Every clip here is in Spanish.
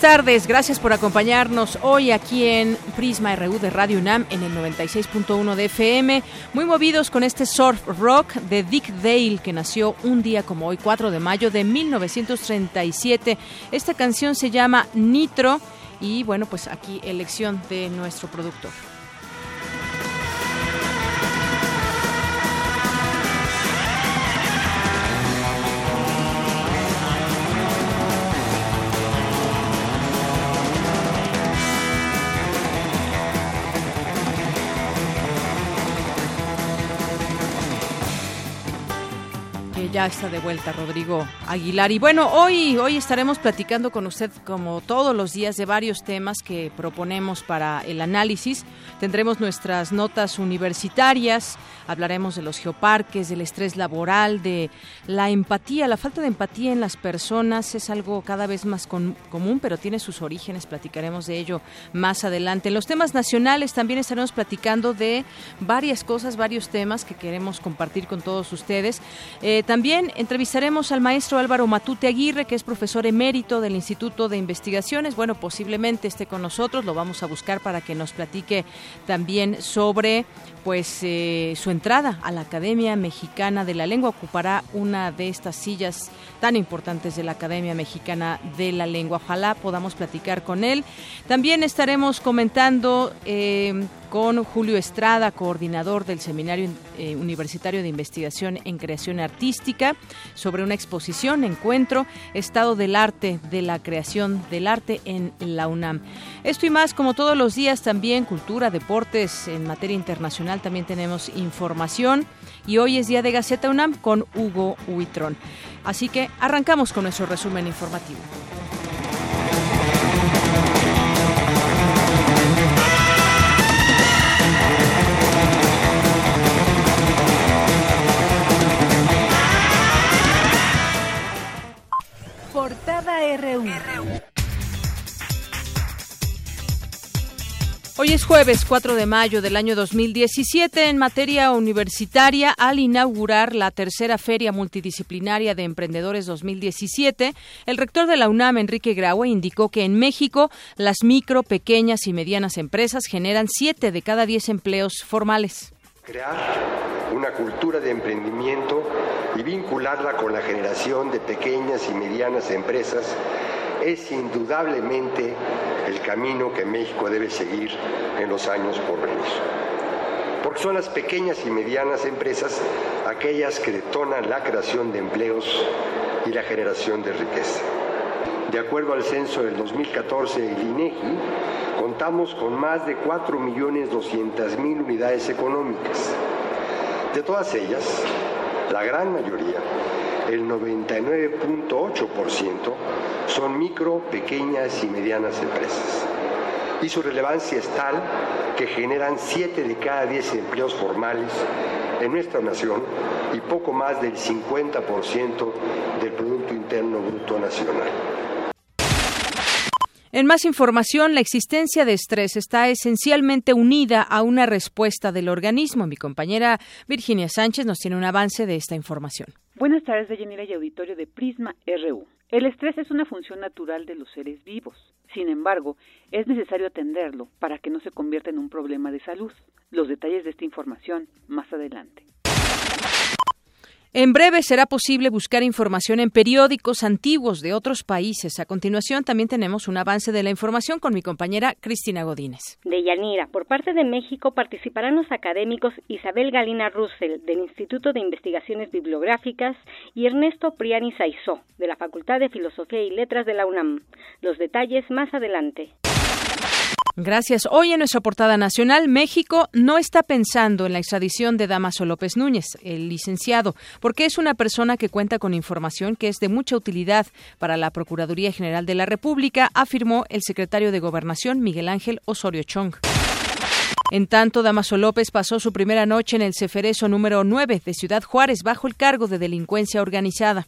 Tardes, gracias por acompañarnos hoy aquí en Prisma RU de Radio UNAM en el 96.1 de FM. Muy movidos con este surf rock de Dick Dale que nació un día como hoy, 4 de mayo de 1937. Esta canción se llama Nitro y bueno, pues aquí elección de nuestro productor. Está de vuelta Rodrigo Aguilar. Y bueno, hoy, hoy estaremos platicando con usted, como todos los días, de varios temas que proponemos para el análisis. Tendremos nuestras notas universitarias, hablaremos de los geoparques, del estrés laboral, de la empatía. La falta de empatía en las personas es algo cada vez más común, pero tiene sus orígenes. Platicaremos de ello más adelante. En los temas nacionales también estaremos platicando de varias cosas, varios temas que queremos compartir con todos ustedes. Eh, también también entrevistaremos al maestro Álvaro Matute Aguirre, que es profesor emérito del Instituto de Investigaciones. Bueno, posiblemente esté con nosotros, lo vamos a buscar para que nos platique también sobre pues eh, su entrada a la Academia Mexicana de la Lengua. Ocupará una de estas sillas tan importantes de la Academia Mexicana de la Lengua. Ojalá podamos platicar con él. También estaremos comentando eh, con Julio Estrada, coordinador del Seminario eh, Universitario de Investigación en Creación Artística, sobre una exposición, encuentro, Estado del Arte de la Creación del Arte en la UNAM. Esto y más, como todos los días, también cultura, deportes, en materia internacional también tenemos información. Y hoy es día de Gaceta UNAM con Hugo Huitrón. Así que arrancamos con nuestro resumen informativo. Portada RU. Hoy es jueves 4 de mayo del año 2017 en materia universitaria al inaugurar la tercera Feria Multidisciplinaria de Emprendedores 2017, el rector de la UNAM, Enrique Graue, indicó que en México las micro, pequeñas y medianas empresas generan 7 de cada 10 empleos formales. Crear una cultura de emprendimiento vincularla con la generación de pequeñas y medianas empresas es indudablemente el camino que México debe seguir en los años por venir. Porque son las pequeñas y medianas empresas aquellas que detonan la creación de empleos y la generación de riqueza. De acuerdo al censo del 2014 del INEGI, contamos con más de 4.200.000 unidades económicas. De todas ellas, la gran mayoría, el 99.8%, son micro, pequeñas y medianas empresas. Y su relevancia es tal que generan 7 de cada 10 empleos formales en nuestra nación y poco más del 50% del Producto Interno Bruto Nacional. En más información, la existencia de estrés está esencialmente unida a una respuesta del organismo. Mi compañera Virginia Sánchez nos tiene un avance de esta información. Buenas tardes, Deyanira y auditorio de Prisma RU. El estrés es una función natural de los seres vivos. Sin embargo, es necesario atenderlo para que no se convierta en un problema de salud. Los detalles de esta información más adelante. En breve será posible buscar información en periódicos antiguos de otros países. A continuación también tenemos un avance de la información con mi compañera Cristina Godínez. De Yanira, por parte de México participarán los académicos Isabel Galina Russell del Instituto de Investigaciones Bibliográficas y Ernesto Priani Saizó de la Facultad de Filosofía y Letras de la UNAM. Los detalles más adelante. Gracias. Hoy en nuestra portada nacional, México no está pensando en la extradición de Damaso López Núñez, el licenciado, porque es una persona que cuenta con información que es de mucha utilidad para la Procuraduría General de la República, afirmó el secretario de Gobernación, Miguel Ángel Osorio Chong. En tanto, Damaso López pasó su primera noche en el Ceferezo número 9 de Ciudad Juárez bajo el cargo de delincuencia organizada.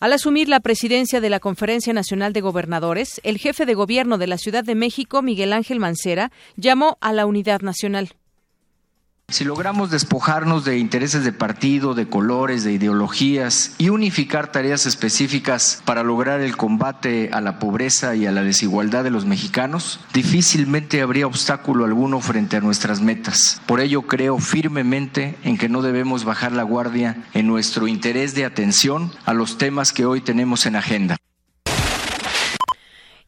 Al asumir la presidencia de la Conferencia Nacional de Gobernadores, el jefe de gobierno de la Ciudad de México, Miguel Ángel Mancera, llamó a la unidad nacional. Si logramos despojarnos de intereses de partido, de colores, de ideologías y unificar tareas específicas para lograr el combate a la pobreza y a la desigualdad de los mexicanos, difícilmente habría obstáculo alguno frente a nuestras metas. Por ello creo firmemente en que no debemos bajar la guardia en nuestro interés de atención a los temas que hoy tenemos en agenda.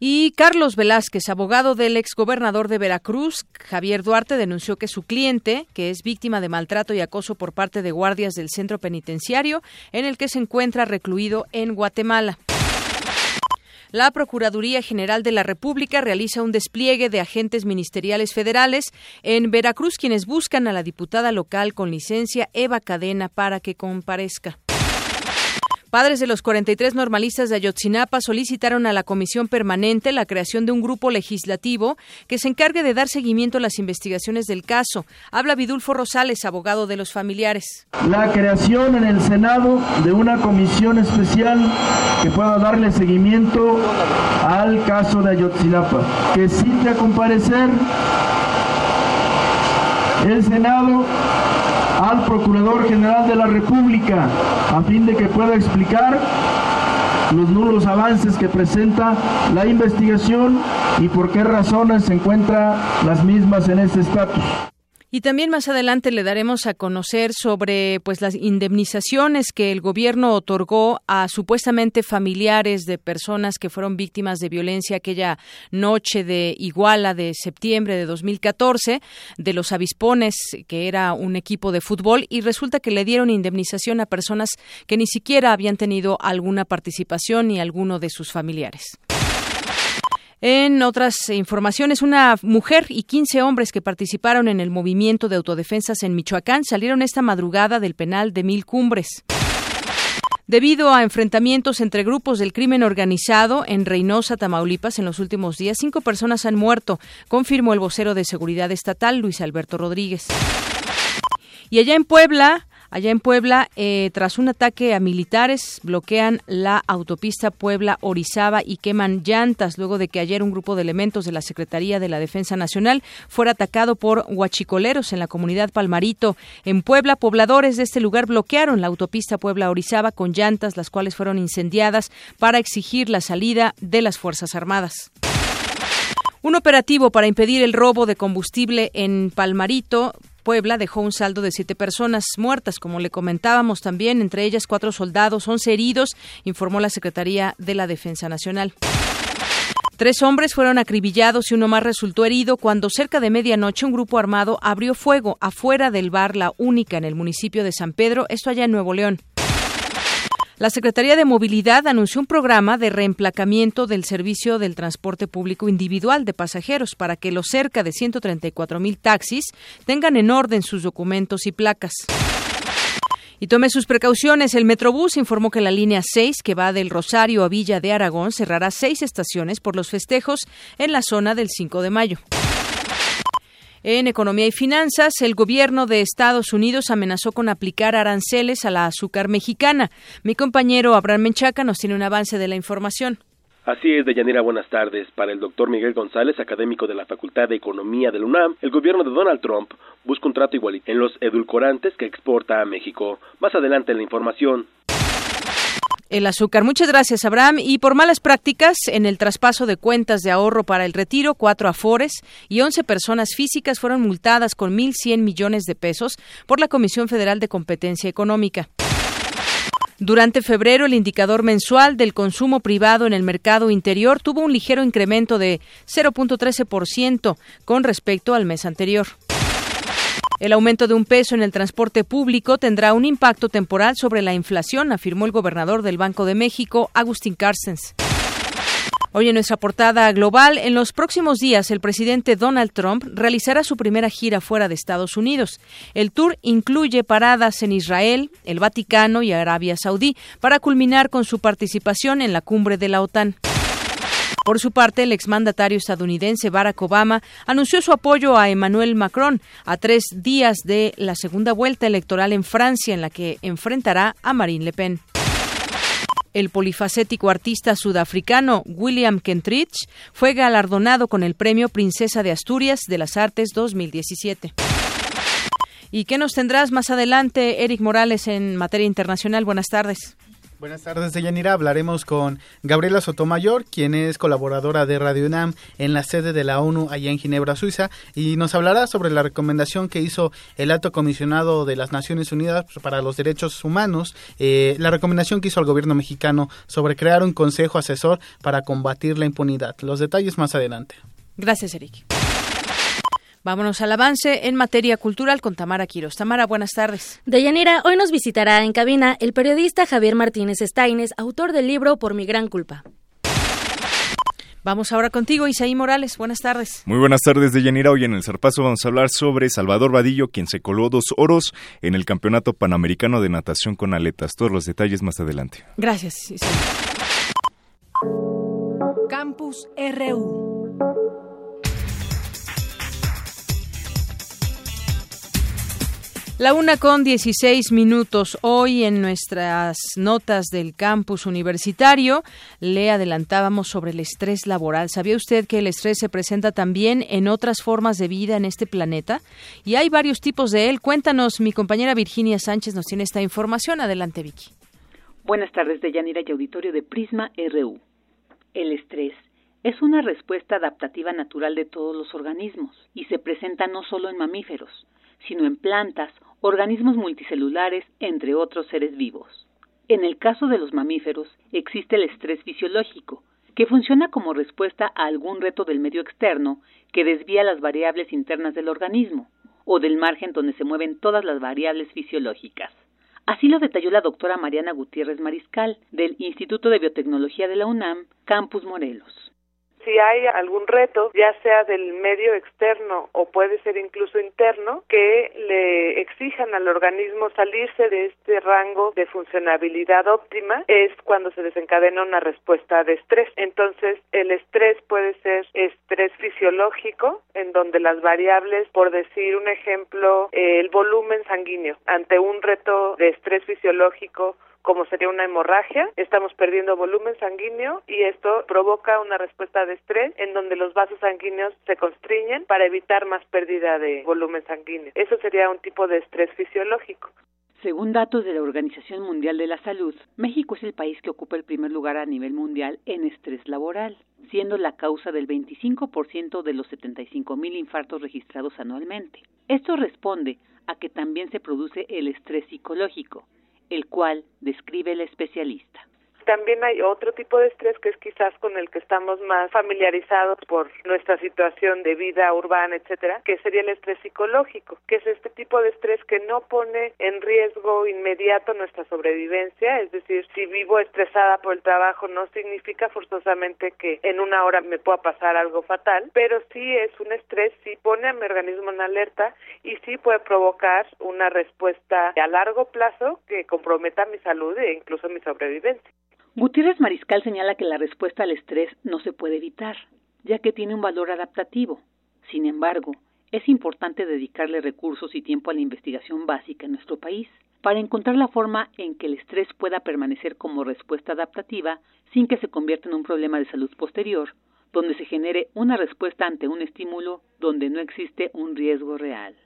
Y Carlos Velázquez, abogado del exgobernador de Veracruz, Javier Duarte, denunció que su cliente, que es víctima de maltrato y acoso por parte de guardias del centro penitenciario, en el que se encuentra recluido en Guatemala. La Procuraduría General de la República realiza un despliegue de agentes ministeriales federales en Veracruz, quienes buscan a la diputada local con licencia Eva Cadena para que comparezca. Padres de los 43 normalistas de Ayotzinapa solicitaron a la Comisión Permanente la creación de un grupo legislativo que se encargue de dar seguimiento a las investigaciones del caso. Habla Vidulfo Rosales, abogado de los familiares. La creación en el Senado de una comisión especial que pueda darle seguimiento al caso de Ayotzinapa, que cite a comparecer el Senado al Procurador General de la República a fin de que pueda explicar los nulos avances que presenta la investigación y por qué razones se encuentran las mismas en este estatus. Y también más adelante le daremos a conocer sobre pues las indemnizaciones que el gobierno otorgó a supuestamente familiares de personas que fueron víctimas de violencia aquella noche de Iguala de septiembre de 2014 de los Avispones, que era un equipo de fútbol y resulta que le dieron indemnización a personas que ni siquiera habían tenido alguna participación ni alguno de sus familiares. En otras informaciones, una mujer y 15 hombres que participaron en el movimiento de autodefensas en Michoacán salieron esta madrugada del penal de Mil Cumbres. Debido a enfrentamientos entre grupos del crimen organizado en Reynosa, Tamaulipas, en los últimos días, cinco personas han muerto, confirmó el vocero de Seguridad Estatal, Luis Alberto Rodríguez. Y allá en Puebla, Allá en Puebla, eh, tras un ataque a militares, bloquean la autopista Puebla-Orizaba y queman llantas luego de que ayer un grupo de elementos de la Secretaría de la Defensa Nacional fuera atacado por huachicoleros en la comunidad Palmarito. En Puebla, pobladores de este lugar bloquearon la autopista Puebla-Orizaba con llantas, las cuales fueron incendiadas para exigir la salida de las Fuerzas Armadas. Un operativo para impedir el robo de combustible en Palmarito Puebla dejó un saldo de siete personas muertas, como le comentábamos también, entre ellas cuatro soldados, once heridos, informó la Secretaría de la Defensa Nacional. Tres hombres fueron acribillados y uno más resultó herido cuando cerca de medianoche un grupo armado abrió fuego afuera del bar La Única en el municipio de San Pedro, esto allá en Nuevo León. La Secretaría de Movilidad anunció un programa de reemplacamiento del servicio del transporte público individual de pasajeros para que los cerca de 134 mil taxis tengan en orden sus documentos y placas. Y tome sus precauciones. El Metrobús informó que la línea 6, que va del Rosario a Villa de Aragón, cerrará seis estaciones por los festejos en la zona del 5 de mayo. En economía y finanzas, el gobierno de Estados Unidos amenazó con aplicar aranceles a la azúcar mexicana. Mi compañero Abraham Menchaca nos tiene un avance de la información. Así es, Deyanira, buenas tardes. Para el doctor Miguel González, académico de la Facultad de Economía del UNAM, el gobierno de Donald Trump busca un trato igual en los edulcorantes que exporta a México. Más adelante en la información. El azúcar. Muchas gracias, Abraham. Y por malas prácticas en el traspaso de cuentas de ahorro para el retiro, cuatro afores y once personas físicas fueron multadas con 1.100 millones de pesos por la Comisión Federal de Competencia Económica. Durante febrero, el indicador mensual del consumo privado en el mercado interior tuvo un ligero incremento de 0.13% con respecto al mes anterior. El aumento de un peso en el transporte público tendrá un impacto temporal sobre la inflación, afirmó el gobernador del Banco de México, Agustín Carstens. Hoy en nuestra portada global, en los próximos días el presidente Donald Trump realizará su primera gira fuera de Estados Unidos. El tour incluye paradas en Israel, el Vaticano y Arabia Saudí para culminar con su participación en la cumbre de la OTAN. Por su parte, el exmandatario estadounidense Barack Obama anunció su apoyo a Emmanuel Macron a tres días de la segunda vuelta electoral en Francia, en la que enfrentará a Marine Le Pen. El polifacético artista sudafricano William Kentridge fue galardonado con el Premio Princesa de Asturias de las Artes 2017. ¿Y qué nos tendrás más adelante, Eric Morales, en materia internacional? Buenas tardes. Buenas tardes, Deyanira. Hablaremos con Gabriela Sotomayor, quien es colaboradora de Radio UNAM en la sede de la ONU allá en Ginebra, Suiza, y nos hablará sobre la recomendación que hizo el alto comisionado de las Naciones Unidas para los Derechos Humanos, eh, la recomendación que hizo el gobierno mexicano sobre crear un consejo asesor para combatir la impunidad. Los detalles más adelante. Gracias, Eric. Vámonos al avance en materia cultural con Tamara Quiros. Tamara, buenas tardes. Deyanira, hoy nos visitará en cabina el periodista Javier Martínez Steines, autor del libro Por mi gran culpa. Vamos ahora contigo, Isaí Morales. Buenas tardes. Muy buenas tardes, Deyanira. Hoy en el Zarpazo vamos a hablar sobre Salvador Vadillo, quien se coló dos oros en el Campeonato Panamericano de Natación con Aletas. Todos los detalles más adelante. Gracias, Isaí. Campus RU. La una con 16 minutos. Hoy en nuestras notas del campus universitario le adelantábamos sobre el estrés laboral. ¿Sabía usted que el estrés se presenta también en otras formas de vida en este planeta? Y hay varios tipos de él. Cuéntanos, mi compañera Virginia Sánchez nos tiene esta información. Adelante, Vicky. Buenas tardes, de Yanira y Auditorio de Prisma RU. El estrés es una respuesta adaptativa natural de todos los organismos y se presenta no solo en mamíferos, sino en plantas organismos multicelulares, entre otros seres vivos. En el caso de los mamíferos, existe el estrés fisiológico, que funciona como respuesta a algún reto del medio externo que desvía las variables internas del organismo, o del margen donde se mueven todas las variables fisiológicas. Así lo detalló la doctora Mariana Gutiérrez Mariscal, del Instituto de Biotecnología de la UNAM, Campus Morelos si hay algún reto, ya sea del medio externo o puede ser incluso interno, que le exijan al organismo salirse de este rango de funcionabilidad óptima, es cuando se desencadena una respuesta de estrés. Entonces, el estrés puede ser estrés fisiológico, en donde las variables, por decir un ejemplo, el volumen sanguíneo, ante un reto de estrés fisiológico, como sería una hemorragia, estamos perdiendo volumen sanguíneo y esto provoca una respuesta de estrés en donde los vasos sanguíneos se constriñen para evitar más pérdida de volumen sanguíneo. Eso sería un tipo de estrés fisiológico. Según datos de la Organización Mundial de la Salud, México es el país que ocupa el primer lugar a nivel mundial en estrés laboral, siendo la causa del 25% de los 75 mil infartos registrados anualmente. Esto responde a que también se produce el estrés psicológico, el cual describe el especialista. También hay otro tipo de estrés que es quizás con el que estamos más familiarizados por nuestra situación de vida urbana, etcétera, que sería el estrés psicológico, que es este tipo de estrés que no pone en riesgo inmediato nuestra sobrevivencia, es decir, si vivo estresada por el trabajo no significa forzosamente que en una hora me pueda pasar algo fatal, pero sí es un estrés, sí pone a mi organismo en alerta y sí puede provocar una respuesta a largo plazo que comprometa mi salud e incluso mi sobrevivencia. Gutiérrez Mariscal señala que la respuesta al estrés no se puede evitar, ya que tiene un valor adaptativo. Sin embargo, es importante dedicarle recursos y tiempo a la investigación básica en nuestro país para encontrar la forma en que el estrés pueda permanecer como respuesta adaptativa sin que se convierta en un problema de salud posterior, donde se genere una respuesta ante un estímulo donde no existe un riesgo real.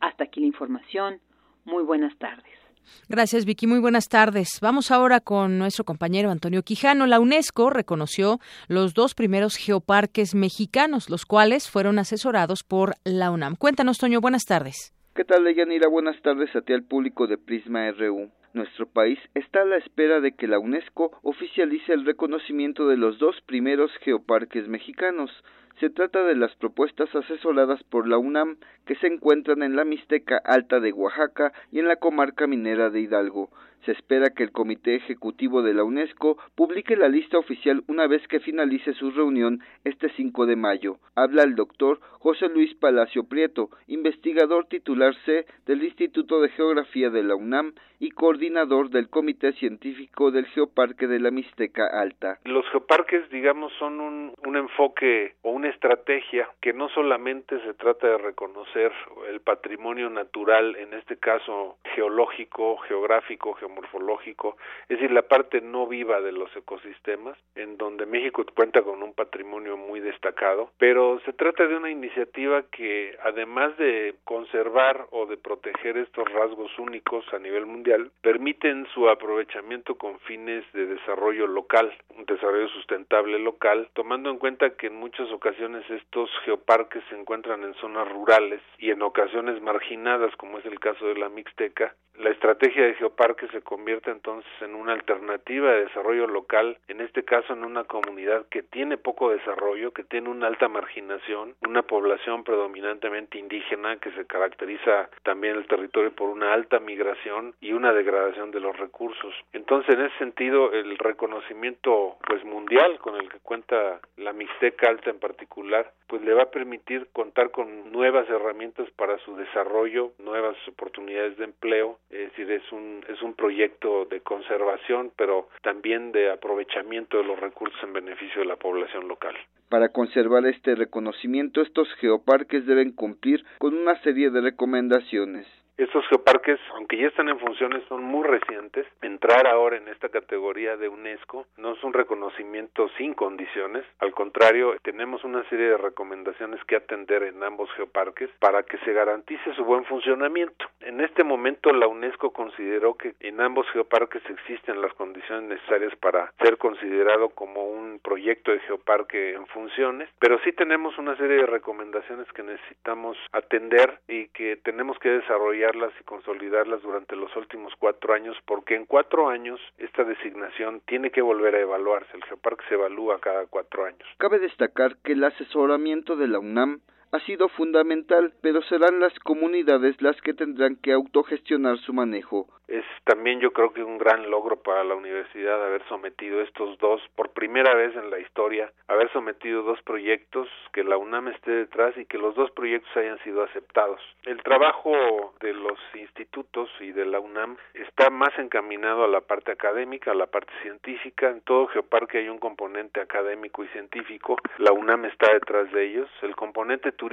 Hasta aquí la información. Muy buenas tardes. Gracias, Vicky. Muy buenas tardes. Vamos ahora con nuestro compañero Antonio Quijano. La UNESCO reconoció los dos primeros geoparques mexicanos, los cuales fueron asesorados por la UNAM. Cuéntanos, Toño. Buenas tardes. ¿Qué tal, Deyanira? Buenas tardes a ti al público de Prisma RU. Nuestro país está a la espera de que la UNESCO oficialice el reconocimiento de los dos primeros geoparques mexicanos. Se trata de las propuestas asesoradas por la UNAM que se encuentran en la Mixteca Alta de Oaxaca y en la comarca minera de Hidalgo. Se espera que el Comité Ejecutivo de la UNESCO publique la lista oficial una vez que finalice su reunión este 5 de mayo. Habla el doctor José Luis Palacio Prieto, investigador titular C del Instituto de Geografía de la UNAM y coordinador del Comité Científico del Geoparque de la Mixteca Alta. Los geoparques, digamos, son un, enfoque o una estrategia que no solamente se trata de reconocer el patrimonio natural, en este caso geológico, geográfico, geomorfológico, es decir, la parte no viva de los ecosistemas, en donde México cuenta con un patrimonio muy destacado, pero se trata de una iniciativa que además de conservar o de proteger estos rasgos únicos a nivel mundial, permiten su aprovechamiento con fines de desarrollo local, un desarrollo sustentable local, tomando en cuenta que en muchas ocasiones estos geoparques se encuentran en zonas rurales y en ocasiones marginadas, como es el caso de la Mixteca. La estrategia de geoparques se convierte entonces en una alternativa de desarrollo local, en este caso en una comunidad que tiene poco desarrollo, que tiene una alta marginación, una población predominantemente indígena que se caracteriza también el territorio por una alta migración y una degradación de los recursos. Entonces, en ese sentido, el reconocimiento pues mundial con el que cuenta la Mixteca Alta en particular, pues le va a permitir contar con nuevas herramientas para su desarrollo, nuevas oportunidades de empleo, es decir, es un es un proyecto de conservación, pero también de aprovechamiento de los recursos en beneficio de la población local. Para conservar este reconocimiento, estos geoparques deben cumplir con una serie de recomendaciones. Estos geoparques, aunque ya están en funciones, son muy recientes. Entrar ahora en esta categoría de UNESCO no es un reconocimiento sin condiciones. Al contrario, tenemos una serie de recomendaciones que atender en ambos geoparques para que se garantice su buen funcionamiento. En este momento, la UNESCO consideró que en ambos geoparques existen las condiciones necesarias para ser considerado como un proyecto de geoparque en funciones, pero sí tenemos una serie de recomendaciones que necesitamos atender y que tenemos que desarrollar y consolidarlas durante los últimos cuatro años, porque en cuatro años esta designación tiene que volver a evaluarse. El geoparque se evalúa cada cuatro años. Cabe destacar que el asesoramiento de la UNAM ha sido fundamental, pero serán las comunidades las que tendrán que autogestionar su manejo. Es también yo creo que un gran logro para la universidad haber sometido estos dos, por primera vez en la historia, haber sometido dos proyectos, que la UNAM esté detrás y que los dos proyectos hayan sido aceptados. El trabajo de los institutos y de la UNAM está más encaminado a la parte académica, a la parte científica. En todo geoparque hay un componente académico y científico. La UNAM está detrás de ellos. El componente turístico,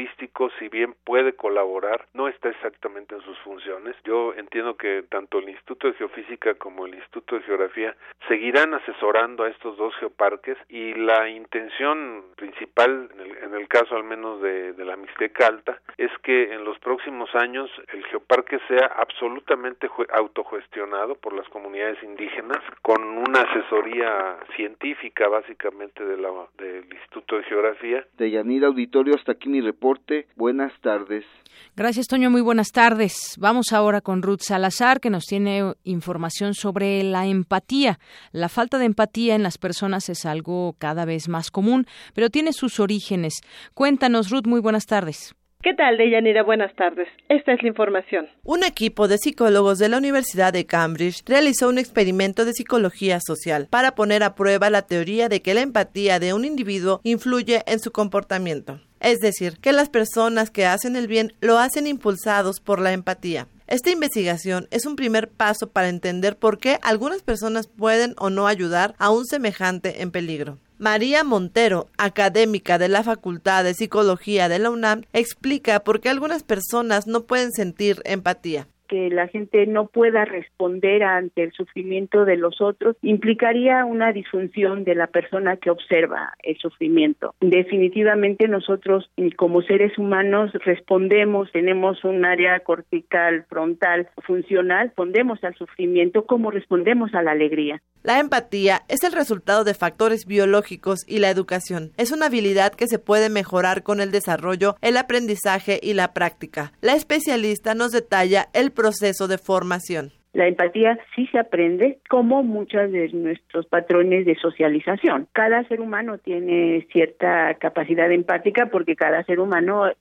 si bien puede colaborar, no está exactamente en sus funciones. Yo entiendo que tanto el Instituto de Geofísica como el Instituto de Geografía seguirán asesorando a estos dos geoparques y la intención principal, en el, en el caso al menos de, de la Mixteca Alta, es que en los próximos años el geoparque sea absolutamente autogestionado por las comunidades indígenas con una asesoría científica básicamente de la, del Instituto de Geografía. De Yanira Auditorio, hasta aquí mi reporte. Buenas tardes. Gracias, Toño. Muy buenas tardes. Vamos ahora con Ruth Salazar, que nos tiene información sobre la empatía. La falta de empatía en las personas es algo cada vez más común, pero tiene sus orígenes. Cuéntanos, Ruth. Muy buenas tardes. ¿Qué tal, Deyanira? Buenas tardes. Esta es la información. Un equipo de psicólogos de la Universidad de Cambridge realizó un experimento de psicología social para poner a prueba la teoría de que la empatía de un individuo influye en su comportamiento. Es decir, que las personas que hacen el bien lo hacen impulsados por la empatía. Esta investigación es un primer paso para entender por qué algunas personas pueden o no ayudar a un semejante en peligro. María Montero, académica de la Facultad de Psicología de la UNAM, explica por qué algunas personas no pueden sentir empatía. Que la gente no pueda responder ante el sufrimiento de los otros implicaría una disfunción de la persona que observa el sufrimiento. Definitivamente nosotros como seres humanos respondemos, tenemos un área cortical frontal funcional, respondemos al sufrimiento como respondemos a la alegría. La empatía es el resultado de factores biológicos y la educación. Es una habilidad que se puede mejorar con el desarrollo, el aprendizaje y la práctica. La especialista nos detalla el proceso de formación. La empatía sí se aprende como muchos de nuestros patrones de socialización. Cada ser humano tiene cierta capacidad empática porque cada ser humano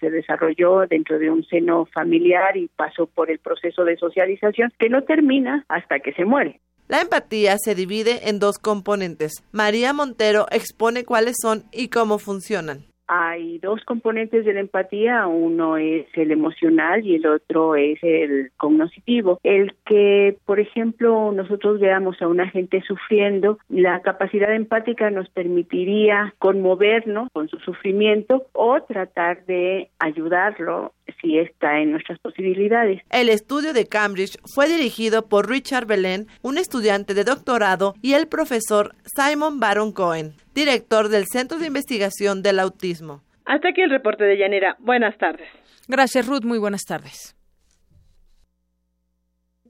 se desarrolló dentro de un seno familiar y pasó por el proceso de socialización que no termina hasta que se muere. La empatía se divide en dos componentes. María Montero expone cuáles son y cómo funcionan. Hay dos componentes de la empatía, uno es el emocional y el otro es el cognitivo. El que, por ejemplo, nosotros veamos a una gente sufriendo, la capacidad empática nos permitiría conmovernos con su sufrimiento o tratar de ayudarlo si está en nuestras posibilidades. El estudio de Cambridge fue dirigido por Richard Belén, un estudiante de doctorado, y el profesor Simon Baron Cohen director del Centro de Investigación del Autismo. Hasta aquí el reporte de Llanera. Buenas tardes. Gracias, Ruth. Muy buenas tardes.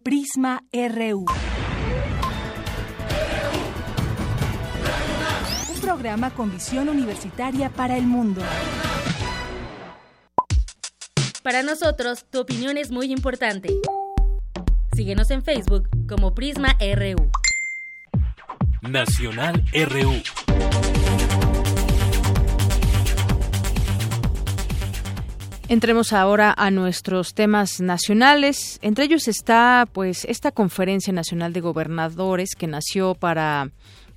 Prisma RU. Un programa con visión universitaria para el mundo. Para nosotros, tu opinión es muy importante. Síguenos en Facebook como Prisma RU. Nacional RU. Entremos ahora a nuestros temas nacionales. Entre ellos está, pues, esta conferencia nacional de gobernadores que nació para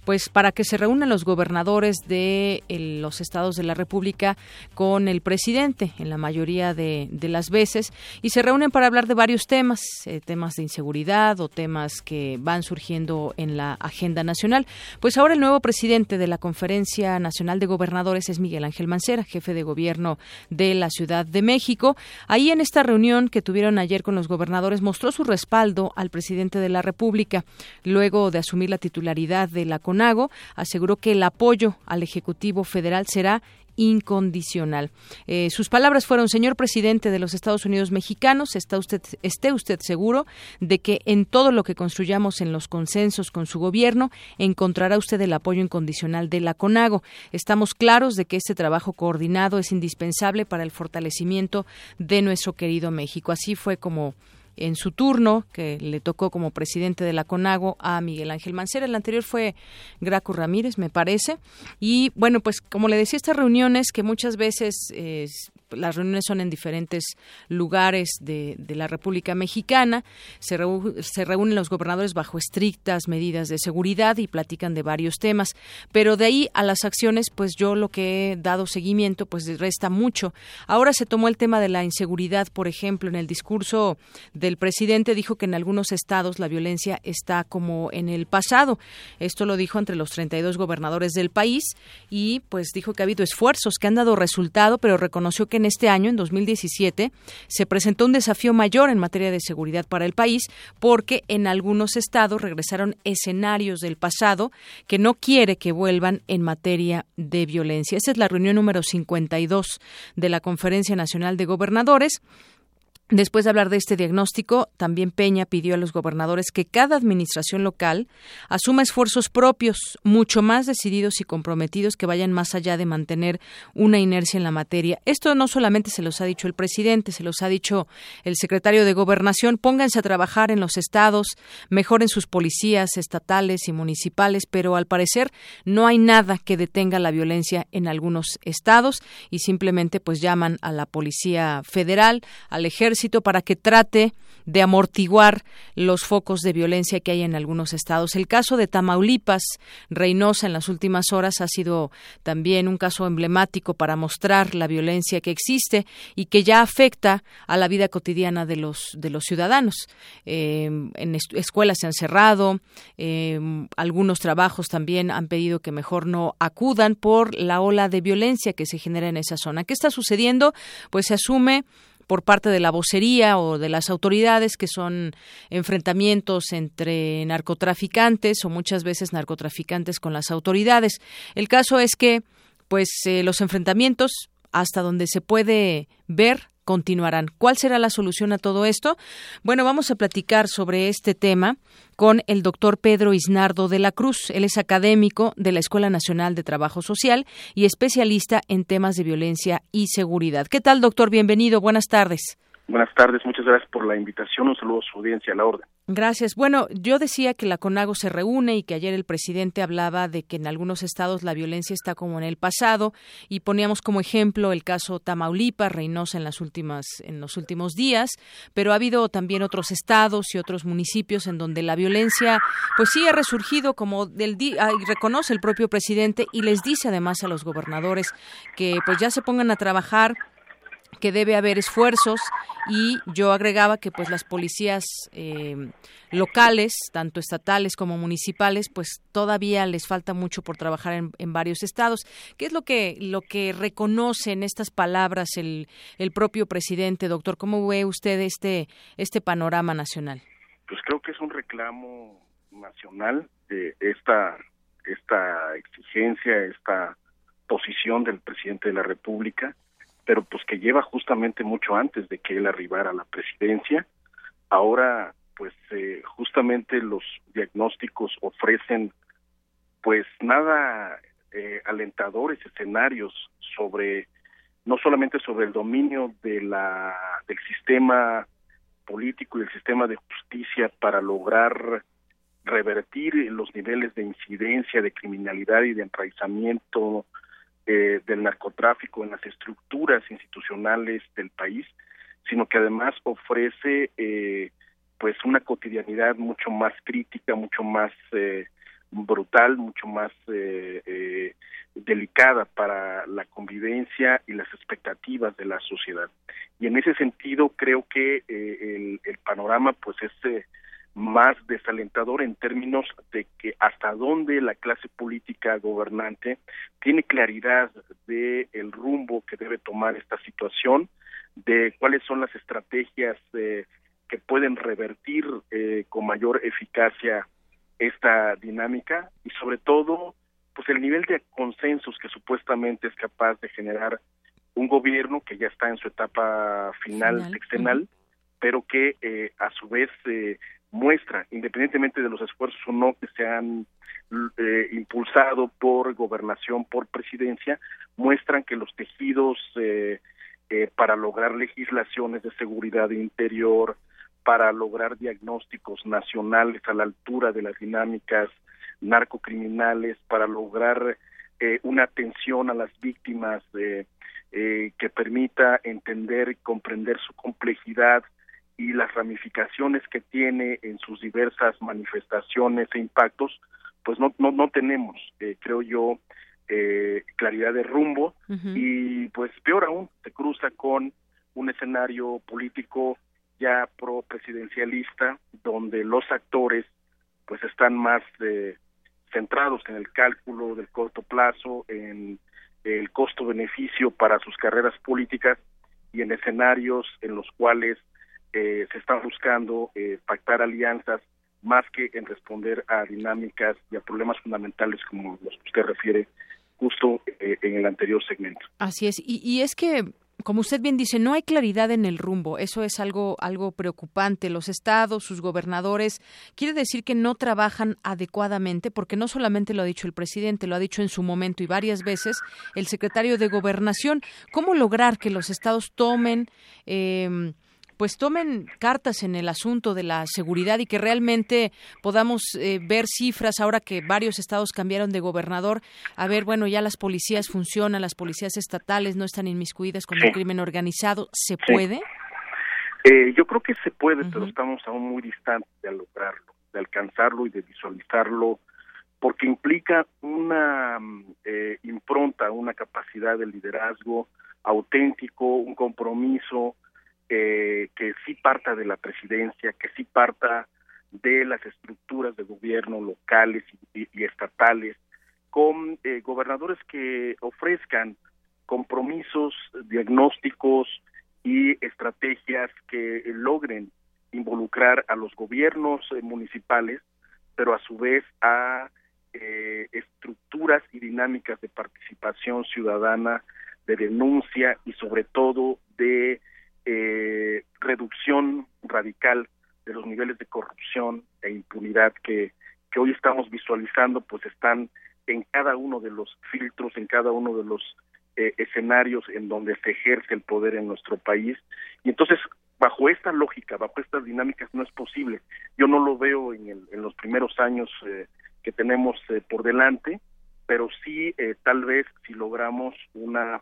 pues para que se reúnan los gobernadores de los estados de la República con el presidente en la mayoría de, las veces y se reúnen para hablar de varios temas, eh, temas de inseguridad o temas que van surgiendo en la agenda nacional. Pues ahora el nuevo presidente de la Conferencia Nacional de Gobernadores es Miguel Ángel Mancera, jefe de gobierno de la Ciudad de México. Ahí en esta reunión que tuvieron ayer con los gobernadores mostró su respaldo al presidente de la República luego de asumir la titularidad de la Conago, aseguró que el apoyo al Ejecutivo Federal será incondicional. Eh, sus palabras fueron, señor presidente de los Estados Unidos mexicanos, está usted, esté usted seguro de que en todo lo que construyamos en los consensos con su gobierno encontrará usted el apoyo incondicional de la CONAGO. Estamos claros de que este trabajo coordinado es indispensable para el fortalecimiento de nuestro querido México. Así fue como en su turno, que le tocó como presidente de la CONAGO a Miguel Ángel Mancera. El anterior fue Graco Ramírez, me parece. Y bueno, pues como le decía, estas reuniones que muchas veces eh, las reuniones son en diferentes lugares de, la República Mexicana. Se, se, reúnen los gobernadores bajo estrictas medidas de seguridad y platican de varios temas. Pero de ahí a las acciones, pues yo lo que he dado seguimiento, pues resta mucho. Ahora se tomó el tema de la inseguridad, por ejemplo, en el discurso del presidente dijo que en algunos estados la violencia está como en el pasado. Esto lo dijo entre los 32 gobernadores del país y pues dijo que ha habido esfuerzos que han dado resultado, pero reconoció que en este año, en 2017, se presentó un desafío mayor en materia de seguridad para el país porque en algunos estados regresaron escenarios del pasado que no quiere que vuelvan en materia de violencia. Esa es la reunión número 52 de la Conferencia Nacional de Gobernadores. Después de hablar de este diagnóstico, también Peña pidió a los gobernadores que cada administración local asuma esfuerzos propios, mucho más decididos y comprometidos que vayan más allá de mantener una inercia en la materia. Esto no solamente se los ha dicho el presidente, se los ha dicho el secretario de Gobernación. Pónganse a trabajar en los estados, mejoren sus policías estatales y municipales, pero al parecer no hay nada que detenga la violencia en algunos estados y simplemente pues llaman a la Policía Federal, al Ejército, para que trate de amortiguar los focos de violencia que hay en algunos estados. El caso de Tamaulipas, Reynosa, en las últimas horas ha sido también un caso emblemático para mostrar la violencia que existe y que ya afecta a la vida cotidiana de los de los ciudadanos. Eh, en escuelas se han cerrado, eh, algunos trabajos también han pedido que mejor no acudan por la ola de violencia que se genera en esa zona. ¿Qué está sucediendo? Pues se asume por parte de la vocería o de las autoridades que son enfrentamientos entre narcotraficantes o muchas veces narcotraficantes con las autoridades. El caso es que pues eh, los enfrentamientos hasta donde se puede ver continuarán. ¿Cuál será la solución a todo esto? Bueno, vamos a platicar sobre este tema con el doctor Pedro Isnardo de la Cruz. Él es académico de la Escuela Nacional de Trabajo Social y especialista en temas de violencia y seguridad. ¿Qué tal, doctor? Bienvenido. Buenas tardes. Buenas tardes, muchas gracias por la invitación. Un saludo a su audiencia, a la orden. Gracias. Bueno, yo decía que la CONAGO se reúne y que ayer el presidente hablaba de que en algunos estados la violencia está como en el pasado y poníamos como ejemplo el caso Tamaulipas, Reynosa en las últimas en los últimos días, pero ha habido también otros estados y otros municipios en donde la violencia pues sí ha resurgido como del día y reconoce el propio presidente y les dice además a los gobernadores que pues ya se pongan a trabajar que debe haber esfuerzos y yo agregaba que pues las policías eh, locales tanto estatales como municipales pues todavía les falta mucho por trabajar en, varios estados. Qué es lo que lo que reconoce en estas palabras el, el propio presidente doctor cómo ve usted este este panorama nacional pues creo que es un reclamo nacional de esta esta exigencia esta posición del presidente de la república pero pues que lleva justamente mucho antes de que él arribara a la presidencia. Ahora, pues eh, justamente los diagnósticos ofrecen pues nada eh, alentadores escenarios sobre no solamente sobre el dominio de la del sistema político y el sistema de justicia para lograr revertir los niveles de incidencia de criminalidad y de enraizamiento eh, del narcotráfico en las estructuras institucionales del país, sino que además ofrece eh, pues una cotidianidad mucho más crítica, mucho más eh, brutal, mucho más delicada para la convivencia y las expectativas de la sociedad. Y en ese sentido creo que el, el, panorama pues es más desalentador en términos de que hasta dónde la clase política gobernante tiene claridad de el rumbo que debe tomar esta situación, de cuáles son las estrategias eh, que pueden revertir eh, con mayor eficacia esta dinámica y sobre todo pues el nivel de consensos que supuestamente es capaz de generar un gobierno que ya está en su etapa final, final. pero que eh, a su vez eh, muestra, independientemente de los esfuerzos o no que se han eh, impulsado por gobernación, por presidencia, muestran que los tejidos eh, eh, para lograr legislaciones de seguridad interior, para lograr diagnósticos nacionales a la altura de las dinámicas narcocriminales, para lograr una atención a las víctimas que permita entender y comprender su complejidad y las ramificaciones que tiene en sus diversas manifestaciones e impactos, pues no, no, no tenemos, eh, creo yo, eh, claridad de rumbo. Y pues peor aún, se cruza con un escenario político ya pro presidencialista donde los actores pues están más eh, centrados en el cálculo del corto plazo, en el costo-beneficio para sus carreras políticas y en escenarios en los cuales eh, se está buscando eh, pactar alianzas más que en responder a dinámicas y a problemas fundamentales como los que usted refiere justo eh, en el anterior segmento. Así es, y, y es que como usted bien dice, no hay claridad en el rumbo. Eso es algo, algo preocupante. Los estados, sus gobernadores, quiere decir que no trabajan adecuadamente, porque no solamente lo ha dicho el presidente, lo ha dicho en su momento y varias veces el secretario de Gobernación. ¿Cómo lograr que los estados tomen eh, pues tomen cartas en el asunto de la seguridad y que realmente podamos eh, ver cifras ahora que varios estados cambiaron de gobernador. A ver, bueno, ya las policías funcionan, las policías estatales no están inmiscuidas con el crimen organizado. ¿Se puede? Eh, yo creo que se puede, pero estamos aún muy distantes de lograrlo, de alcanzarlo y de visualizarlo, porque implica una eh, impronta, una capacidad de liderazgo auténtico, un compromiso que sí parta de la presidencia, que sí parta de las estructuras de gobierno locales y, estatales, con eh, gobernadores que ofrezcan compromisos, diagnósticos y estrategias que logren involucrar a los gobiernos eh, municipales, pero a su vez a eh, estructuras y dinámicas de participación ciudadana, de denuncia y sobre todo de eh, reducción radical de los niveles de corrupción e impunidad que, que hoy estamos visualizando, pues están en cada uno de los filtros, en cada uno de los eh, escenarios en donde se ejerce el poder en nuestro país. Y entonces, bajo esta lógica, bajo estas dinámicas, no es posible. Yo no lo veo en, en los primeros años eh, que tenemos eh, por delante, pero sí, tal vez, si logramos una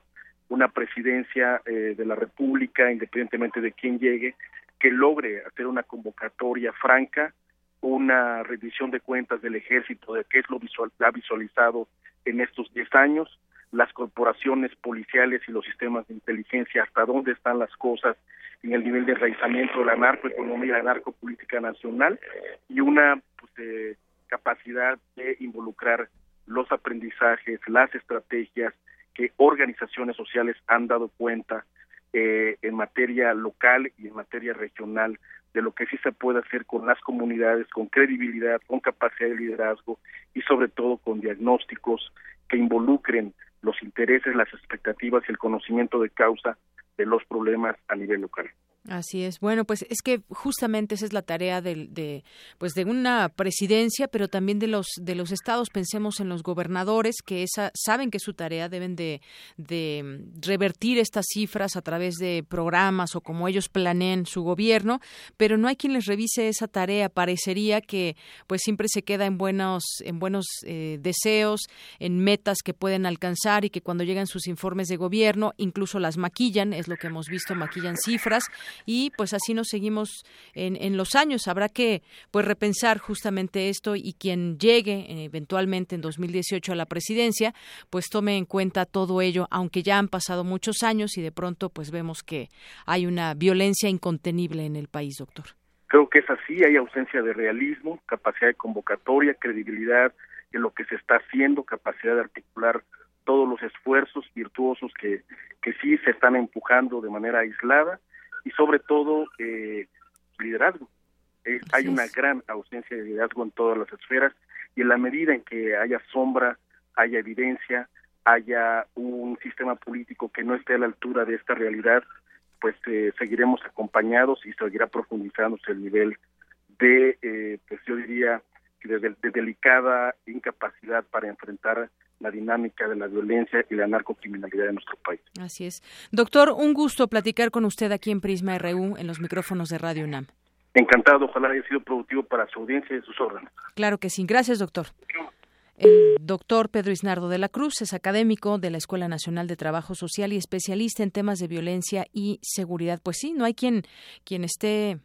una presidencia de la República, independientemente de quién llegue, que logre hacer una convocatoria franca, una rendición de cuentas del ejército de qué es lo visual, ha visualizado en estos 10 años, las corporaciones policiales y los sistemas de inteligencia, hasta dónde están las cosas en el nivel de enraizamiento de la narcoeconomía, la narcopolítica nacional y una pues, eh, capacidad de involucrar los aprendizajes, las estrategias que organizaciones sociales han dado cuenta eh, en materia local y en materia regional de lo que sí se puede hacer con las comunidades, con credibilidad, con capacidad de liderazgo y sobre todo con diagnósticos que involucren los intereses, las expectativas y el conocimiento de causa de los problemas a nivel local. Así es. Bueno, pues es que justamente esa es la tarea de, de, pues de una presidencia, pero también de los de los estados. Pensemos en los gobernadores que esa, saben que es su tarea deben de, de revertir estas cifras a través de programas o como ellos planeen su gobierno, pero no hay quien les revise esa tarea. Parecería que pues siempre se queda en buenos en buenos eh, deseos, en metas que pueden alcanzar y que cuando llegan sus informes de gobierno incluso las maquillan. Es lo que hemos visto, maquillan cifras y pues así nos seguimos en, en los años. Habrá que pues repensar justamente esto y quien llegue eh, eventualmente en 2018 a la presidencia, pues tome en cuenta todo ello, aunque ya han pasado muchos años y de pronto pues vemos que hay una violencia incontenible en el país, doctor. Creo que es así, hay ausencia de realismo, capacidad de convocatoria, credibilidad en lo que se está haciendo, capacidad de articular todos los esfuerzos virtuosos que, que sí se están empujando de manera aislada y sobre todo eh, liderazgo. Eh, hay una gran ausencia de liderazgo en todas las esferas y en la medida en que haya sombra, haya evidencia, haya un sistema político que no esté a la altura de esta realidad, pues eh, seguiremos acompañados y seguirá profundizándose el nivel de, eh, pues yo diría, de, de delicada incapacidad para enfrentar la dinámica de la violencia y la narcocriminalidad de nuestro país. Así es. Doctor, un gusto platicar con usted aquí en Prisma RU en los micrófonos de Radio UNAM. Encantado, ojalá haya sido productivo para su audiencia y sus órganos. Claro que sí. Gracias, doctor. El doctor Pedro Isnardo de la Cruz es académico de la Escuela Nacional de Trabajo Social y especialista en temas de violencia y seguridad. Pues sí, no hay quien, quien esté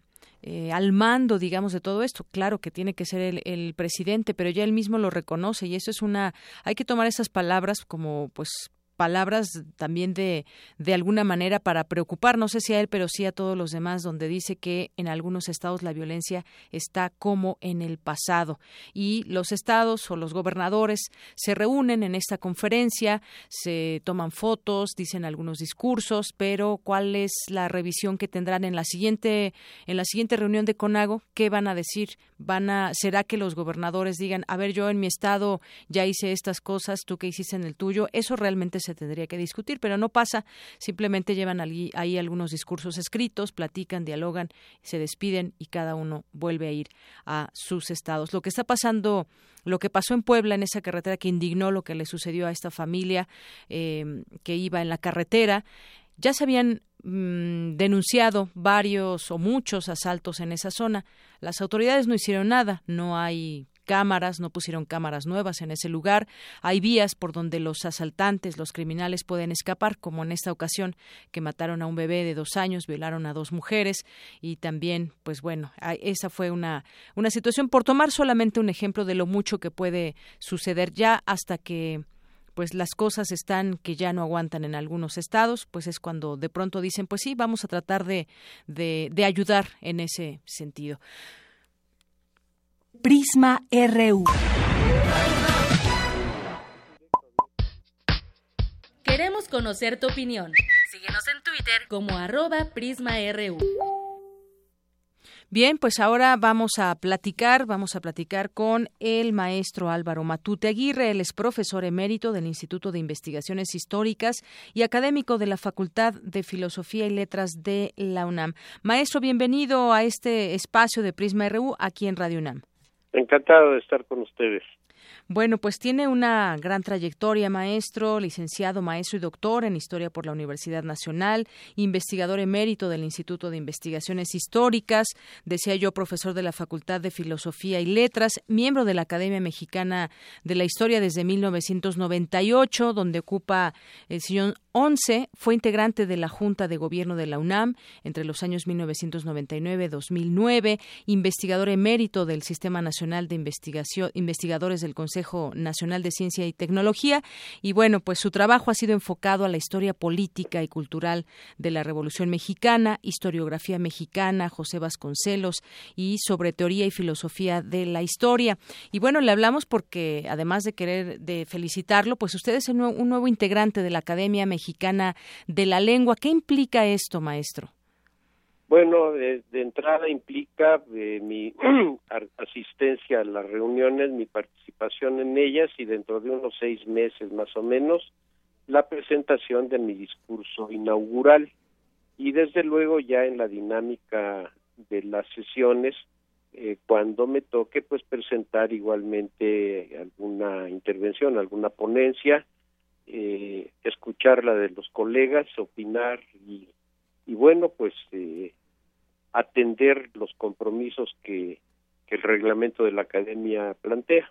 eh, al mando, digamos, de todo esto. Claro que tiene que ser el, el, presidente, pero ya él mismo lo reconoce y eso es una. Hay que tomar esas palabras como, pues, palabras también de, de alguna manera para preocupar, no sé si a él, pero sí a todos los demás, donde dice que en algunos estados la violencia está como en el pasado. Y los estados o los gobernadores se reúnen en esta conferencia, se toman fotos, dicen algunos discursos, pero ¿cuál es la revisión que tendrán en la siguiente, en la siguiente reunión de CONAGO? ¿Qué van a decir? ¿Van a, ¿Será que los gobernadores digan, a ver, yo en mi estado ya hice estas cosas, tú qué hiciste en el tuyo? Eso realmente se tendría que discutir, pero no pasa, simplemente llevan ahí, ahí algunos discursos escritos, platican, dialogan, se despiden y cada uno vuelve a ir a sus estados. Lo que está pasando, lo que pasó en Puebla en esa carretera que indignó lo que le sucedió a esta familia eh, que iba en la carretera, ya se habían mm, denunciado varios o muchos asaltos en esa zona. Las autoridades no hicieron nada, no hay cámaras, no pusieron cámaras nuevas en ese lugar. Hay vías por donde los asaltantes, los criminales pueden escapar, como en esta ocasión que mataron a un bebé de dos años, violaron a dos mujeres y también, pues bueno, esa fue una, una situación por tomar solamente un ejemplo de lo mucho que puede suceder ya hasta que pues las cosas están que ya no aguantan en algunos estados, pues es cuando de pronto dicen, pues sí, vamos a tratar de, de, de ayudar en ese sentido. Prisma RU. Queremos conocer tu opinión. Síguenos en Twitter Twitter como arroba PrismaRU. Bien, pues ahora vamos a platicar, vamos a platicar con el maestro Álvaro Matute Aguirre, él es profesor emérito del Instituto de Investigaciones Históricas y académico de la Facultad de Filosofía y Letras de la UNAM. Maestro, bienvenido a este espacio de Prisma RU aquí en Radio UNAM. Encantado de estar con ustedes. Bueno, pues tiene una gran trayectoria, maestro, licenciado, maestro y doctor en Historia por la Universidad Nacional, investigador emérito del Instituto de Investigaciones Históricas, decía yo, profesor de la Facultad de Filosofía y Letras, miembro de la Academia Mexicana de la Historia desde 1998, donde ocupa el sillón 11, fue integrante de la Junta de Gobierno de la UNAM entre los años 1999-2009, investigador emérito del Sistema Nacional de Investigación, Investigadores del Consejo Nacional de Ciencia y Tecnología. Y bueno, pues su trabajo ha sido enfocado a la historia política y cultural de la Revolución Mexicana, historiografía mexicana, José Vasconcelos y sobre teoría y filosofía de la historia. Y bueno, le hablamos porque además de querer de felicitarlo, pues usted es un nuevo integrante de la Academia Mexicana de la Lengua. ¿Qué implica esto, maestro? Bueno, de, entrada implica eh, mi asistencia a las reuniones, mi participación en ellas y dentro de unos seis meses más o menos la presentación de mi discurso inaugural. Y desde luego ya en la dinámica de las sesiones eh, cuando me toque pues presentar igualmente alguna intervención, alguna ponencia, eh, escuchar la de los colegas, opinar y y bueno, pues eh, atender los compromisos que, el reglamento de la academia plantea.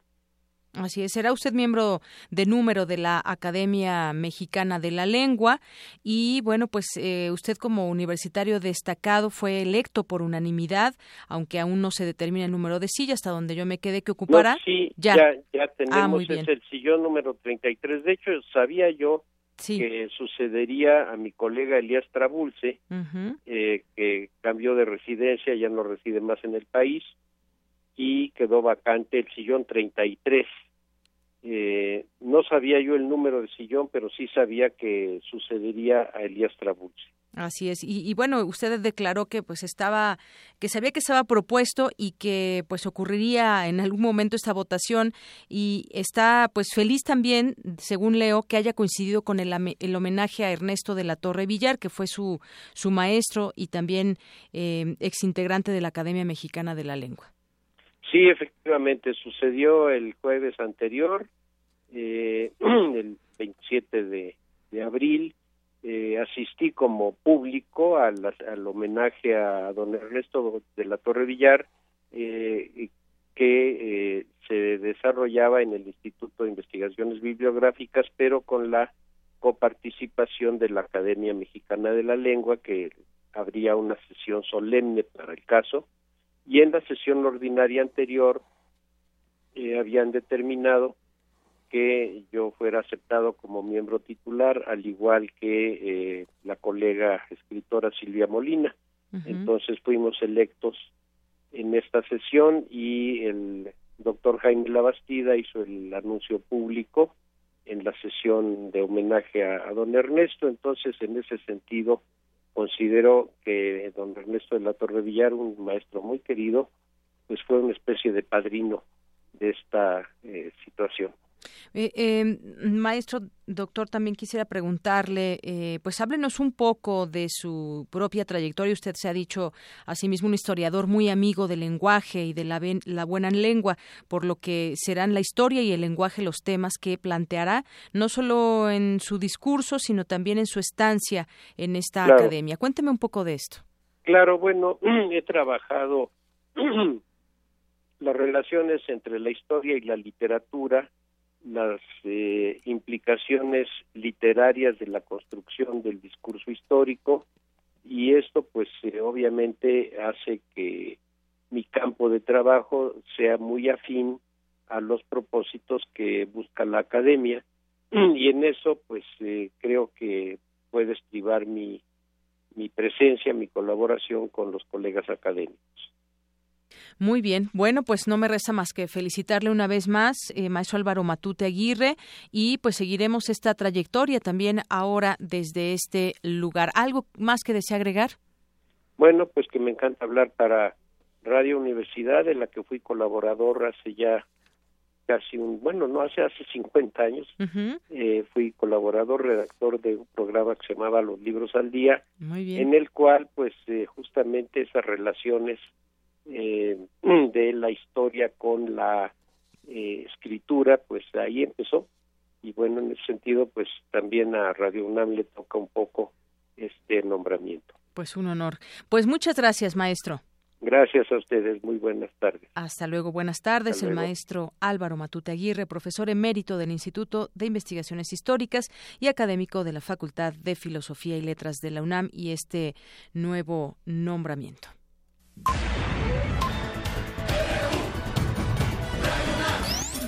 Así es, será usted miembro de número de la Academia Mexicana de la Lengua y bueno, pues eh, usted como universitario destacado fue electo por unanimidad, aunque aún no se determina el número de sillas, hasta donde yo me quedé que ocupará. sí, ya, ya, tenemos, ah, el sillón número 33. De hecho, sabía yo que sucedería a mi colega Elías Trabulce, eh, que cambió de residencia, ya no reside más en el país, y quedó vacante el sillón 33. Eh, no sabía yo el número de sillón, pero sí sabía que sucedería a Elías Trabulce. Así es. Y, bueno, usted declaró que pues estaba, que sabía que estaba propuesto y que pues ocurriría en algún momento esta votación y está pues feliz también, según leo, que haya coincidido con el, el homenaje a Ernesto de la Torre Villar, que fue su, su maestro y también eh, exintegrante de la Academia Mexicana de la Lengua. Sí, efectivamente, sucedió el jueves anterior, eh, el 27 de, abril, eh, asistí como público al, al, homenaje a don Ernesto de la Torre Villar eh, que eh, se desarrollaba en el Instituto de Investigaciones Bibliográficas pero con la coparticipación de la Academia Mexicana de la Lengua que habría una sesión solemne para el caso y en la sesión ordinaria anterior habían determinado que yo fuera aceptado como miembro titular, al igual que eh, la colega escritora Silvia Molina. Entonces fuimos electos en esta sesión y el doctor Jaime Labastida hizo el anuncio público en la sesión de homenaje a, don Ernesto. Entonces, en ese sentido, considero que don Ernesto de la Torre Villar, un maestro muy querido, pues fue una especie de padrino de esta eh, situación. Eh, em, maestro, doctor, también quisiera preguntarle, eh, pues háblenos un poco de su propia trayectoria. Usted se ha dicho a sí mismo un historiador muy amigo del lenguaje y de la, la buena lengua, por lo que serán la historia y el lenguaje los temas que planteará, no solo en su discurso, sino también en su estancia en esta academia. Cuénteme un poco de esto. Claro, bueno, he trabajado las relaciones entre la historia y la literatura las eh, implicaciones literarias de la construcción del discurso histórico y esto pues eh, obviamente hace que mi campo de trabajo sea muy afín a los propósitos que busca la academia y en eso pues eh, creo que puede estribar mi mi presencia, mi colaboración con los colegas académicos. Muy bien. Bueno, pues no me resta más que felicitarle una vez más, eh, maestro Álvaro Matute Aguirre, y pues seguiremos esta trayectoria también ahora desde este lugar. ¿Algo más que desea agregar? Bueno, pues que me encanta hablar para Radio Universidad, de la que fui colaborador hace ya casi un, bueno, no hace, hace 50 años. eh, fui colaborador, redactor de un programa que se llamaba Los Libros al Día, Muy bien. en el cual, pues, eh, justamente esas relaciones eh, de la historia con la eh, escritura, pues ahí empezó. Y bueno, en ese sentido, pues también a Radio UNAM le toca un poco este nombramiento. Pues un honor. Pues muchas gracias, maestro. Gracias a ustedes, muy buenas tardes. Hasta luego, buenas tardes. El maestro Álvaro Matute Aguirre, profesor emérito del Instituto de Investigaciones Históricas y académico de la Facultad de Filosofía y Letras de la UNAM y este nuevo nombramiento.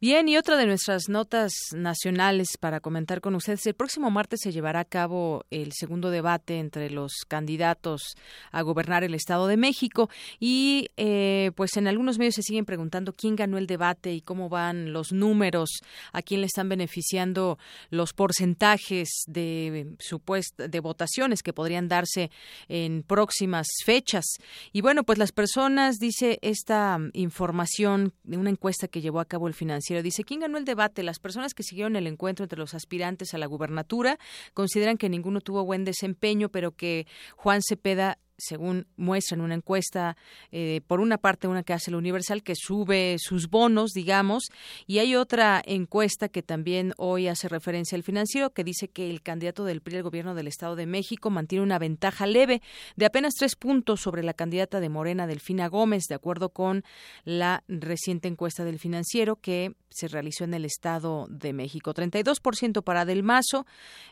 Bien, y otra de nuestras notas nacionales para comentar con ustedes. El próximo martes se llevará a cabo el segundo debate entre los candidatos a gobernar el Estado de México y eh, pues en algunos medios se siguen preguntando quién ganó el debate y cómo van los números, a quién le están beneficiando los porcentajes de supuest- de votaciones que podrían darse en próximas fechas. Y bueno, pues las personas, dice esta información de una encuesta que llevó a cabo el financiero, dice, ¿quién ganó el debate? Las personas que siguieron el encuentro entre los aspirantes a la gubernatura consideran que ninguno tuvo buen desempeño, pero que Juan Cepeda según muestra en una encuesta, eh, por una parte una que hace el Universal, que sube sus bonos, digamos, y hay otra encuesta que también hoy hace referencia al financiero, que dice que el candidato del PRI al gobierno del Estado de México mantiene una ventaja leve de apenas tres puntos sobre la candidata de Morena, Delfina Gómez, de acuerdo con la reciente encuesta del financiero que se realizó en el Estado de México. 32% para Del Mazo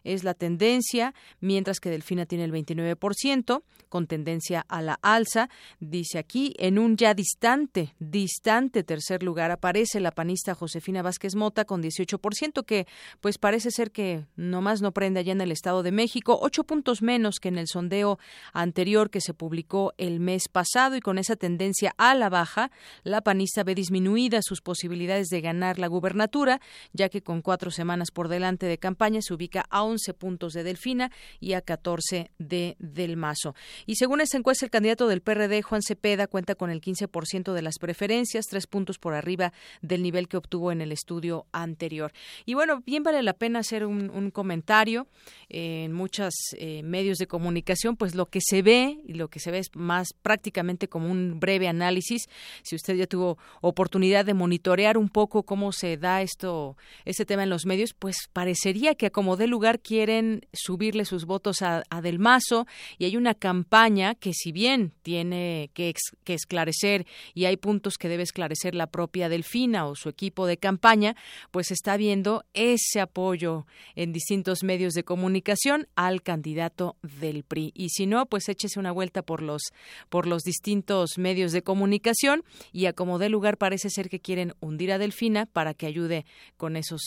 es la tendencia, mientras que Delfina tiene el 29%, con tendencia a la alza. Dice aquí, en un ya distante, distante tercer lugar aparece la panista Josefina Vázquez Mota con 18%, que pues parece ser que nomás no prende allá en el Estado de México, ocho puntos menos que en el sondeo anterior que se publicó el mes pasado y con esa tendencia a la baja, la panista ve disminuidas sus posibilidades de ganar la gubernatura, ya que con cuatro semanas por delante de campaña se ubica a 11 puntos de Delfina y a 14 de Del Mazo. Y según esta encuesta, el candidato del PRD, Juan Cepeda, cuenta con el 15% de las preferencias, tres puntos por arriba del nivel que obtuvo en el estudio anterior. Y bueno, bien vale la pena hacer un, comentario eh, en muchos eh, medios de comunicación, pues lo que se ve y lo que se ve es más prácticamente como un breve análisis. Si usted ya tuvo oportunidad de monitorear un poco cómo se da esto, este tema en los medios, pues parecería que a como dé lugar quieren subirle sus votos a Del Mazo y hay una campaña que si bien tiene que, esclarecer y hay puntos que debe esclarecer la propia Delfina o su equipo de campaña, pues está viendo ese apoyo en distintos medios de comunicación al candidato del PRI. Y si no, pues échese una vuelta por los por los distintos medios de comunicación y a como dé lugar parece ser que quieren hundir a Delfina para que ayude con esos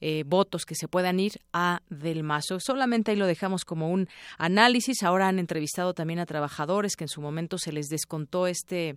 eh, votos que se puedan ir a Del Mazo. Solamente ahí lo dejamos como un análisis. Ahora han entrevistado también a trabajadores que en su momento se les descontó este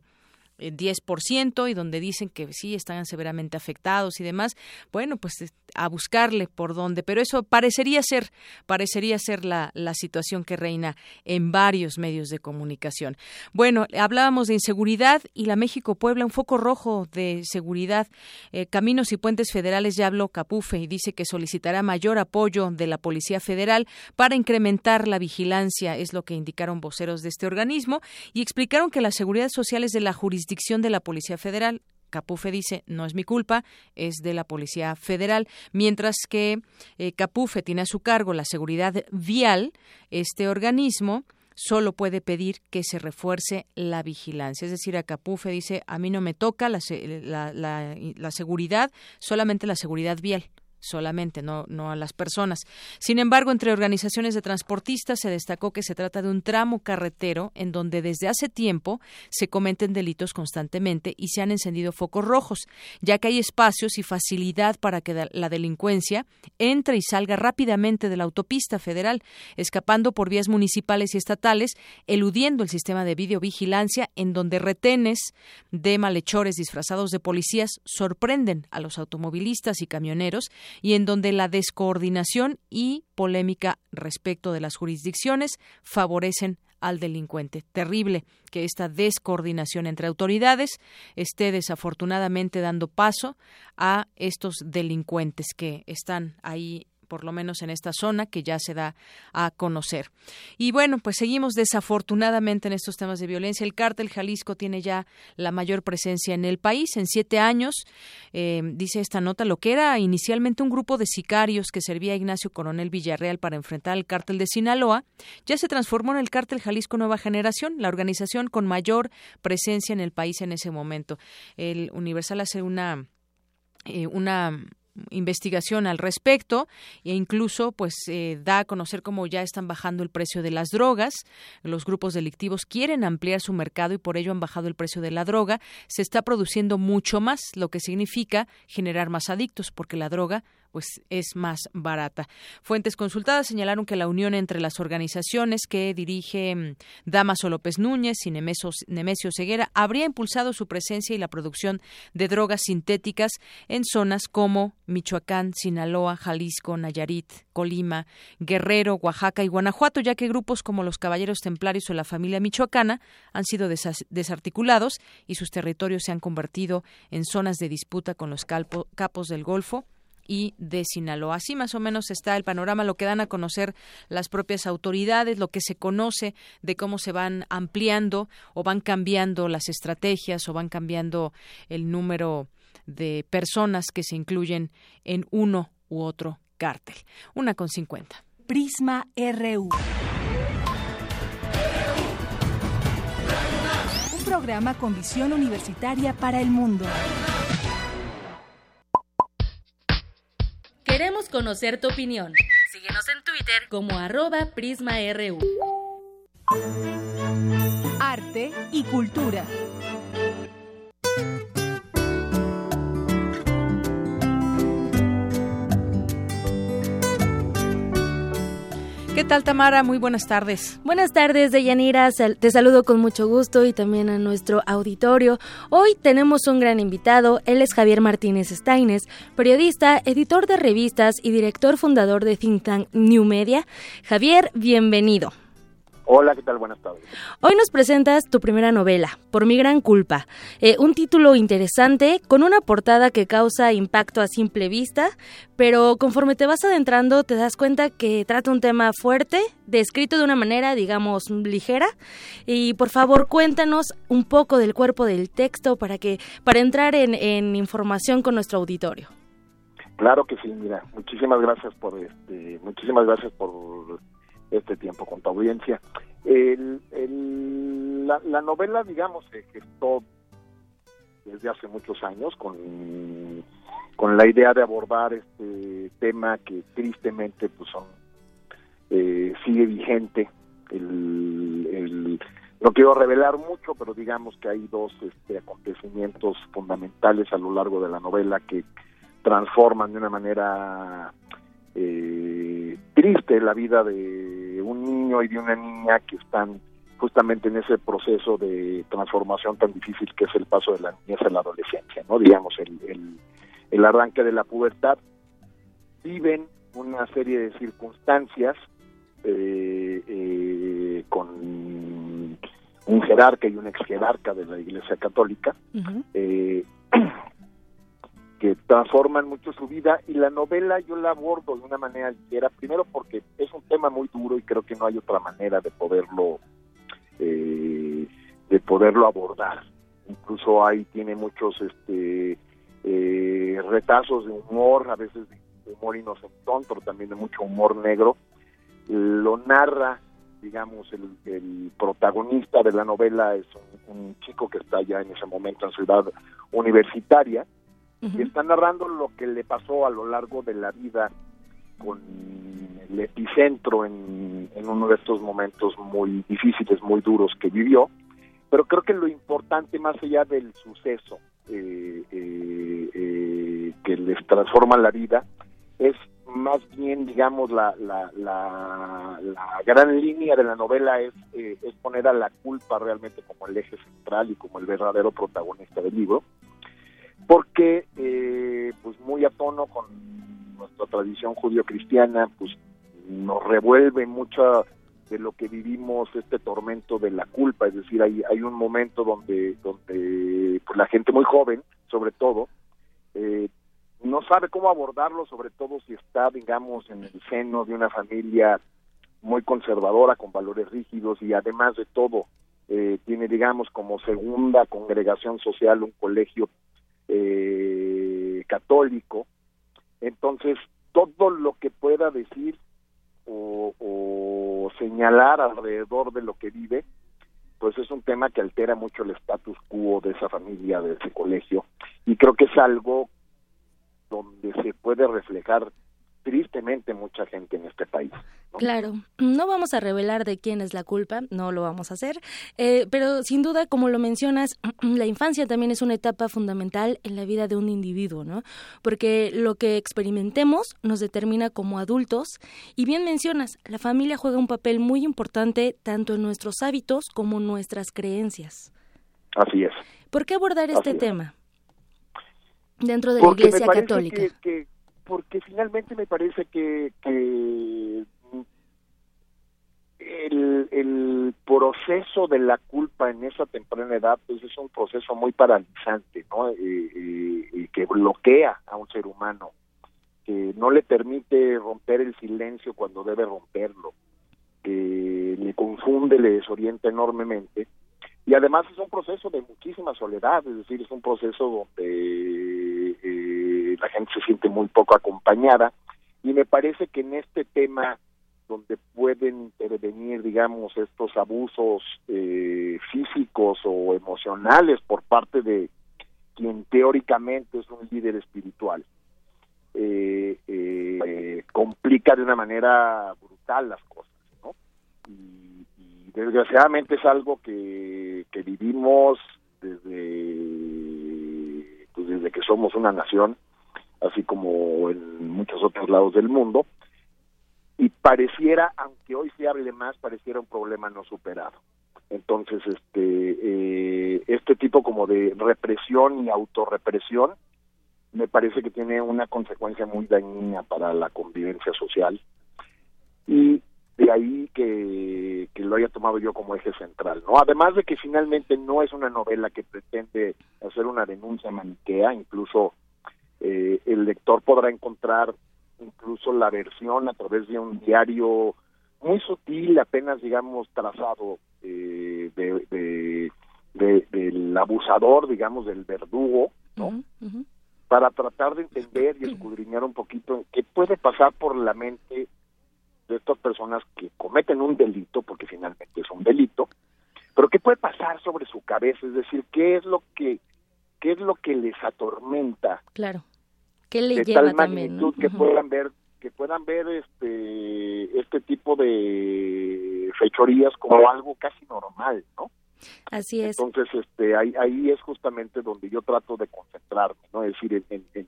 eh, 10% y donde dicen que sí están severamente afectados y demás, bueno, pues eh, a buscarle por dónde, pero eso parecería ser parecería ser la, la situación que reina en varios medios de comunicación. Bueno, hablábamos de inseguridad y la México Puebla un foco rojo de seguridad. Eh, Caminos y Puentes Federales ya habló Capufe y dice que solicitará mayor apoyo de la Policía Federal para incrementar la vigilancia, es lo que indicaron voceros de este organismo y explicaron que la seguridad social es de la jurisdicción de la Policía Federal. Capufe dice, no es mi culpa, es de la Policía Federal, mientras que eh, Capufe tiene a su cargo la seguridad vial, este organismo solo puede pedir que se refuerce la vigilancia. Es decir, a Capufe dice, a mí no me toca la, la, la- la seguridad, solamente la seguridad vial solamente, no, a las personas. Sin embargo, entre organizaciones de transportistas se destacó que se trata de un tramo carretero en donde desde hace tiempo se cometen delitos constantemente y se han encendido focos rojos, ya que hay espacios y facilidad para que la delincuencia entre y salga rápidamente de la autopista federal, escapando por vías municipales y estatales, eludiendo el sistema de videovigilancia en donde retenes de malhechores disfrazados de policías sorprenden a los automovilistas y camioneros y en donde la descoordinación y polémica respecto de las jurisdicciones favorecen al delincuente. Terrible que esta descoordinación entre autoridades esté desafortunadamente dando paso a estos delincuentes que están ahí por lo menos en esta zona que ya se da a conocer. Y bueno, pues seguimos desafortunadamente en estos temas de violencia. El cártel Jalisco tiene ya la mayor presencia en el país. En siete años, eh, dice esta nota, lo que era inicialmente un grupo de sicarios que servía a Ignacio Coronel Villarreal para enfrentar al cártel de Sinaloa, ya se transformó en el cártel Jalisco Nueva Generación, la organización con mayor presencia en el país en ese momento. El Universal hace una eh, una investigación al respecto e incluso pues eh, da a conocer cómo ya están bajando el precio de las drogas. Los grupos delictivos quieren ampliar su mercado y por ello han bajado el precio de la droga. Se está produciendo mucho más lo que significa generar más adictos porque la droga pues es más barata. Fuentes consultadas señalaron que la unión entre las organizaciones que dirige mm, Damaso López Núñez y Nemesio Ceguera habría impulsado su presencia y la producción de drogas sintéticas en zonas como Michoacán, Sinaloa, Jalisco, Nayarit, Colima, Guerrero, Oaxaca y Guanajuato, ya que grupos como los Caballeros Templarios o la familia michoacana han sido desarticulados y sus territorios se han convertido en zonas de disputa con los capos del Golfo y de Sinaloa. Así más o menos está el panorama, lo que dan a conocer las propias autoridades, lo que se conoce de cómo se van ampliando o van cambiando las estrategias o van cambiando el número de personas que se incluyen en uno u otro cártel. Una con cincuenta. Prisma RU. Un programa con visión universitaria para el mundo. Queremos conocer tu opinión. Síguenos en Twitter como arroba PrismaRU. Arte y cultura. ¿Qué tal, Tamara? Muy buenas tardes. Buenas tardes, Deyanira. Te saludo con mucho gusto y también a nuestro auditorio. Hoy tenemos un gran invitado. Él es Javier Martínez Steines, periodista, editor de revistas y director fundador de Think Tank New Media. Javier, bienvenido. Hola, ¿qué tal? Buenas tardes. Hoy nos presentas tu primera novela, Por mi gran culpa. Eh, un título interesante, con una portada que causa impacto a simple vista, pero conforme te vas adentrando te das cuenta que trata un tema fuerte, descrito de una manera, digamos, ligera. Y por favor, cuéntanos un poco del cuerpo del texto para, que, para entrar en, en información con nuestro auditorio. Claro que sí, mira, muchísimas gracias por este, muchísimas gracias por este tiempo con tu audiencia. El, la, novela, digamos, se gestó desde hace muchos años con, con la idea de abordar este tema que tristemente pues son eh, sigue vigente. El, no quiero revelar mucho, pero digamos que hay dos este, acontecimientos fundamentales a lo largo de la novela que transforman de una manera eh, triste la vida de niño y de una niña que están justamente en ese proceso de transformación tan difícil que es el paso de la niñez a la adolescencia, ¿no? Digamos, el, el, arranque de la pubertad. Viven una serie de circunstancias eh, eh, con un jerarca y un ex jerarca de la Iglesia Católica, que transforman mucho su vida y la novela yo la abordo de una manera ligera, primero porque es un tema muy duro y creo que no hay otra manera de poderlo eh, de poderlo abordar. Incluso ahí tiene muchos este eh, retazos de humor, a veces de humor inocentón, pero también de mucho humor negro. Lo narra, digamos, el, protagonista de la novela es un, un chico que está ya en ese momento en ciudad universitaria, y está narrando lo que le pasó a lo largo de la vida con el epicentro en, uno de estos momentos muy difíciles, muy duros que vivió. Pero creo que lo importante, más allá del suceso eh, eh, eh, que les transforma la vida, es más bien, digamos, la, la, la, gran línea de la novela es, es poner a la culpa realmente como el eje central y como el verdadero protagonista del libro, porque, pues muy a tono con nuestra tradición judío-cristiana, pues nos revuelve mucho de lo que vivimos este tormento de la culpa, es decir, hay, hay un momento donde, donde pues, la gente muy joven, sobre todo, eh, no sabe cómo abordarlo, sobre todo si está, digamos, en el seno de una familia muy conservadora, con valores rígidos y además de todo, eh, tiene, digamos, como segunda congregación social un colegio eh, católico, entonces, todo lo que pueda decir o, señalar alrededor de lo que vive, pues es un tema que altera mucho el status quo de esa familia, de ese colegio, y creo que es algo donde se puede reflejar tristemente mucha gente en este país. Claro, no vamos a revelar de quién es la culpa, no lo vamos a hacer, eh, pero sin duda, como lo mencionas, la infancia también es una etapa fundamental en la vida de un individuo, ¿no? Porque lo que experimentemos nos determina como adultos y bien mencionas, la familia juega un papel muy importante tanto en nuestros hábitos como en nuestras creencias. Así es. ¿Por qué abordar este tema dentro de la Iglesia Católica? Porque finalmente me parece que, el, proceso de la culpa en esa temprana edad pues es un proceso muy paralizante, ¿no? y que bloquea a un ser humano, que no le permite romper el silencio cuando debe romperlo, que le confunde, le desorienta enormemente. Y además es un proceso de muchísima soledad, es decir, es un proceso donde la gente se siente muy poco acompañada y me parece que en este tema donde pueden intervenir, digamos, estos abusos eh, físicos o emocionales por parte de quien teóricamente es un líder espiritual, eh, eh, complica de una manera brutal las cosas, ¿no? Y, desgraciadamente es algo que, que vivimos desde, pues desde que somos una nación así como en muchos otros lados del mundo, y pareciera, aunque hoy se hable más, pareciera un problema no superado. Entonces, este, eh, este tipo como de represión y autorrepresión me parece que tiene una consecuencia muy dañina para la convivencia social y de ahí que, que, lo haya tomado yo como eje central, ¿no? Además de que finalmente no es una novela que pretende hacer una denuncia maniquea, incluso eh, el lector podrá encontrar incluso la versión a través de un diario muy sutil, apenas digamos trazado eh, de, del abusador, digamos del verdugo, ¿no? Para tratar de entender y escudriñar un poquito qué puede pasar por la mente de estas personas que cometen un delito, porque finalmente es un delito, pero qué puede pasar sobre su cabeza, es decir, qué es lo que qué es lo que les atormenta. Claro. ¿Qué le de lleva tal magnitud que puedan ver que puedan ver este este tipo de fechorías como algo casi normal, ¿no? Así es. Entonces, este, ahí, ahí es justamente donde yo trato de concentrarme, ¿no? Es decir, en, en,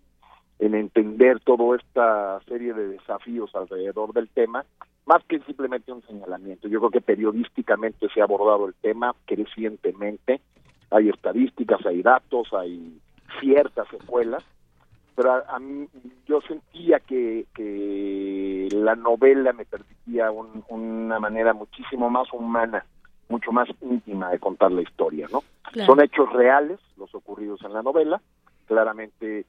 en entender toda esta serie de desafíos alrededor del tema, más que simplemente un señalamiento. Yo creo que periodísticamente se ha abordado el tema crecientemente, hay estadísticas, hay datos, hay ciertas escuelas, pero a, mí yo sentía que, que la novela me permitía una manera muchísimo más humana, mucho más íntima de contar la historia, ¿no? Son hechos reales los ocurridos en la novela, claramente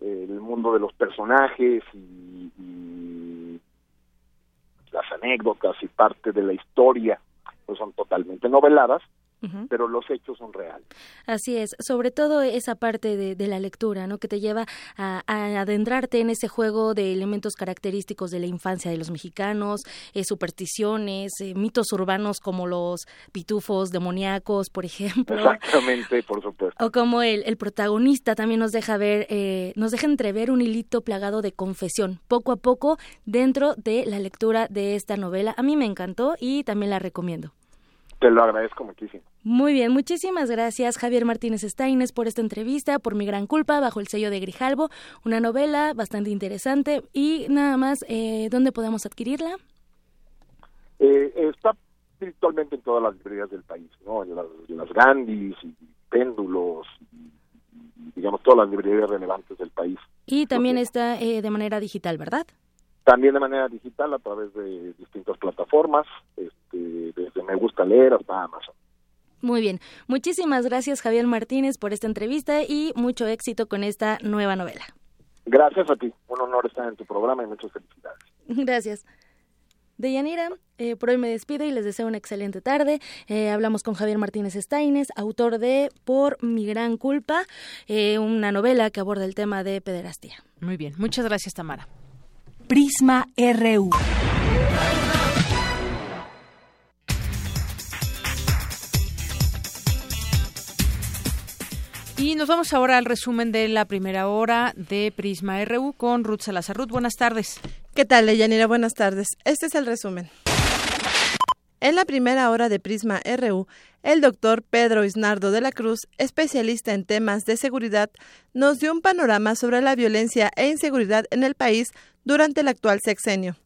eh, el mundo de los personajes y, y, las anécdotas y parte de la historia pues son totalmente noveladas, pero los hechos son reales. Así es, sobre todo esa parte de, la lectura, ¿no? Que te lleva a, adentrarte en ese juego de elementos característicos de la infancia de los mexicanos, eh, supersticiones, eh, mitos urbanos como los pitufos demoníacos, por ejemplo. Exactamente, por supuesto. O como el, el protagonista también nos deja ver, eh, nos deja entrever un hilito plagado de confesión, poco a poco dentro de la lectura de esta novela. A mí me encantó y también la recomiendo. Te lo agradezco muchísimo. Muy bien, muchísimas gracias Javier Martínez Steines por esta entrevista, por Mi Gran Culpa, bajo el sello de Grijalbo, una novela bastante interesante y nada más, eh, ¿dónde podemos adquirirla? Eh, está virtualmente en todas las librerías del país, ¿no? En las, las Gandhis y Péndulos, digamos todas las librerías relevantes del país. Y también está eh, de manera digital, ¿verdad? También de manera digital a través de distintas plataformas, este, desde Me Gusta Leer hasta Amazon. Muy bien. Muchísimas gracias, Javier Martínez, por esta entrevista y mucho éxito con esta nueva novela. Gracias a ti. Un honor estar en tu programa y muchas felicidades. Gracias. Deyanira, eh, por hoy me despido y les deseo una excelente tarde. Eh, hablamos con Javier Martínez Steines, autor de Por mi gran culpa, eh, una novela que aborda el tema de pederastía. Muy bien, muchas gracias Tamara. Prisma RU. Y nos vamos ahora al resumen de la primera hora de Prisma RU con Ruth Salazar. Ruth, buenas tardes. ¿Qué tal, Leyanira? Buenas tardes. Este es el resumen. En la primera hora de Prisma RU, el doctor Pedro Isnardo de la Cruz, especialista en temas de seguridad, nos dio un panorama sobre la violencia e inseguridad en el país durante el actual sexenio.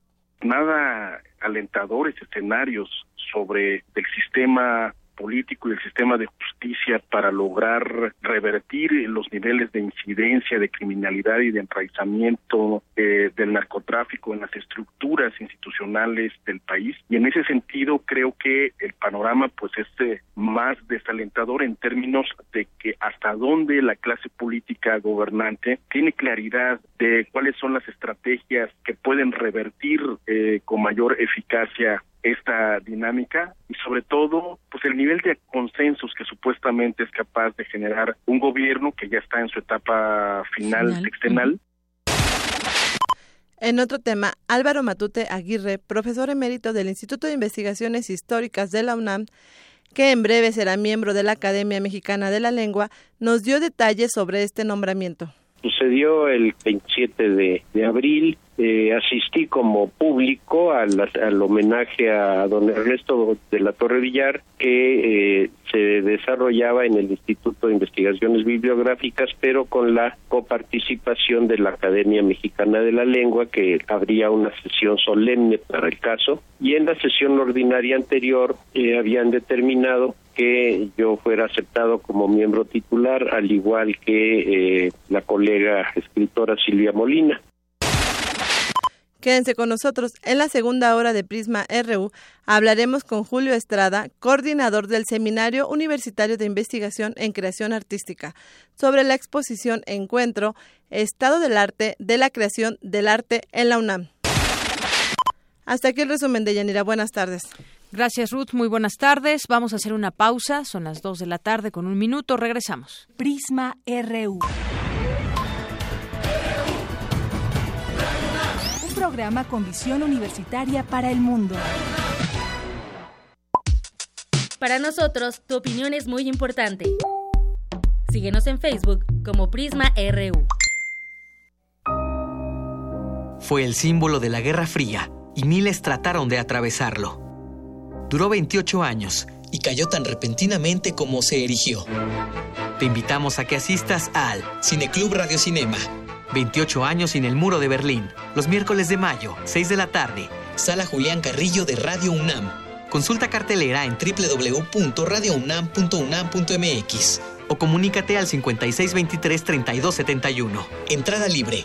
Nada alentadores escenarios sobre el sistema político y el sistema de justicia para lograr revertir los niveles de incidencia, de criminalidad y de enraizamiento eh, del narcotráfico en las estructuras institucionales del país. Y en ese sentido creo que el panorama pues es eh, más desalentador en términos de que hasta dónde la clase política gobernante tiene claridad de cuáles son las estrategias que pueden revertir eh, con mayor eficacia esta dinámica y sobre todo pues el nivel de consensos que supuestamente es capaz de generar un gobierno que ya está en su etapa final, external. En otro tema, Álvaro Matute Aguirre, profesor emérito del Instituto de Investigaciones Históricas de la UNAM, que en breve será miembro de la Academia Mexicana de la Lengua, nos dio detalles sobre este nombramiento. Sucedió el 27 de, de abril eh, asistí como público al, homenaje a don Ernesto de la Torre Villar que eh, se desarrollaba en el Instituto de Investigaciones Bibliográficas pero con la coparticipación de la Academia Mexicana de la Lengua que habría una sesión solemne para el caso y en la sesión ordinaria anterior eh, habían determinado que yo fuera aceptado como miembro titular, al igual que la colega escritora Silvia Molina. Quédense con nosotros. En la segunda hora de Prisma RU hablaremos con Julio Estrada, coordinador del Seminario Universitario de Investigación en Creación Artística, sobre la exposición Encuentro, Estado del Arte de la Creación del Arte en la UNAM. Hasta aquí el resumen de Yanira. Buenas tardes. Gracias, Ruth. Muy buenas tardes. Vamos a hacer una pausa. Son las 2 de la tarde con un minuto. Regresamos. Prisma RU. Programa con visión universitaria para el mundo. Para nosotros, tu opinión es muy importante. Síguenos en Facebook como Prisma RU. Fue el símbolo de la Guerra Fría y miles trataron de atravesarlo. Duró 28 años y cayó tan repentinamente como se erigió. Te invitamos a que asistas al Cineclub Radio Cinema 28 años sin el muro de Berlín. Los miércoles de mayo, 6 de la tarde. Sala Julián Carrillo de Radio UNAM. Consulta cartelera en www.radiounam.unam.mx o comunícate al 5623-3271. Entrada libre.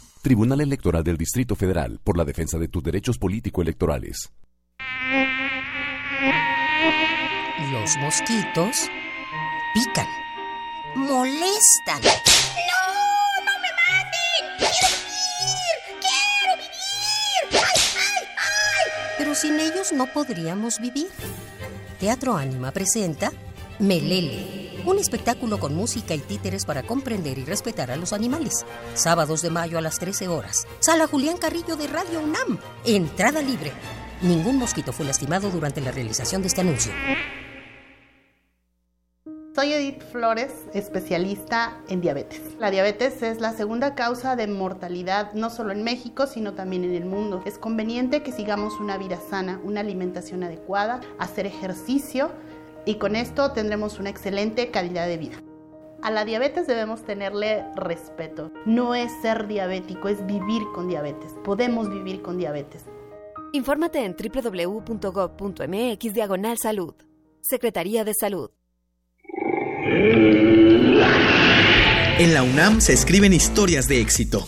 Tribunal Electoral del Distrito Federal por la defensa de tus derechos político-electorales. Los mosquitos pican, molestan. ¡No! ¡No me maten! ¡Quiero vivir! ¡Quiero vivir! ¡Ay, ay, ay! Pero sin ellos no podríamos vivir. Teatro Ánima presenta Melele, un espectáculo con música y títeres para comprender y respetar a los animales. Sábados de mayo a las 13 horas. Sala Julián Carrillo de Radio UNAM. Entrada libre. Ningún mosquito fue lastimado durante la realización de este anuncio. Soy Edith Flores, especialista en diabetes. La diabetes es la segunda causa de mortalidad no solo en México, sino también en el mundo. Es conveniente que sigamos una vida sana, una alimentación adecuada, hacer ejercicio y con esto tendremos una excelente calidad de vida. A la diabetes debemos tenerle respeto. No es ser diabético, es vivir con diabetes. Podemos vivir con diabetes. Infórmate en www.gov.mx diagonal salud. Secretaría de Salud. En la UNAM se escriben historias de éxito.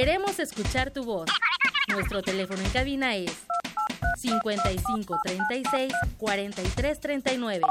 Queremos escuchar tu voz. Nuestro teléfono en cabina es 55 36 43 39.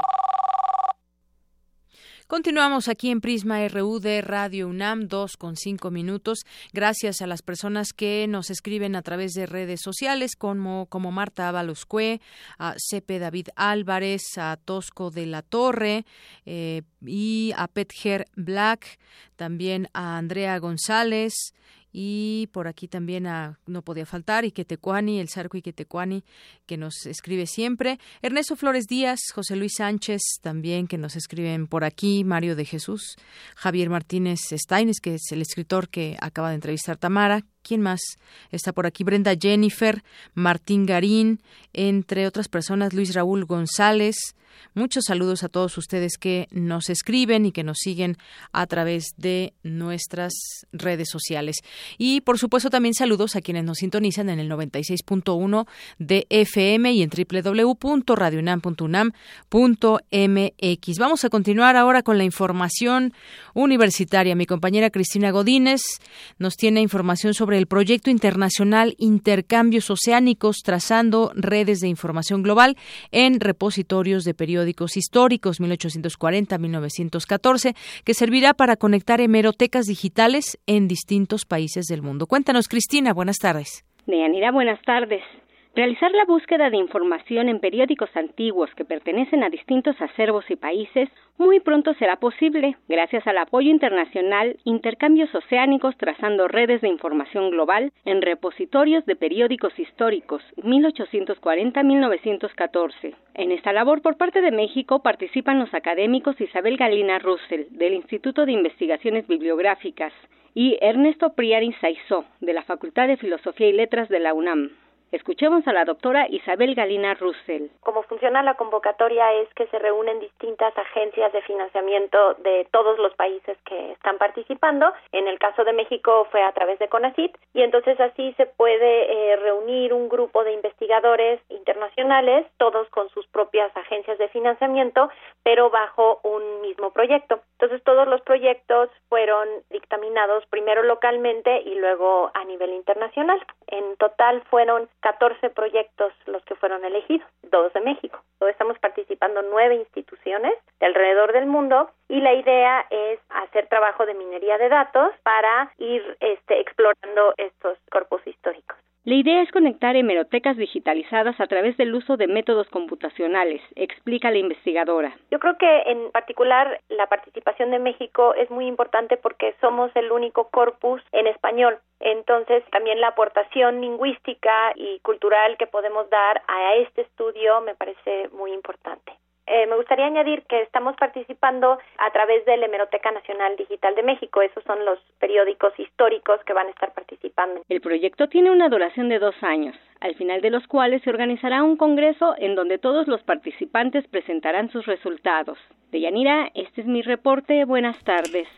Continuamos aquí en Prisma RU de Radio UNAM, dos con cinco minutos. Gracias a las personas que nos escriben a través de redes sociales, como, como Marta Avaloscue, a Cepe David Álvarez, a Tosco de la Torre eh, y a Petger Black, también a Andrea González, y por aquí también a, no podía faltar Iquetecuani, el Zarco Iquetecuani, que nos escribe siempre. Ernesto Flores Díaz, José Luis Sánchez también, que nos escriben por aquí. Mario de Jesús, Javier Martínez Steines, que es el escritor que acaba de entrevistar Tamara. ¿Quién más está por aquí? Brenda Jennifer, Martín Garín, entre otras personas, Luis Raúl González, Muchos saludos a todos ustedes que nos escriben y que nos siguen a través de nuestras redes sociales. Y por supuesto también saludos a quienes nos sintonizan en el 96.1 de FM y en www.radionam.unam.mx. Vamos a continuar ahora con la información universitaria. Mi compañera Cristina Godínez nos tiene información sobre el proyecto internacional Intercambios Oceánicos trazando redes de información global en repositorios de periódicos históricos 1840-1914, que servirá para conectar hemerotecas digitales en distintos países del mundo. Cuéntanos, Cristina, buenas tardes. Deyanira, buenas tardes. Realizar la búsqueda de información en periódicos antiguos que pertenecen a distintos acervos y países muy pronto será posible gracias al apoyo internacional Intercambios Oceánicos trazando redes de información global en repositorios de periódicos históricos 1840-1914. En esta labor por parte de México participan los académicos Isabel Galina Russell del Instituto de Investigaciones Bibliográficas y Ernesto Priari Saizó de la Facultad de Filosofía y Letras de la UNAM. Escuchemos a la doctora Isabel Galina Russell. Cómo funciona la convocatoria es que se reúnen distintas agencias de financiamiento de todos los países que están participando. En el caso de México fue a través de CONACIT y entonces así se puede eh, reunir un grupo de investigadores internacionales, todos con sus propias agencias de financiamiento, pero bajo un mismo proyecto. Entonces todos los proyectos fueron dictaminados primero localmente y luego a nivel internacional. En total fueron 14 proyectos los que fueron elegidos, dos de México. Estamos participando nueve instituciones de alrededor del mundo y la idea es hacer trabajo de minería de datos para ir este, explorando estos corpus históricos. La idea es conectar hemerotecas digitalizadas a través del uso de métodos computacionales, explica la investigadora. Yo creo que en particular la participación de México es muy importante porque somos el único corpus en español. Entonces, también la aportación lingüística y cultural que podemos dar a este estudio me parece muy importante. Eh, me gustaría añadir que estamos participando a través de la Hemeroteca Nacional Digital de México. Esos son los periódicos históricos que van a estar participando. El proyecto tiene una duración de dos años, al final de los cuales se organizará un congreso en donde todos los participantes presentarán sus resultados. Deyanira, este es mi reporte. Buenas tardes.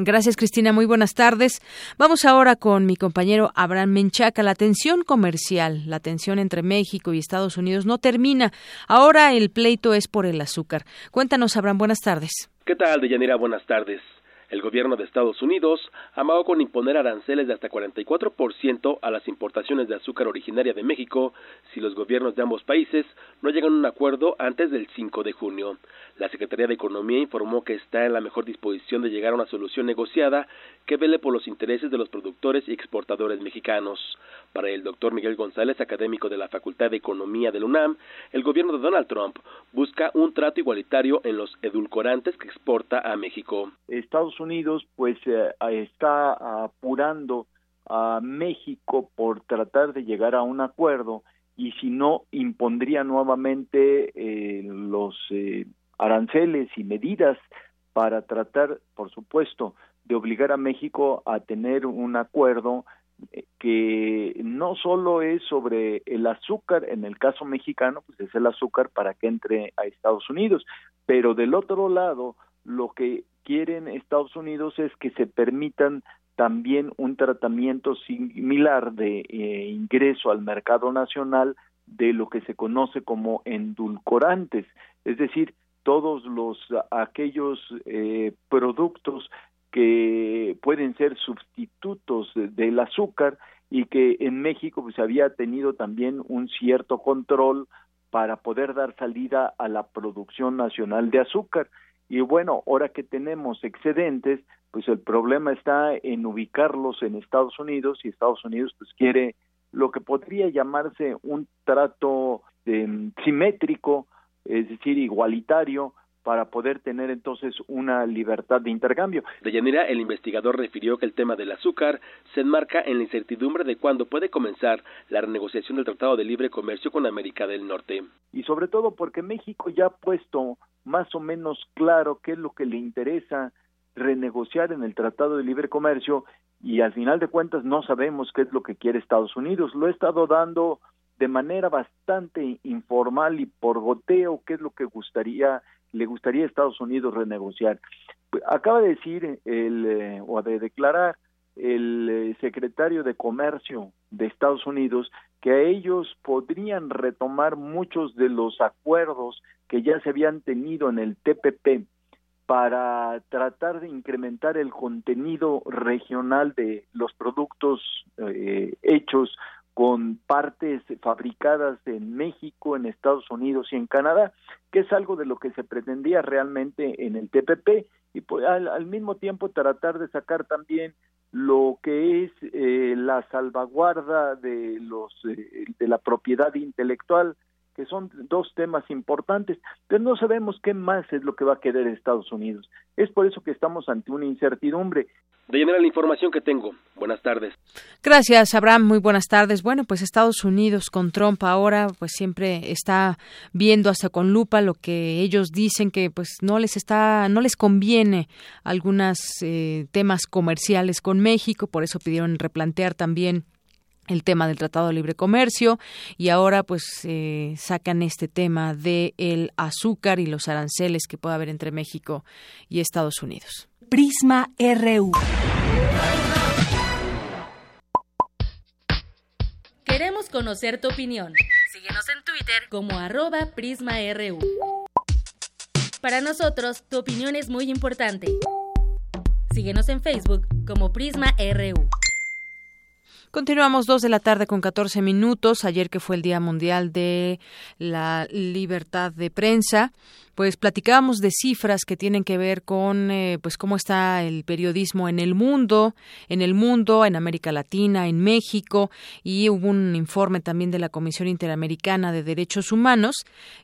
Gracias, Cristina. Muy buenas tardes. Vamos ahora con mi compañero Abraham Menchaca. La tensión comercial, la tensión entre México y Estados Unidos no termina. Ahora el pleito es por el azúcar. Cuéntanos, Abraham. Buenas tardes. ¿Qué tal, Deyanira? Buenas tardes. El gobierno de Estados Unidos amagó con imponer aranceles de hasta 44% a las importaciones de azúcar originaria de México si los gobiernos de ambos países no llegan a un acuerdo antes del 5 de junio. La Secretaría de Economía informó que está en la mejor disposición de llegar a una solución negociada que vele por los intereses de los productores y exportadores mexicanos. Para el doctor Miguel González, académico de la Facultad de Economía de la UNAM, el gobierno de Donald Trump busca un trato igualitario en los edulcorantes que exporta a México. Unidos pues eh, está apurando a México por tratar de llegar a un acuerdo y si no impondría nuevamente eh, los eh, aranceles y medidas para tratar, por supuesto, de obligar a México a tener un acuerdo eh, que no solo es sobre el azúcar, en el caso mexicano, pues es el azúcar para que entre a Estados Unidos, pero del otro lado, lo que quieren Estados Unidos es que se permitan también un tratamiento similar de eh, ingreso al mercado nacional de lo que se conoce como endulcorantes, es decir, todos los aquellos eh, productos que pueden ser sustitutos del azúcar y que en México pues había tenido también un cierto control para poder dar salida a la producción nacional de azúcar. Y bueno, ahora que tenemos excedentes, pues el problema está en ubicarlos en Estados Unidos y Estados Unidos pues quiere lo que podría llamarse un trato eh, simétrico es decir, igualitario, para poder tener entonces una libertad de intercambio. De Yanira, el investigador refirió que el tema del azúcar se enmarca en la incertidumbre de cuándo puede comenzar la renegociación del Tratado de Libre Comercio con América del Norte. Y sobre todo porque México ya ha puesto más o menos claro qué es lo que le interesa renegociar en el Tratado de Libre Comercio y al final de cuentas no sabemos qué es lo que quiere Estados Unidos. Lo he estado dando de manera bastante informal y por goteo qué es lo que gustaría le gustaría a Estados Unidos renegociar. Acaba de decir el eh, o de declarar el eh, secretario de Comercio de Estados Unidos que ellos podrían retomar muchos de los acuerdos que ya se habían tenido en el TPP para tratar de incrementar el contenido regional de los productos eh, hechos con partes fabricadas en México, en Estados Unidos y en Canadá, que es algo de lo que se pretendía realmente en el TPP y pues, al, mismo tiempo tratar de sacar también lo que es eh, la salvaguarda de los eh, de la propiedad intelectual que son dos temas importantes, pero no sabemos qué más es lo que va a querer Estados Unidos. Es por eso que estamos ante una incertidumbre. De llenar la información que tengo. Buenas tardes. Gracias, Abraham. Muy buenas tardes. Bueno, pues Estados Unidos con Trump ahora, pues siempre está viendo hasta con lupa lo que ellos dicen que, pues no les está, no les conviene algunos eh, temas comerciales con México. Por eso pidieron replantear también el tema del Tratado de Libre Comercio y ahora pues eh, sacan este tema de el azúcar y los aranceles que puede haber entre México y Estados Unidos. Prisma RU. Queremos conocer tu opinión. Síguenos en Twitter como arroba PrismaRU. Para nosotros, tu opinión es muy importante. Síguenos en Facebook como Prisma RU. Continuamos dos de la tarde con 14 minutos. Ayer que fue el Día Mundial de la Libertad de Prensa, pues platicábamos de cifras que tienen que ver con eh, pues cómo está el periodismo en el mundo, en el mundo, en América Latina, en México y hubo un informe también de la Comisión Interamericana de Derechos Humanos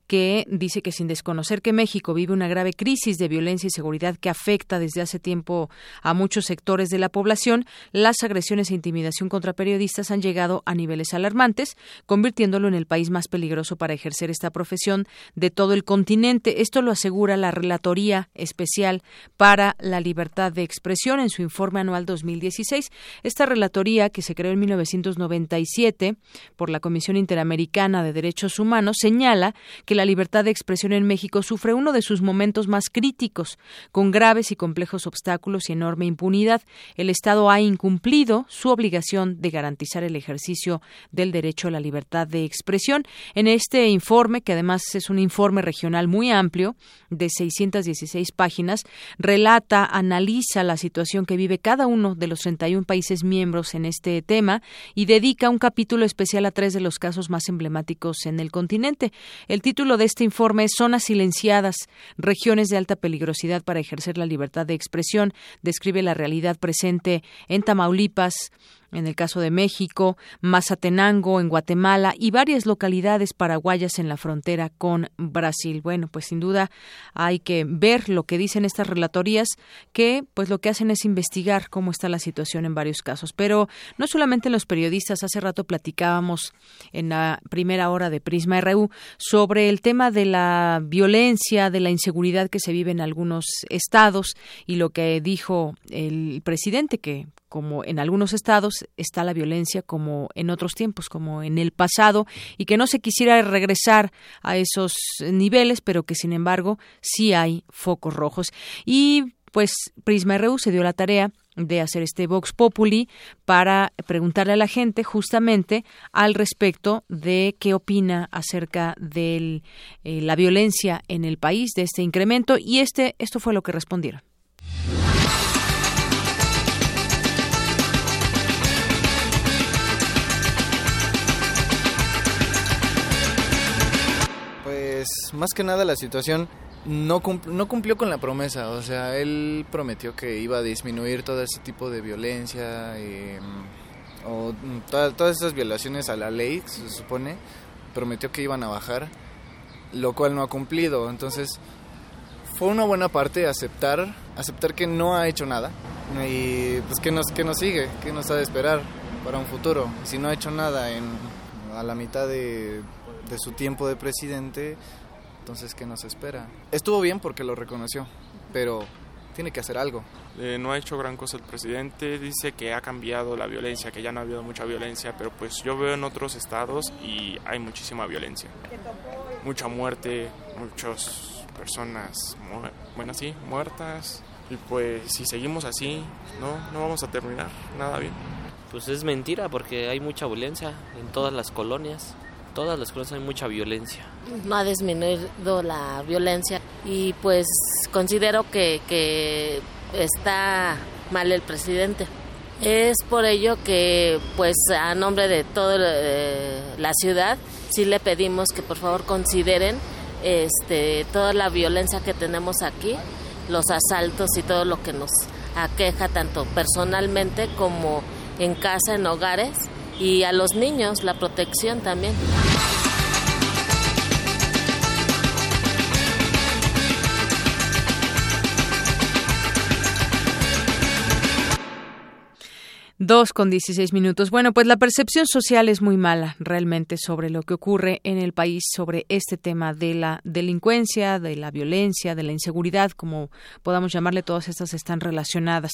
que dice que sin desconocer que México vive una grave crisis de violencia y seguridad que afecta desde hace tiempo a muchos sectores de la población, las agresiones e intimidación contra periodistas han llegado a niveles alarmantes, convirtiéndolo en el país más peligroso para ejercer esta profesión de todo el continente. Esto lo asegura la Relatoría Especial para la Libertad de Expresión en su informe anual 2016. Esta relatoría, que se creó en 1997 por la Comisión Interamericana de Derechos Humanos, señala que la libertad de expresión en México sufre uno de sus momentos más críticos, con graves y complejos obstáculos y enorme impunidad. El Estado ha incumplido su obligación de garantizar el ejercicio del derecho a la libertad de expresión. En este informe, que además es un informe regional muy amplio, de 616 páginas, relata, analiza la situación que vive cada uno de los 31 países miembros en este tema y dedica un capítulo especial a tres de los casos más emblemáticos en el continente. El título de este informe es Zonas silenciadas, regiones de alta peligrosidad para ejercer la libertad de expresión. Describe la realidad presente en Tamaulipas, en el caso de México, Mazatenango en Guatemala y varias localidades paraguayas en la frontera con Brasil. Bueno, pues sin duda hay que ver lo que dicen estas relatorías que pues lo que hacen es investigar cómo está la situación en varios casos, pero no solamente los periodistas, hace rato platicábamos en la primera hora de Prisma RU sobre el tema de la violencia, de la inseguridad que se vive en algunos estados y lo que dijo el presidente que como en algunos estados está la violencia como en otros tiempos, como en el pasado, y que no se quisiera regresar a esos niveles, pero que sin embargo sí hay focos rojos. Y pues Prisma RU se dio la tarea de hacer este Vox Populi para preguntarle a la gente justamente al respecto de qué opina acerca de eh, la violencia en el país, de este incremento, y este, esto fue lo que respondieron. Más que nada la situación no, no cumplió con la promesa, o sea, él prometió que iba a disminuir todo ese tipo de violencia em, o todas esas violaciones a la ley, se supone, prometió que iban a bajar, lo cual no ha cumplido, entonces fue una buena parte aceptar, aceptar que no ha hecho nada y pues que nos, que nos sigue, que nos ha de esperar para un futuro, si no ha hecho nada en, a la mitad de de su tiempo de presidente, entonces ¿qué nos espera? Estuvo bien porque lo reconoció, pero tiene que hacer algo. Eh, no ha hecho gran cosa el presidente, dice que ha cambiado la violencia, que ya no ha habido mucha violencia, pero pues yo veo en otros estados y hay muchísima violencia. Mucha muerte, muchas personas, bueno, sí, muertas. Y pues si seguimos así, no, no vamos a terminar nada bien. Pues es mentira porque hay mucha violencia en todas las colonias todas las cosas hay mucha violencia. No ha disminuido la violencia y pues considero que, que está mal el presidente. Es por ello que pues a nombre de toda eh, la ciudad sí le pedimos que por favor consideren este, toda la violencia que tenemos aquí, los asaltos y todo lo que nos aqueja tanto personalmente como en casa, en hogares y a los niños la protección también. Dos con dieciséis minutos. Bueno, pues la percepción social es muy mala realmente sobre lo que ocurre en el país, sobre este tema de la delincuencia, de la violencia, de la inseguridad, como podamos llamarle, todas estas están relacionadas.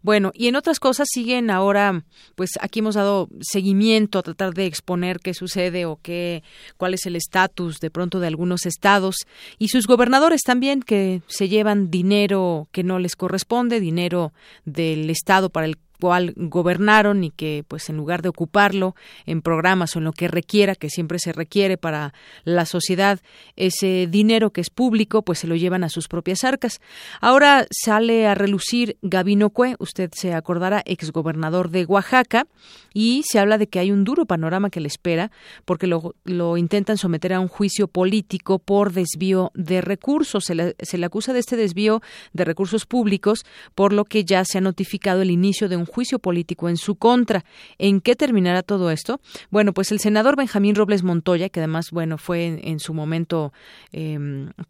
Bueno, y en otras cosas siguen ahora, pues aquí hemos dado seguimiento a tratar de exponer qué sucede o qué, cuál es el estatus de pronto de algunos estados y sus gobernadores también que se llevan dinero que no les corresponde, dinero del Estado para el cual gobernaron y que pues en lugar de ocuparlo en programas o en lo que requiera, que siempre se requiere para la sociedad, ese dinero que es público, pues se lo llevan a sus propias arcas. Ahora sale a relucir Gabino Cue, usted se acordará, exgobernador de Oaxaca, y se habla de que hay un duro panorama que le espera porque lo, lo intentan someter a un juicio político por desvío de recursos. Se le, se le acusa de este desvío de recursos públicos, por lo que ya se ha notificado el inicio de un juicio político en su contra. ¿En qué terminará todo esto? Bueno, pues el senador Benjamín Robles Montoya, que además, bueno, fue en, su momento eh,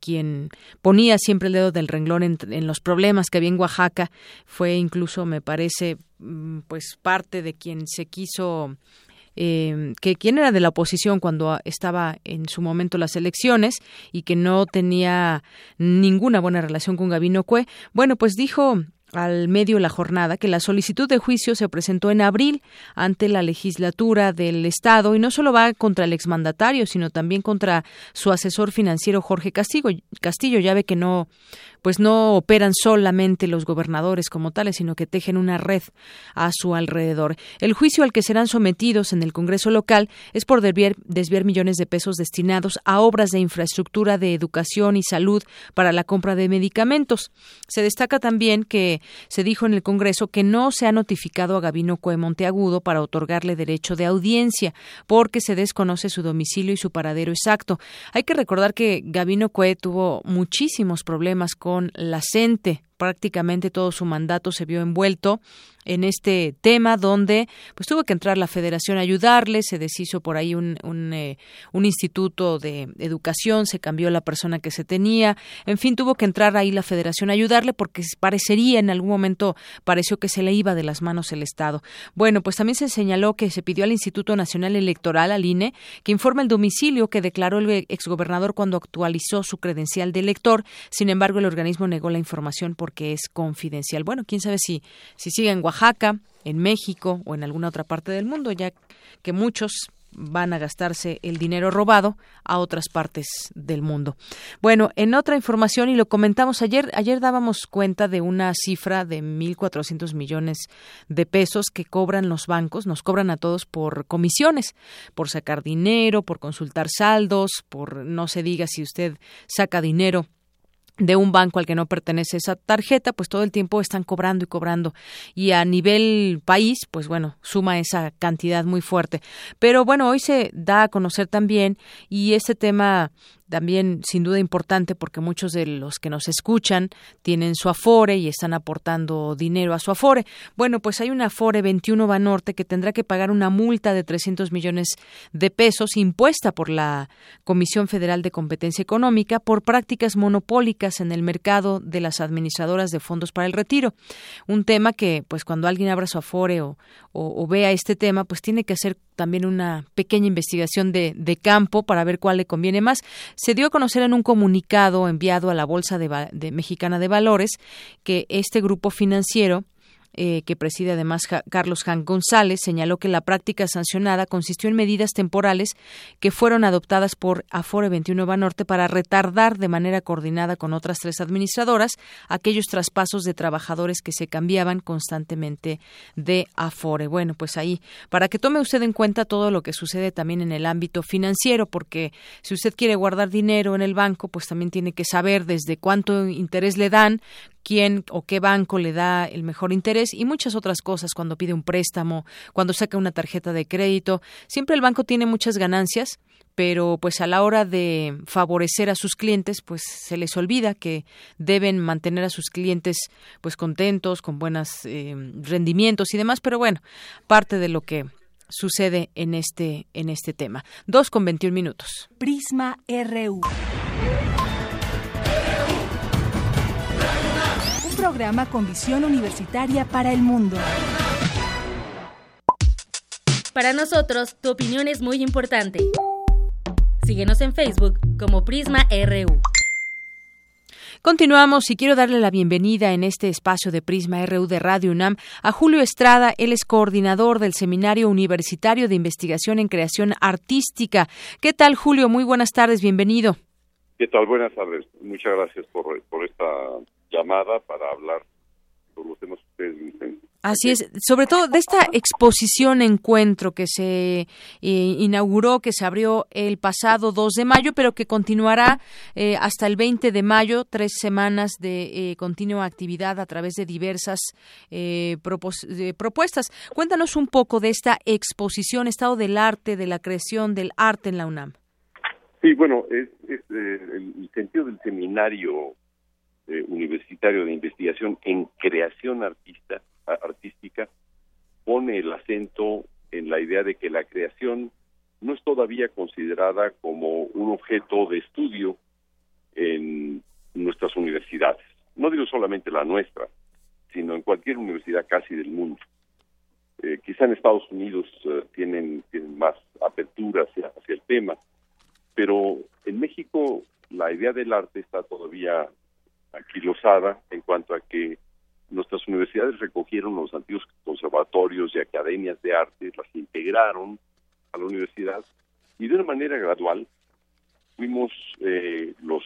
quien ponía siempre el dedo del renglón en, los problemas que había en Oaxaca, fue incluso, me parece, mm, pues parte de quien se quiso eh, que quién era de la oposición cuando estaba en su momento las elecciones y que no tenía ninguna buena relación con Gabino Cue, bueno, pues dijo al medio la jornada que la solicitud de juicio se presentó en abril ante la legislatura del Estado y no solo va contra el exmandatario, sino también contra su asesor financiero Jorge Castillo. Castillo ya ve que no pues no operan solamente los gobernadores como tales, sino que tejen una red a su alrededor. El juicio al que serán sometidos en el Congreso local es por desviar, millones de pesos destinados a obras de infraestructura de educación y salud para la compra de medicamentos. Se destaca también que se dijo en el Congreso que no se ha notificado a Gabino Cue Monteagudo para otorgarle derecho de audiencia, porque se desconoce su domicilio y su paradero exacto. Hay que recordar que Gabino Cue tuvo muchísimos problemas con con la CENTE. Prácticamente todo su mandato se vio envuelto en este tema donde pues tuvo que entrar la federación a ayudarle, se deshizo por ahí un, eh, un, instituto de educación, se cambió la persona que se tenía, en fin, tuvo que entrar ahí la federación a ayudarle porque parecería en algún momento, pareció que se le iba de las manos el Estado. Bueno, pues también se señaló que se pidió al Instituto Nacional Electoral, al INE, que informe el domicilio que declaró el exgobernador cuando actualizó su credencial de elector, sin embargo el organismo negó la información porque es confidencial. Bueno, quién sabe si, si sigue en Oaxaca, en México o en alguna otra parte del mundo, ya que muchos van a gastarse el dinero robado a otras partes del mundo. Bueno, en otra información, y lo comentamos ayer, ayer dábamos cuenta de una cifra de 1.400 millones de pesos que cobran los bancos, nos cobran a todos por comisiones, por sacar dinero, por consultar saldos, por no se diga si usted saca dinero de un banco al que no pertenece esa tarjeta, pues todo el tiempo están cobrando y cobrando. Y a nivel país, pues bueno, suma esa cantidad muy fuerte. Pero bueno, hoy se da a conocer también, y este tema también sin duda importante porque muchos de los que nos escuchan tienen su Afore y están aportando dinero a su Afore. Bueno, pues hay una Afore 21 Banorte que tendrá que pagar una multa de 300 millones de pesos impuesta por la Comisión Federal de Competencia Económica por prácticas monopólicas en el mercado de las administradoras de fondos para el retiro. Un tema que, pues cuando alguien abra su Afore o, o, vea este tema, pues tiene que hacer también una pequeña investigación de, de campo para ver cuál le conviene más. Se dio a conocer en un comunicado enviado a la Bolsa de, Mexicana de Valores que este grupo financiero eh, que preside además Carlos Jan González, señaló que la práctica sancionada consistió en medidas temporales que fueron adoptadas por Afore 21 Banorte para retardar de manera coordinada con otras tres administradoras aquellos traspasos de trabajadores que se cambiaban constantemente de Afore. Bueno, pues ahí, para que tome usted en cuenta todo lo que sucede también en el ámbito financiero, porque si usted quiere guardar dinero en el banco, pues también tiene que saber desde cuánto interés le dan, quién o qué banco le da el mejor interés y muchas otras cosas cuando pide un préstamo, cuando saca una tarjeta de crédito. Siempre el banco tiene muchas ganancias, pero pues a la hora de favorecer a sus clientes, pues se les olvida que deben mantener a sus clientes pues contentos, con buenos eh, rendimientos y demás, pero bueno, parte de lo que sucede en este en este tema. Dos con veintiún minutos. Prisma RU. Programa con visión universitaria para el mundo. Para nosotros, tu opinión es muy importante. Síguenos en Facebook como Prisma RU. Continuamos y quiero darle la bienvenida en este espacio de Prisma RU de Radio UNAM a Julio Estrada. Él es coordinador del Seminario Universitario de Investigación en Creación Artística. ¿Qué tal, Julio? Muy buenas tardes, bienvenido. ¿Qué tal? Buenas tardes. Muchas gracias por, por esta llamada para hablar por los temas que ustedes dicen. Así es, sobre todo de esta exposición encuentro que se eh, inauguró, que se abrió el pasado 2 de mayo, pero que continuará eh, hasta el 20 de mayo, tres semanas de eh, continua actividad a través de diversas propuestas. Cuéntanos un poco de esta exposición, estado del arte, de la creación del arte en la UNAM. Sí, bueno, es, el sentido del seminario universitario de investigación en creación artista artística pone el acento en la idea de que la creación no es todavía considerada como un objeto de estudio en nuestras universidades. No digo solamente la nuestra, sino en cualquier universidad casi del mundo. Eh, quizá en Estados Unidos eh, tienen, más apertura hacia, hacia el tema, pero en México la idea del arte está todavía aquilosada en cuanto a que nuestras universidades recogieron los antiguos conservatorios y academias de arte, las integraron a la universidad y de una manera gradual fuimos eh, los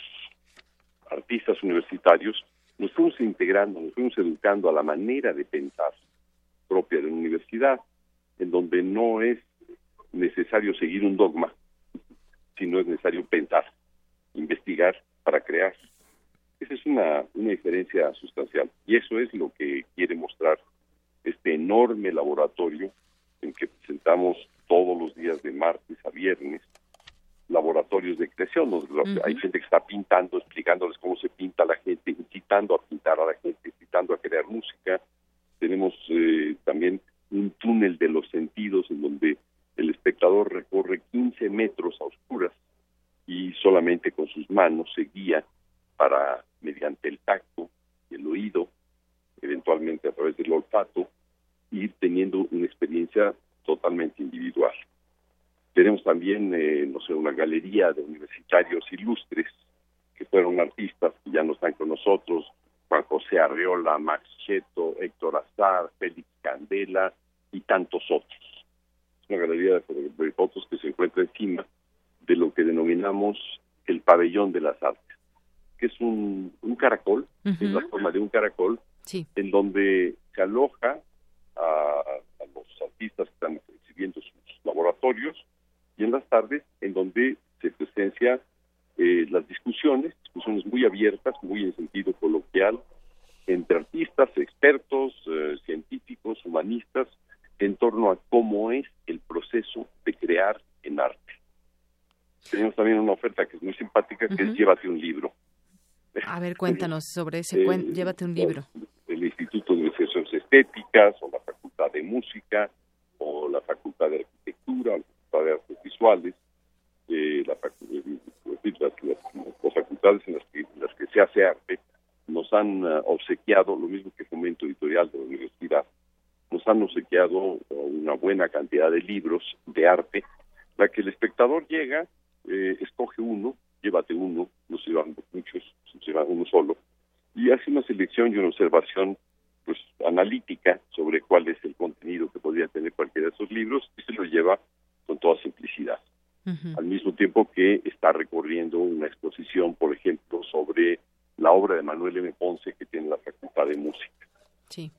artistas universitarios, nos fuimos integrando, nos fuimos educando a la manera de pensar propia de la universidad, en donde no es necesario seguir un dogma, sino es necesario pensar, investigar para crear. Esa es una, una diferencia sustancial y eso es lo que quiere mostrar este enorme laboratorio en que presentamos todos los días de martes a viernes laboratorios de creación. Hay gente que está pintando, explicándoles cómo se pinta la gente, incitando a pintar a la gente, incitando a crear música. Tenemos eh, también un túnel de los sentidos en donde el espectador recorre 15 metros a oscuras y solamente con sus manos se guía para, mediante el tacto y el oído, eventualmente a través del olfato, ir teniendo una experiencia totalmente individual. Tenemos también, eh, no sé, una galería de universitarios ilustres que fueron artistas y ya no están con nosotros, Juan José Arreola, Max Cheto, Héctor Azar, Félix Candela y tantos otros. Es una galería de fotos que se encuentra encima de lo que denominamos el pabellón de las artes que es un, caracol, es la forma de un caracol, en donde se aloja a, los artistas que están exhibiendo sus laboratorios y en las tardes en donde se presencia eh, las discusiones, discusiones muy abiertas, muy en sentido coloquial, entre artistas, expertos, eh, científicos, humanistas, en torno a cómo es el proceso de crear en arte. Tenemos también una oferta que es muy simpática, que es Llévate un libro. A ver, cuéntanos sobre ese, eh, llévate un libro. El Instituto de Ciencias Estéticas, o la Facultad de Música, o la Facultad de Arquitectura, o la Facultad de Artes Visuales, eh, la, las, facultades en las, que, las que se hace arte, nos han uh, obsequiado, lo mismo que Fomento Editorial de la Universidad, nos han obsequiado uh, una buena cantidad de libros de arte, la que el espectador llega, eh, escoge uno, llévate uno, no se llevan muchos, se llevan uno solo, y hace una selección y una observación pues analítica sobre cuál es el contenido que podría tener cualquiera de esos libros y se lo lleva con toda simplicidad. Al mismo tiempo que está recorriendo una exposición, por ejemplo, sobre la obra de Manuel M. Ponce que tiene la Facultad de Música.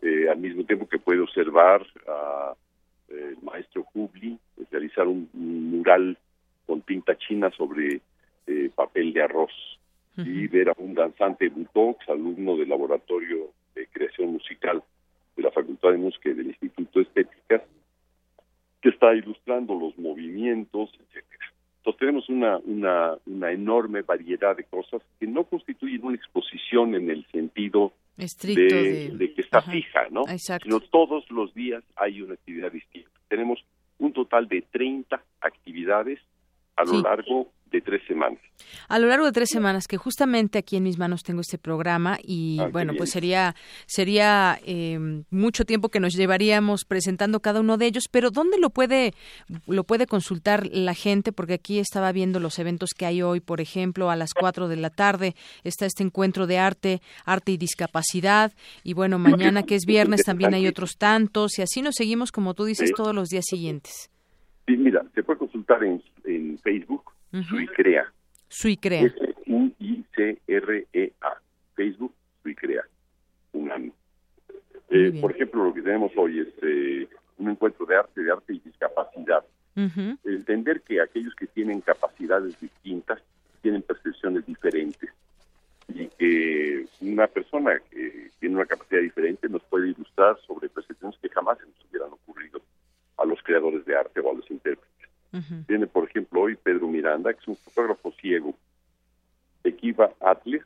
Eh, al mismo tiempo que puede observar a eh, el maestro Kubli realizar un, mural con tinta china sobre eh, papel de arroz y ver a un danzante Butox, alumno del laboratorio de creación musical de la Facultad de Música y del Instituto de Estética, que está ilustrando los movimientos, etcétera. Entonces tenemos una, una, una enorme variedad de cosas que no constituyen una exposición en el sentido de, de... que está fija, ¿no? Sino todos los días hay una actividad distinta. Tenemos un total de 30 actividades a lo largo. A lo largo de tres semanas, que justamente aquí en mis manos tengo este programa y ah, bueno, pues sería sería em, mucho tiempo que nos llevaríamos presentando cada uno de ellos, pero ¿dónde lo puede lo puede consultar la gente? Porque aquí estaba viendo los eventos que hay hoy, por ejemplo, a las cuatro de la tarde está este encuentro de arte, arte y discapacidad y bueno, mañana que es viernes también hay otros tantos y así nos seguimos como tú dices todos los días siguientes. Sí, mira, se puede consultar en, en Facebook Suicrea. Suicrea. U-I-C-R-E-A. Facebook, Suicrea. UNAM. Eh, por ejemplo, lo que tenemos hoy es eh, un encuentro de arte, de arte y discapacidad. Entender que aquellos que tienen capacidades distintas tienen percepciones diferentes y que una persona que tiene una capacidad diferente nos puede ilustrar sobre percepciones que jamás se nos hubieran ocurrido a los creadores de arte o a los intérpretes. Tiene, por ejemplo, hoy Pedro Miranda, que es un fotógrafo ciego, Equiva Atles,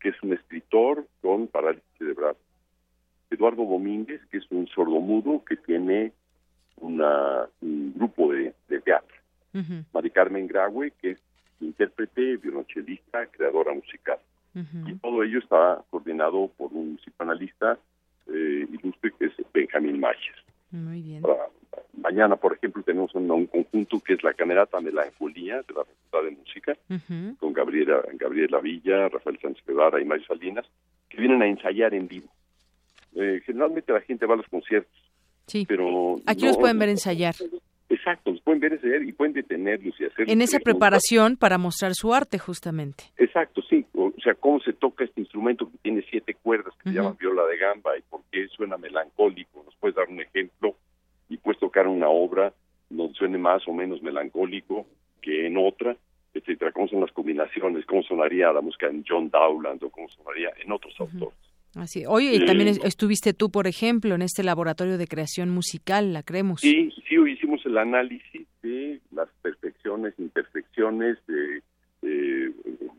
que es un escritor con parálisis cerebral, Eduardo Domínguez, que es un sordomudo que tiene una, un grupo de, teatro, Mari Carmen Graue, que es intérprete, violonchelista, creadora musical. Y todo ello está coordinado por un psicoanalista eh, ilustre que es Benjamín Maches. Muy bien. Mañana, por ejemplo, tenemos un, conjunto que es la Camerata Melancolía de la Facultad de Música, con Gabriela, Gabriela Villa, Rafael Sánchez Guevara y Mario Salinas, que vienen a ensayar en vivo. Eh, generalmente la gente va a los conciertos. Sí. Pero Aquí los pueden ver ensayar. Exacto, los pueden ver ensayar y pueden detenerlos y hacer... En esa preparación para mostrar su arte, justamente. Exacto, sí. O sea, cómo se toca este instrumento que tiene siete cuerdas, que se llama viola de gamba, y por qué suena melancólico. Nos puedes dar un ejemplo y puedes tocar una obra donde suene más o menos melancólico que en otra, etcétera. ¿Cómo son las combinaciones? ¿Cómo sonaría la música en John Dowland o cómo sonaría en otros autores? Así. Oye, y también estuviste tú, por ejemplo, en este laboratorio de creación musical, la Creemos. Sí, sí, hoy hicimos el análisis de las perfecciones, imperfecciones, de,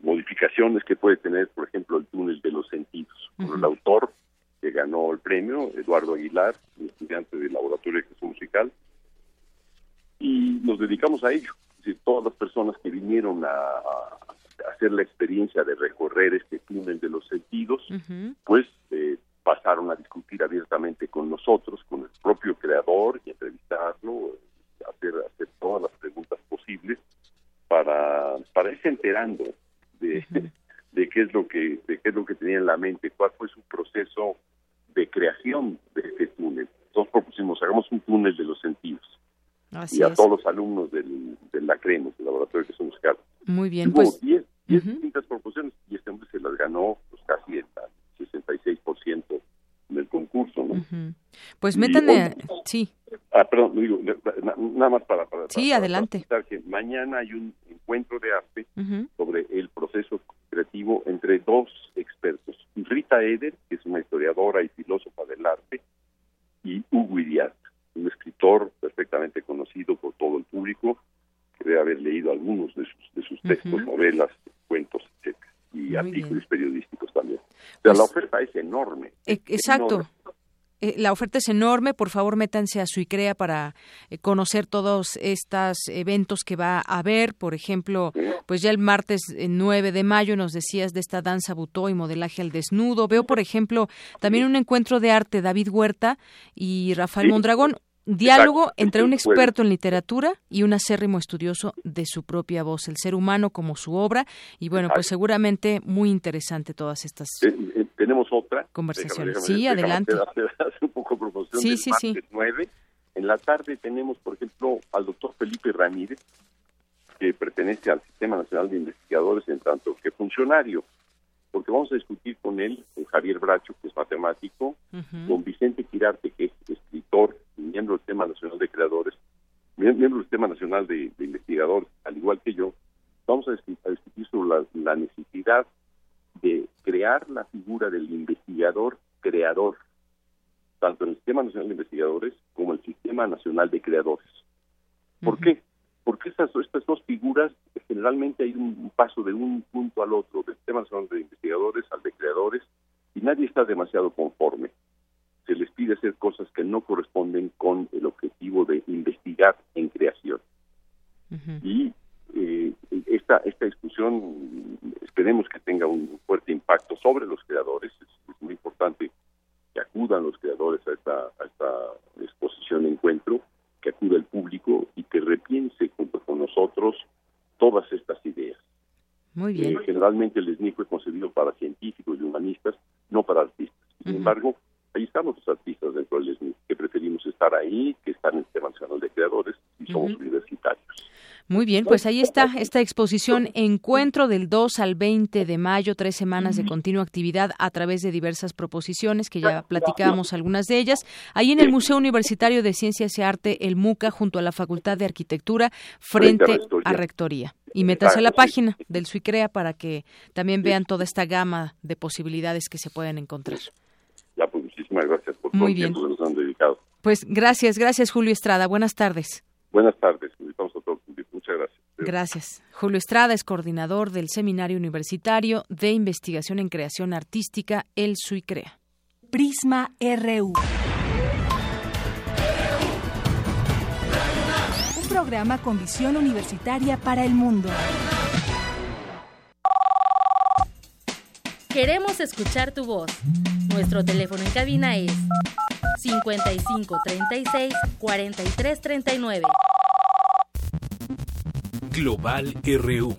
modificaciones que puede tener, por ejemplo, el túnel de los sentidos. Con el autor que ganó el premio, Eduardo Aguilar, estudiante del laboratorio de creación musical, y nos dedicamos a ello. Es decir, todas las personas que vinieron a hacer la experiencia de recorrer este túnel de los sentidos, pues eh, pasaron a discutir abiertamente con nosotros, con el propio creador y entrevistarlo, hacer, hacer todas las preguntas posibles para, para irse enterando de, de qué es lo que de qué es lo que tenía en la mente, cuál fue su proceso creación de este túnel. Entonces propusimos, hagamos un túnel de los sentidos. y a todos los alumnos del, de la CREMOS, del Laboratorio de Gestión Musical. Muy bien, pues... 10, distintas proposiciones y este hombre se las ganó pues, casi el 66% del concurso, ¿no? Pues métanle, sí. Ah, perdón, digo, nada más para... para sí, adelante. que mañana hay un encuentro de arte el proceso creativo entre dos expertos, Rita Eder, que es una historiadora y filósofa del arte, y Hugo Iriart, un escritor perfectamente conocido por todo el público, que debe haber leído algunos de sus, de sus textos, novelas, cuentos, etcétera, y artículos periodísticos también. O sea, la pues oferta es enorme. E, exacto. Eh, la oferta es enorme, por favor métanse a su ICREA para eh, conocer todos estos eventos que va a haber, por ejemplo, pues ya el martes 9 eh, de mayo nos decías de esta danza butó y modelaje al desnudo. Veo, por ejemplo, también un encuentro de arte David Huerta y Rafael Mondragón, Diálogo entre un experto en literatura y un acérrimo estudioso de su propia voz, el ser humano como su obra, y bueno, pues seguramente muy interesante todas estas eh, eh, tenemos otra conversaciones. sí, adelante. un poco promoción sí, sí, sí. 9. En la tarde tenemos, por ejemplo, al doctor Felipe Ramírez, que pertenece al Sistema Nacional de Investigadores en tanto que funcionario porque vamos a discutir con él, con Javier Bracho, que es matemático, con Vicente Quirarte, que es escritor y miembro del Sistema Nacional de Creadores, miembro del Sistema Nacional de, Investigadores, al igual que yo, vamos a, discutir sobre la, necesidad de crear la figura del investigador creador, tanto en el Sistema Nacional de Investigadores como en el Sistema Nacional de Creadores. ¿Por qué? Porque estas, estas dos figuras generalmente hay un paso de un punto al otro, del tema son de investigadores al de creadores, y nadie está demasiado conforme. Se les pide hacer cosas que no corresponden con el objetivo de investigar en creación. Y eh, esta, esta discusión esperemos que tenga un fuerte impacto sobre los creadores. Es, muy importante que acudan los creadores a esta, a esta exposición encuentro que acude el público y que repiense junto con nosotros todas estas ideas. Muy bien. Eh, generalmente el SNI fue concebido para científicos y humanistas, no para artistas. Sin embargo, ahí estamos los artistas dentro del SNI, que preferimos estar ahí que estar en el Sistema Nacional de Creadores y somos universitarios. Muy bien, pues ahí está esta exposición Encuentro del 2 al 20 de mayo, tres semanas de continua actividad a través de diversas proposiciones que ya platicamos algunas de ellas. Ahí en el Museo Universitario de Ciencias y Arte, el MUCA, junto a la Facultad de Arquitectura, frente a Rectoría. Y métase a la página del SUICREA para que también vean toda esta gama de posibilidades que se pueden encontrar. Muchísimas gracias por Muy todo bien. el tiempo que nos han dedicado. Pues gracias, gracias Julio Estrada. Buenas tardes. Buenas tardes, invitamos a todo el público. Muchas gracias. Gracias. Julio Estrada es coordinador del Seminario Universitario de Investigación en Creación Artística, el SUICREA. Prisma RU. Un programa con visión universitaria para el mundo. Queremos escuchar tu voz. Nuestro teléfono en cabina es 55 36 43 39. Global RU.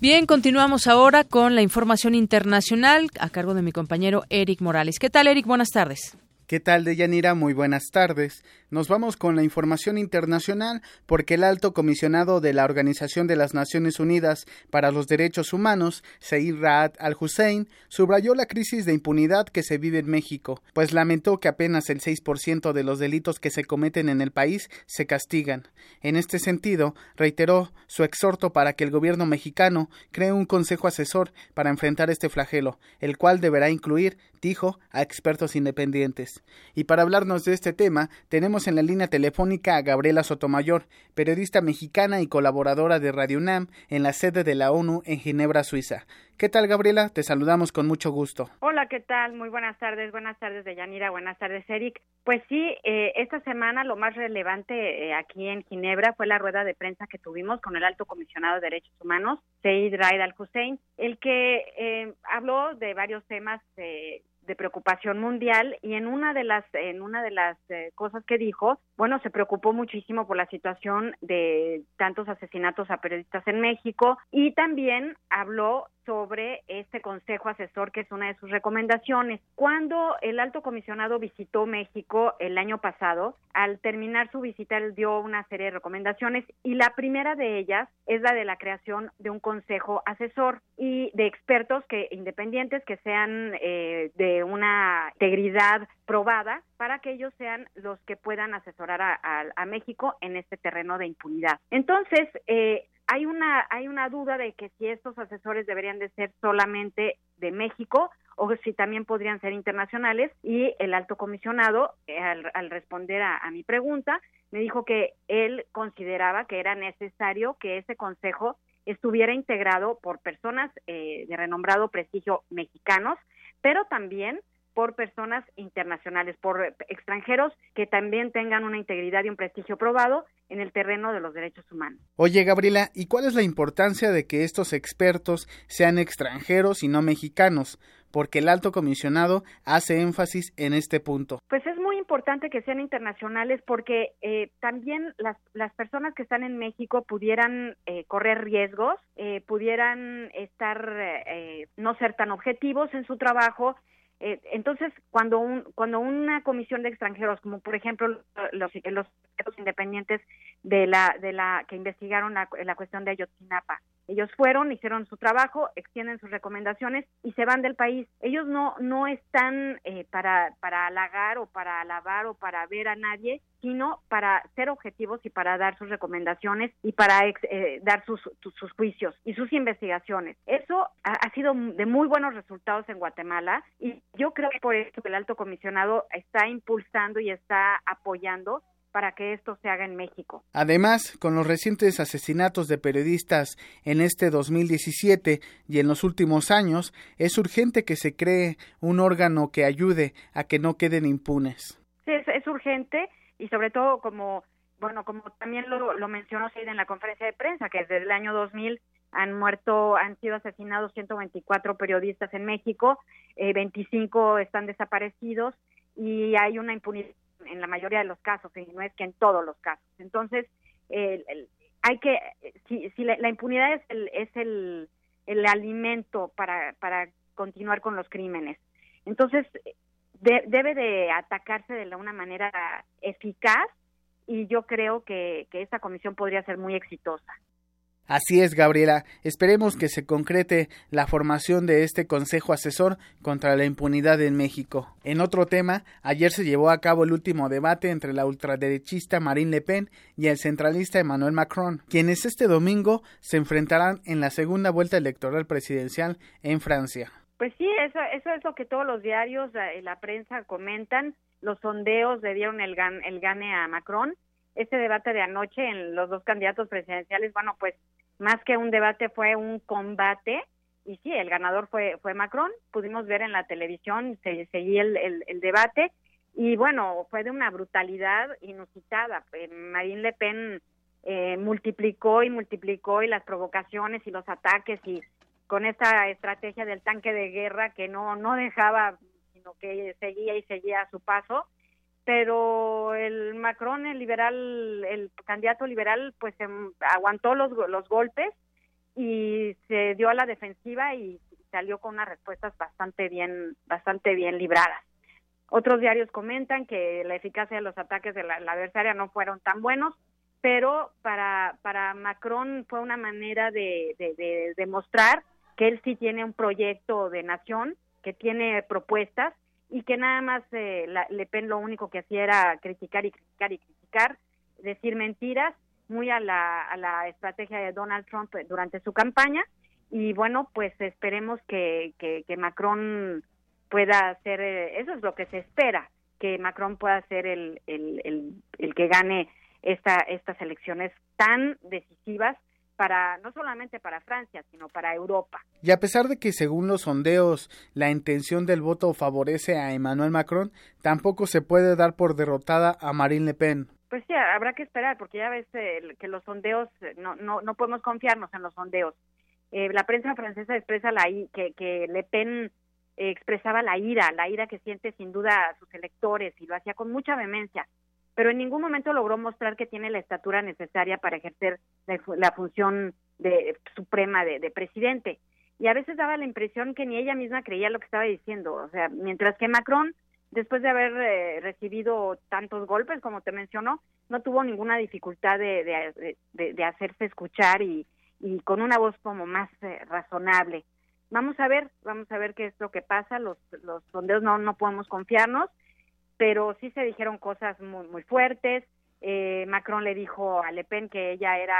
Bien, continuamos ahora con la información internacional a cargo de mi compañero Eric Morales. ¿Qué tal, Eric? Buenas tardes. ¿Qué tal, Deyanira? Muy buenas tardes. Nos vamos con la información internacional porque el alto comisionado de la Organización de las Naciones Unidas para los Derechos Humanos, Seir Raad al-Hussein, subrayó la crisis de impunidad que se vive en México, pues lamentó que apenas el 6% de los delitos que se cometen en el país se castigan. En este sentido, reiteró su exhorto para que el gobierno mexicano cree un consejo asesor para enfrentar este flagelo, el cual deberá incluir, dijo, a expertos independientes. Y para hablarnos de este tema, tenemos en la línea telefónica a Gabriela Sotomayor, periodista mexicana y colaboradora de Radio UNAM en la sede de la ONU en Ginebra, Suiza. ¿Qué tal, Gabriela? Te saludamos con mucho gusto. Hola, ¿qué tal? Muy buenas tardes. Buenas tardes, Deyanira. Buenas tardes, Eric. Pues sí, eh, esta semana lo más relevante eh, aquí en Ginebra fue la rueda de prensa que tuvimos con el alto comisionado de Derechos Humanos, Seid Raid al-Hussein, el que eh, habló de varios temas eh, de preocupación mundial y en una de las en una de las eh, cosas que dijo bueno se preocupó muchísimo por la situación de tantos asesinatos a periodistas en México y también habló sobre este consejo asesor que es una de sus recomendaciones. Cuando el alto comisionado visitó México el año pasado, al terminar su visita él dio una serie de recomendaciones y la primera de ellas es la de la creación de un consejo asesor y de expertos que independientes que sean eh, de una integridad probada para que ellos sean los que puedan asesorar a, a, a México en este terreno de impunidad. Entonces, eh, hay una hay una duda de que si estos asesores deberían de ser solamente de México o si también podrían ser internacionales y el alto comisionado eh, al, al, responder a, a, mi pregunta me dijo que él consideraba que era necesario que ese consejo estuviera integrado por personas eh, de renombrado prestigio mexicanos pero también por personas internacionales, por extranjeros que también tengan una integridad y un prestigio probado en el terreno de los derechos humanos. Oye, Gabriela, ¿y cuál es la importancia de que estos expertos sean extranjeros y no mexicanos? Porque el alto comisionado hace énfasis en este punto. Pues es muy importante que sean internacionales porque eh, también las, las personas que están en México pudieran eh, correr riesgos, eh, pudieran estar, eh, no ser tan objetivos en su trabajo eh, entonces, cuando un, cuando una comisión de extranjeros, como por ejemplo los, los independientes de la, de la que investigaron la, la cuestión de Ayotzinapa, ellos fueron, hicieron su trabajo, extienden sus recomendaciones y se van del país. Ellos no no están eh, para para halagar o para alabar o para ver a nadie, para ser objetivos y para dar sus recomendaciones y para ex, eh, dar sus, sus juicios y sus investigaciones. Eso ha, ha, sido de muy buenos resultados en Guatemala y yo creo que por eso el alto comisionado está impulsando y está apoyando para que esto se haga en México. Además, con los recientes asesinatos de periodistas en este 2017 y en los últimos años, es urgente que se cree un órgano que ayude a que no queden impunes. Sí, es, es urgente y sobre todo como bueno como también lo, lo mencionó Seid en la conferencia de prensa que desde el año 2000 han muerto han sido asesinados 124 periodistas en México eh, 25 están desaparecidos y hay una impunidad en la mayoría de los casos y no es que en todos los casos. Entonces el, hay que si, si la, la, impunidad es el es el, el alimento para para continuar con los crímenes. Entonces debe de atacarse de una manera eficaz y yo creo que, que esta comisión podría ser muy exitosa. Así es, Gabriela. Esperemos que se concrete la formación de este Consejo Asesor contra la Impunidad en México. En otro tema, ayer se llevó a cabo el último debate entre la ultraderechista Marine Le Pen y el centralista Emmanuel Macron, quienes este domingo se enfrentarán en la segunda vuelta electoral presidencial en Francia. Pues sí, eso, eso es lo que todos los diarios y la, prensa comentan. Los sondeos le dieron el, el gane a Macron este debate de anoche en los dos candidatos presidenciales, bueno, pues más que un debate fue un combate y sí, el ganador fue fue Macron. Pudimos ver en la televisión, se seguía el, el, debate y bueno, fue de una brutalidad inusitada. Eh, Marine Le Pen eh, multiplicó y multiplicó y las provocaciones y los ataques y con esta estrategia del tanque de guerra que no no dejaba sino que seguía y seguía a su paso pero el Macron, el liberal, el candidato liberal, pues em, aguantó los, los golpes y se dio a la defensiva y salió con unas respuestas bastante bien, bastante bien libradas. Otros diarios comentan que la eficacia de los ataques de la, adversaria no fueron tan buenos, pero para, para Macron fue una manera de, de demostrar que él sí tiene un proyecto de nación, que tiene propuestas y que nada más eh, Le Pen lo único que hacía era criticar y criticar y criticar, decir mentiras, muy a la, a la estrategia de Donald Trump durante su campaña. Y bueno, pues esperemos que, que, Macron pueda hacer, eh, eso es lo que se espera, que Macron pueda ser el, el, el, el que gane esta, estas elecciones tan decisivas para no solamente para Francia, sino para Europa. Y a pesar de que según los sondeos la intención del voto favorece a Emmanuel Macron, tampoco se puede dar por derrotada a Marine Le Pen. Pues sí, habrá que esperar porque ya ves eh, que los sondeos eh, no, no, no podemos confiarnos en los sondeos. Eh, la prensa francesa expresa la que, que Le Pen expresaba la ira, la ira que siente sin duda a sus electores y lo hacía con mucha vehemencia pero en ningún momento logró mostrar que tiene la estatura necesaria para ejercer la, función de, suprema de, presidente. Y a veces daba la impresión que ni ella misma creía lo que estaba diciendo. O sea, mientras que Macron, después de haber eh, recibido tantos golpes, como te mencionó, no tuvo ninguna dificultad de, de hacerse escuchar y, y, con una voz como más eh, razonable. Vamos a ver, vamos a ver qué es lo que pasa. Los, los sondeos no, no podemos confiarnos pero sí se dijeron cosas muy, muy fuertes. Eh, Macron le dijo a Le Pen que ella era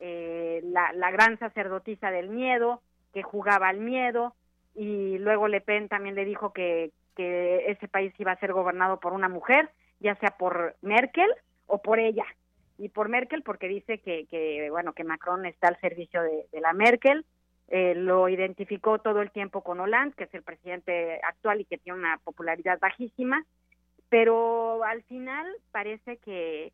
eh, la, la, gran sacerdotisa del miedo, que jugaba al miedo, y luego Le Pen también le dijo que, que ese país iba a ser gobernado por una mujer, ya sea por Merkel o por ella. Y por Merkel porque dice que, que bueno, que Macron está al servicio de, la Merkel, eh, lo identificó todo el tiempo con Hollande, que es el presidente actual y que tiene una popularidad bajísima, pero al final parece que,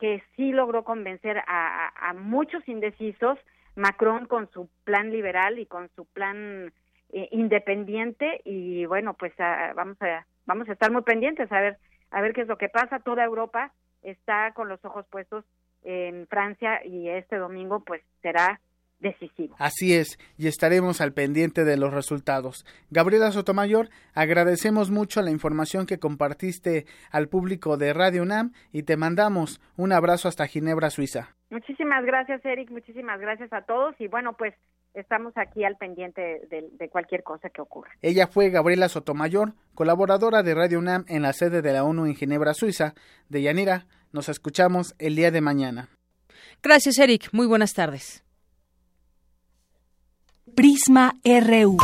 que sí logró convencer a, muchos indecisos Macron con su plan liberal y con su plan eh, independiente y bueno pues ah, vamos a vamos a estar muy pendientes a ver a ver qué es lo que pasa. Toda Europa está con los ojos puestos en Francia y este domingo pues será decisivo. Así es, y estaremos al pendiente de los resultados. Gabriela Sotomayor, agradecemos mucho la información que compartiste al público de Radio UNAM y te mandamos un abrazo hasta Ginebra, Suiza. Muchísimas gracias, Eric, muchísimas gracias a todos y bueno, pues estamos aquí al pendiente de, cualquier cosa que ocurra. Ella fue Gabriela Sotomayor, colaboradora de Radio UNAM en la sede de la ONU en Ginebra, Suiza. De Yanira, nos escuchamos el día de mañana. Gracias, Eric. Muy buenas tardes. Prisma RU.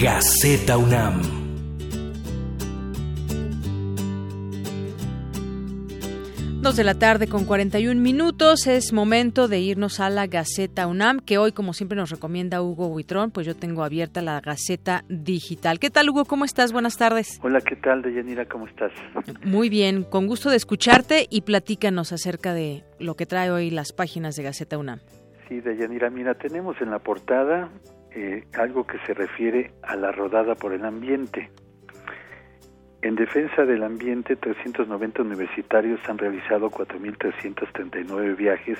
Gaceta UNAM. De la tarde con 41 minutos. Es momento de irnos a la Gaceta UNAM, que hoy, como siempre, nos recomienda Hugo Huitrón. Pues yo tengo abierta la Gaceta Digital. ¿Qué tal, Hugo? ¿Cómo estás? Buenas tardes. Hola, ¿qué tal, Deyanira? ¿Cómo estás? Muy bien, con gusto de escucharte y platícanos acerca de lo que trae hoy las páginas de Gaceta UNAM. Sí, Deyanira, mira, tenemos en la portada eh, algo que se refiere a la rodada por el ambiente. En defensa del ambiente, 390 universitarios han realizado 4.339 viajes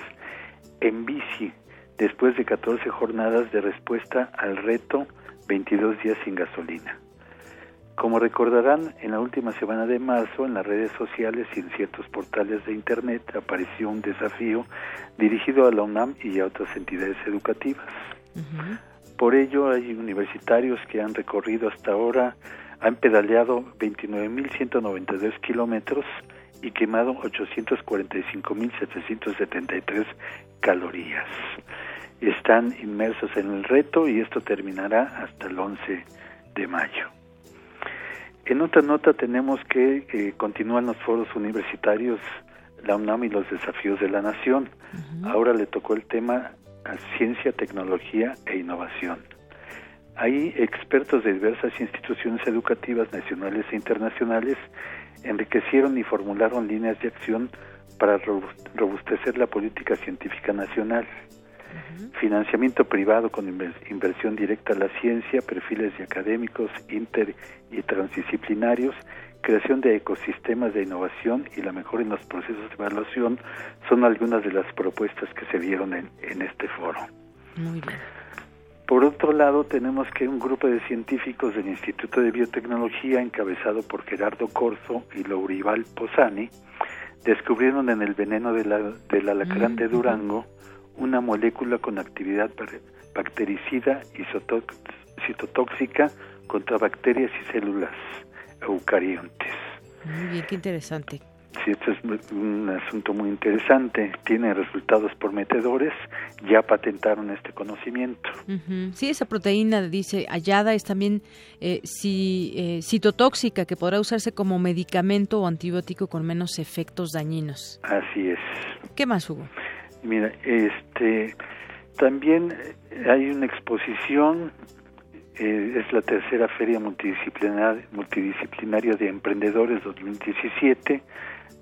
en bici después de 14 jornadas de respuesta al reto 22 días sin gasolina. Como recordarán, en la última semana de marzo en las redes sociales y en ciertos portales de Internet apareció un desafío dirigido a la UNAM y a otras entidades educativas. Por ello, hay universitarios que han recorrido hasta ahora, han pedaleado 29.192 kilómetros y quemado 845.773 calorías. Están inmersos en el reto y esto terminará hasta el 11 de mayo. En otra nota tenemos que eh, continúan los foros universitarios, la UNAM y los desafíos de la nación. Ahora le tocó el tema a ciencia, tecnología e innovación. Hay expertos de diversas instituciones educativas nacionales e internacionales enriquecieron y formularon líneas de acción para robustecer la política científica nacional financiamiento privado con inversión directa a la ciencia, perfiles de académicos inter y transdisciplinarios, creación de ecosistemas de innovación y la mejora en los procesos de evaluación son algunas de las propuestas que se dieron en, en este foro. Muy bien. Por otro lado, tenemos que un grupo de científicos del Instituto de Biotecnología, encabezado por Gerardo Corzo y Lourival Posani, descubrieron en el veneno de la, del alacrán de Durango una molécula con actividad bactericida y citotóxica contra bacterias y células eucariontes. Muy bien, qué interesante. Sí, esto es un asunto muy interesante. Tiene resultados prometedores. Ya patentaron este conocimiento. Sí, esa proteína, dice, hallada es también eh, eh, citotóxica, que podrá usarse como medicamento o antibiótico con menos efectos dañinos. Así es. ¿Qué más, Hugo? Mira, este, también hay una exposición, eh, es la tercera Feria Multidisciplinar, Multidisciplinaria de Emprendedores 2017,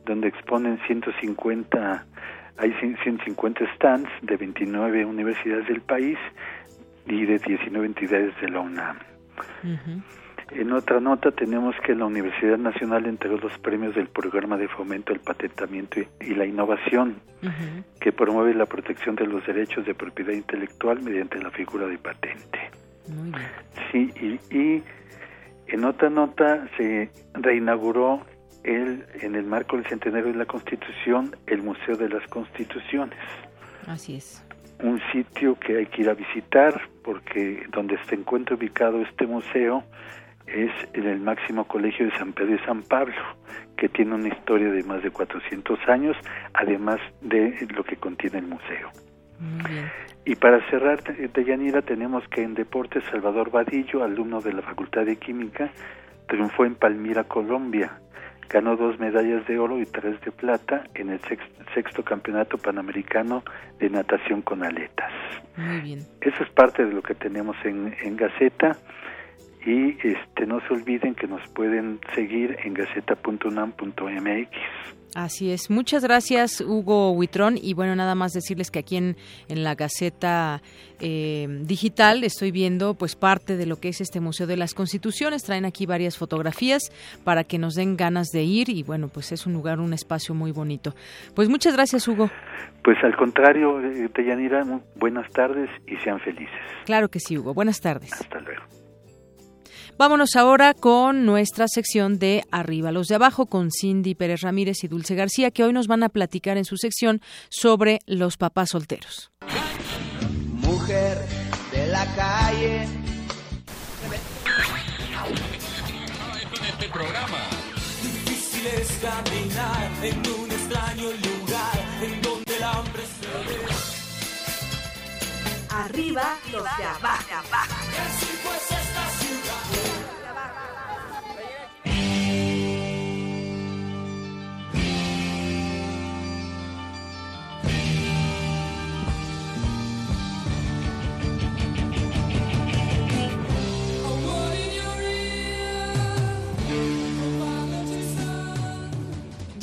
donde exponen 150, hay 150 stands de 29 universidades del país y de 19 entidades de la UNAM. En otra nota tenemos que la Universidad Nacional entregó los premios del Programa de Fomento al Patentamiento y la Innovación, que promueve la protección de los derechos de propiedad intelectual mediante la figura de patente. Sí, y, y, en otra nota se reinauguró el, en el marco del centenario de la Constitución el Museo de las Constituciones. Así es. Un sitio que hay que ir a visitar porque donde se encuentra ubicado este museo es en el máximo colegio de San Pedro y San Pablo, que tiene una historia de más de 400 años, además de lo que contiene el museo. Y para cerrar, Deyanira, tenemos que en deportes Salvador Vadillo, alumno de la Facultad de Química, triunfó en Palmira, Colombia. Ganó dos medallas de oro y tres de plata en el sexto, campeonato panamericano de natación con aletas. Muy bien. Eso es parte de lo que tenemos en, en Gaceta y este no se olviden que nos pueden seguir en gaceta.unam.mx. Así es. Muchas gracias, Hugo Huitrón. Y bueno, nada más decirles que aquí en, en la Gaceta eh, Digital estoy viendo pues parte de lo que es este Museo de las Constituciones. Traen aquí varias fotografías para que nos den ganas de ir. Y bueno, pues es un lugar, un espacio muy bonito. Pues muchas gracias, Hugo. Pues al contrario, eh, Deyanira, buenas tardes y sean felices. Claro que sí, Hugo. Buenas tardes. Hasta luego. Vámonos ahora con nuestra sección de Arriba los de Abajo con Cindy Pérez Ramírez y Dulce García, que hoy nos van a platicar en su sección sobre los papás solteros. Mujer de la calle. Difícil es caminar en un extraño lugar en donde el hambre se ve. Arriba los de abajo.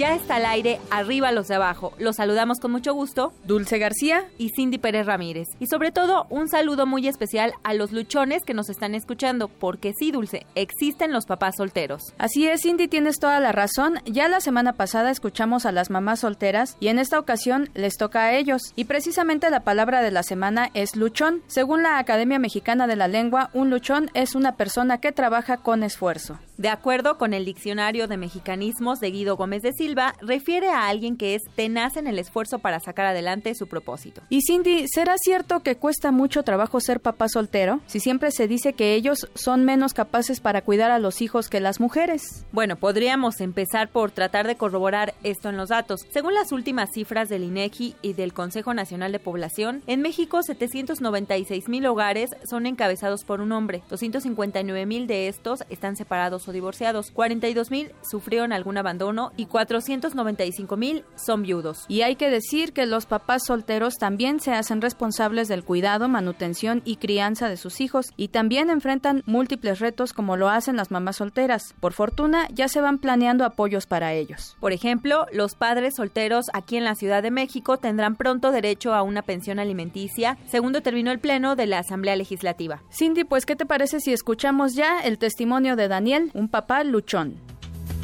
Ya está al aire, arriba los de abajo. Los saludamos con mucho gusto. Dulce García y Cindy Pérez Ramírez. Y sobre todo, un saludo muy especial a los luchones que nos están escuchando, porque sí, Dulce, existen los papás solteros. Así es, Cindy, tienes toda la razón. Ya la semana pasada escuchamos a las mamás solteras y en esta ocasión les toca a ellos. Y precisamente la palabra de la semana es luchón. Según la Academia Mexicana de la Lengua, un luchón es una persona que trabaja con esfuerzo. De acuerdo con el Diccionario de Mexicanismos de Guido Gómez de Silva, refiere a alguien que es tenaz en el esfuerzo para sacar adelante su propósito. Y Cindy, ¿será cierto que cuesta mucho trabajo ser papá soltero? Si siempre se dice que ellos son menos capaces para cuidar a los hijos que las mujeres. Bueno, podríamos empezar por tratar de corroborar esto en los datos. Según las últimas cifras del INEGI y del Consejo Nacional de Población, en México 796 mil hogares son encabezados por un hombre, 259 mil de estos están separados o divorciados, 42 mil sufrieron algún abandono y 495 mil son viudos. Y hay que decir que los papás solteros también se hacen responsables del cuidado, manutención y crianza de sus hijos y también enfrentan múltiples retos como lo hacen las mamás solteras. Por fortuna, ya se van planeando apoyos para ellos. Por ejemplo, los padres solteros aquí en la Ciudad de México tendrán pronto derecho a una pensión alimenticia, según determinó el Pleno de la Asamblea Legislativa. Cindy, pues, ¿qué te parece si escuchamos ya el testimonio de Daniel, un papá luchón?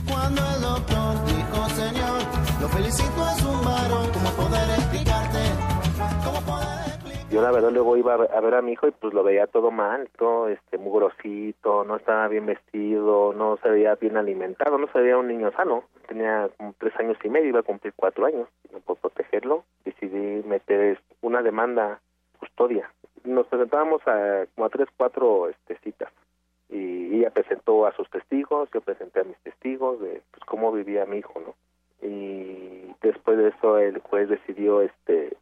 Cuando el doctor dijo, señor, lo felicito es un varón, ¿cómo poder explicarte? ¿Cómo poder? Yo la verdad luego iba a ver a mi hijo y pues lo veía todo mal, todo este muy grosito, no estaba bien vestido, no se veía bien alimentado, no se veía un niño sano. Tenía como tres años y medio, iba a cumplir cuatro años. Y puedo protegerlo, decidí meter una demanda custodia. Nos presentábamos a como a tres, cuatro este, citas y ella presentó a sus testigos, yo presenté a mis testigos de pues, cómo vivía mi hijo, ¿no? Y después de eso el juez decidió este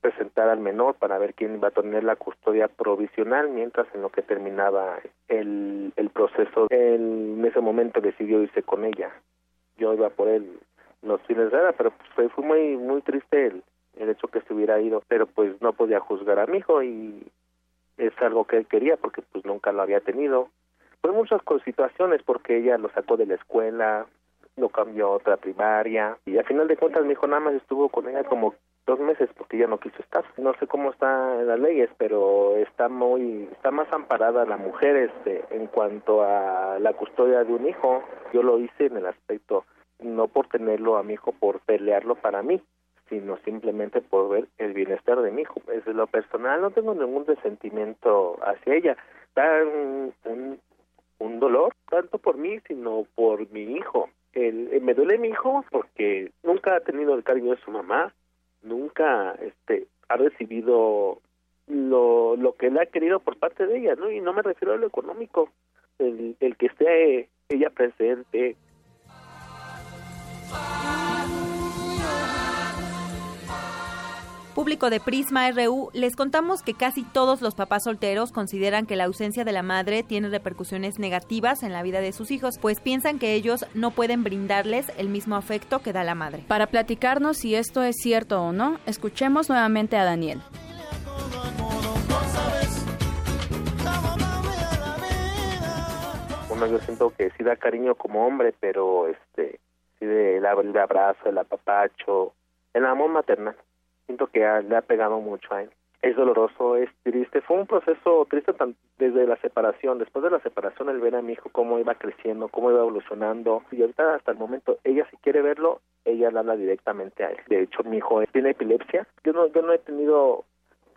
presentar al menor para ver quién iba a tener la custodia provisional mientras en lo que terminaba el, el proceso. Él en ese momento decidió irse con ella. Yo iba por él los fines de pero pues, fue, fue muy muy triste el, el hecho que se hubiera ido, pero pues no podía juzgar a mi hijo y es algo que él quería porque pues nunca lo había tenido. Fue muchas situaciones porque ella lo sacó de la escuela, lo cambió a otra primaria y al final de cuentas mi hijo nada más estuvo con ella como dos meses porque ella no quiso estar. No sé cómo están las leyes, pero está muy está más amparada la mujer este en cuanto a la custodia de un hijo. Yo lo hice en el aspecto no por tenerlo a mi hijo por pelearlo para mí, sino simplemente por ver el bienestar de mi hijo. Desde lo personal no tengo ningún resentimiento hacia ella. Da un, un, dolor, tanto por mí, sino por mi hijo. El, eh, me duele mi hijo porque nunca ha tenido el cariño de su mamá, nunca este ha recibido lo, lo que él ha querido por parte de ella, ¿no? Y no me refiero a lo económico, el, el que esté ella presente, Público de Prisma RU, les contamos que casi todos los papás solteros consideran que la ausencia de la madre tiene repercusiones negativas en la vida de sus hijos, pues piensan que ellos no pueden brindarles el mismo afecto que da la madre. Para platicarnos si esto es cierto o no, escuchemos nuevamente a Daniel. Bueno, yo siento que sí da cariño como hombre, pero este, sí de, el, el abrazo, el apapacho, el amor maternal siento que le ha pegado mucho a él. Es doloroso, es triste. Fue un proceso triste desde la separación. Después de la separación, el ver a mi hijo cómo iba creciendo, cómo iba evolucionando. Y ahorita, hasta el momento, ella si quiere verlo, ella le habla directamente a él. De hecho, mi hijo tiene epilepsia. Yo no, yo no he tenido,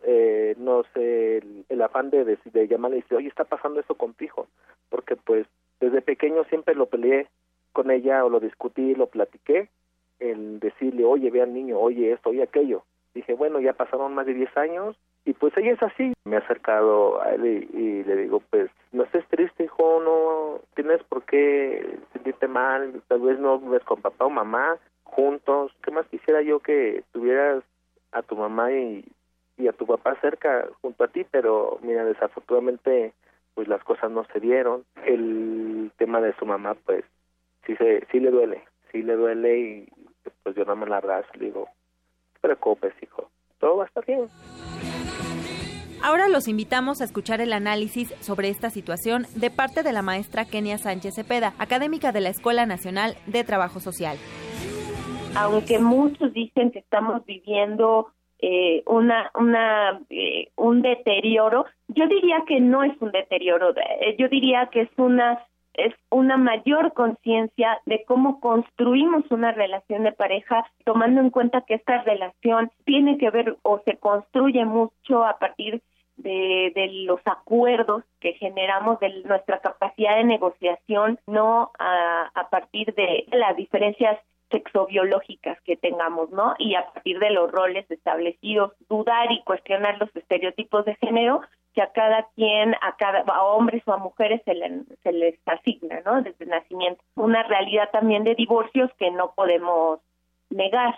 eh, no sé, el, afán de, de, llamarle y decir, oye, está pasando eso con tu hijo. Porque, pues, desde pequeño siempre lo peleé con ella o lo discutí, lo platiqué. El decirle, oye, ve al niño, oye esto, oye aquello dije, bueno, ya pasaron más de 10 años y pues ella es así. Me he acercado a él y, le digo, pues no estés triste, hijo, no tienes por qué sentirte mal, tal vez no vives con papá o mamá juntos. ¿Qué más quisiera yo que tuvieras a tu mamá y, y a tu papá cerca junto a ti? Pero mira, desafortunadamente pues las cosas no se dieron. El tema de su mamá pues sí, se, sí le duele, sí le duele y pues yo no me la abrazo, le digo, preocupes, hijo. Todo va a estar bien. Ahora los invitamos a escuchar el análisis sobre esta situación de parte de la maestra Kenia Sánchez Cepeda, académica de la Escuela Nacional de Trabajo Social. aunque muchos dicen que estamos viviendo eh, una, una, eh, un deterioro, yo diría que no es un deterioro, eh, yo diría que es una es una mayor conciencia de cómo construimos una relación de pareja, tomando en cuenta que esta relación tiene que ver o se construye mucho a partir de, de los acuerdos que generamos, de nuestra capacidad de negociación, no a, a partir de las diferencias sexobiológicas que tengamos, ¿no? Y a partir de los roles establecidos, dudar y cuestionar los estereotipos de género que a cada quien, a cada a hombres o a mujeres se, se les asigna, ¿no? Desde nacimiento. Una realidad también de divorcios que no podemos negar.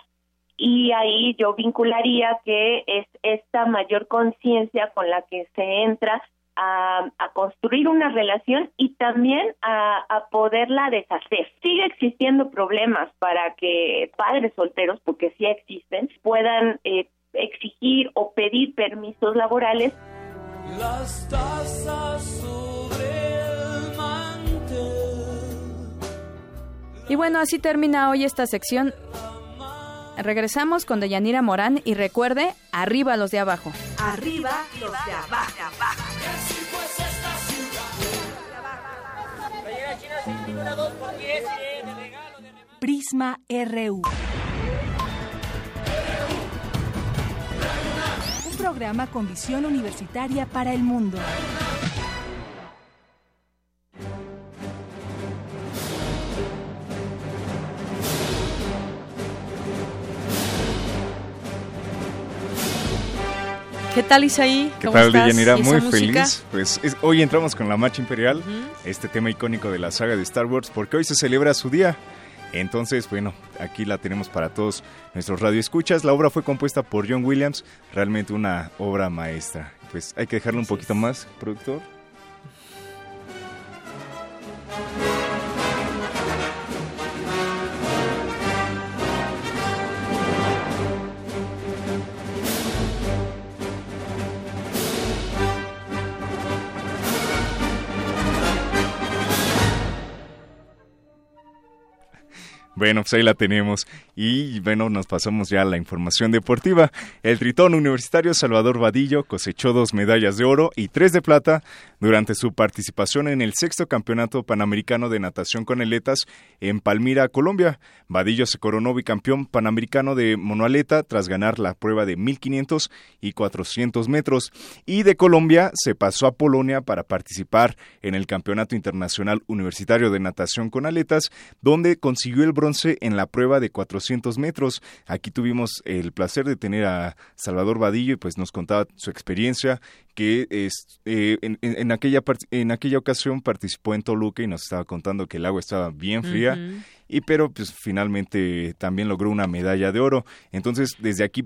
Y ahí yo vincularía que es esta mayor conciencia con la que se entra a, construir una relación y también a, poderla deshacer. Sigue existiendo problemas para que padres solteros, porque sí existen, puedan eh, exigir o pedir permisos laborales. Las sobre Y bueno, así termina hoy esta sección. Regresamos con Deyanira Morán y recuerde, arriba los de abajo. Arriba los de abajo. Prisma RU. Un programa con visión universitaria para el mundo. ¿Qué tal Isaí? ¿Qué tal, Deyanira? Muy feliz. Pues hoy entramos con la Marcha Imperial, este tema icónico de la saga de Star Wars, porque hoy se celebra su día. Entonces, bueno, aquí la tenemos para todos nuestros radioescuchas. La obra fue compuesta por John Williams, realmente una obra maestra. Pues hay que dejarlo un poquito más, productor. Bueno, pues ahí la tenemos. Y bueno, nos pasamos ya a la información deportiva. El tritón universitario Salvador Vadillo cosechó dos medallas de oro y tres de plata durante su participación en el sexto campeonato panamericano de natación con aletas en Palmira, Colombia. Vadillo se coronó bicampeón panamericano de monoaleta tras ganar la prueba de 1500 y 400 metros. Y de Colombia se pasó a Polonia para participar en el Campeonato Internacional Universitario de Natación con Aletas, donde consiguió el en la prueba de 400 metros. Aquí tuvimos el placer de tener a Salvador Vadillo y pues nos contaba su experiencia que eh, en, aquella, en aquella ocasión participó en Toluca y nos estaba contando que el agua estaba bien fría y pero pues finalmente también logró una medalla de oro. Entonces, desde aquí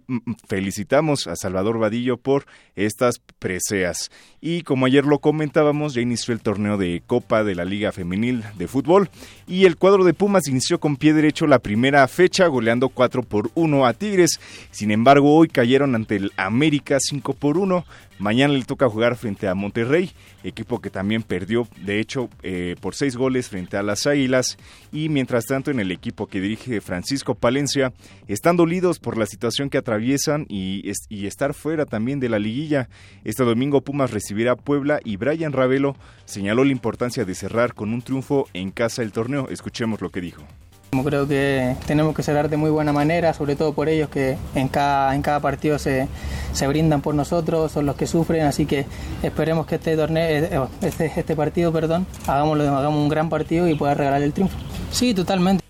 felicitamos a Salvador Vadillo por estas preseas. Y como ayer lo comentábamos, ya inició el torneo de Copa de la Liga Femenil de Fútbol y el cuadro de Pumas inició con pie derecho la primera fecha goleando 4 por 1 a Tigres. Sin embargo, hoy cayeron ante el América 5 por 1 Mañana le toca jugar frente a Monterrey, equipo que también perdió, de hecho, eh, por seis goles frente a las Águilas. Y mientras en el equipo que dirige Francisco Palencia, están dolidos por la situación que atraviesan y, y estar fuera también de la liguilla. Este domingo Pumas recibirá a Puebla y Brian Ravelo señaló la importancia de cerrar con un triunfo en casa el torneo. Escuchemos lo que dijo. Creo que tenemos que cerrar de muy buena manera, sobre todo por ellos que en cada, en cada partido se, se brindan por nosotros, son los que sufren, así que esperemos que este torneo, eh, este, este partido, perdón, hagámoslo, hagamos un gran partido y pueda regalar el triunfo. Sí, totalmente.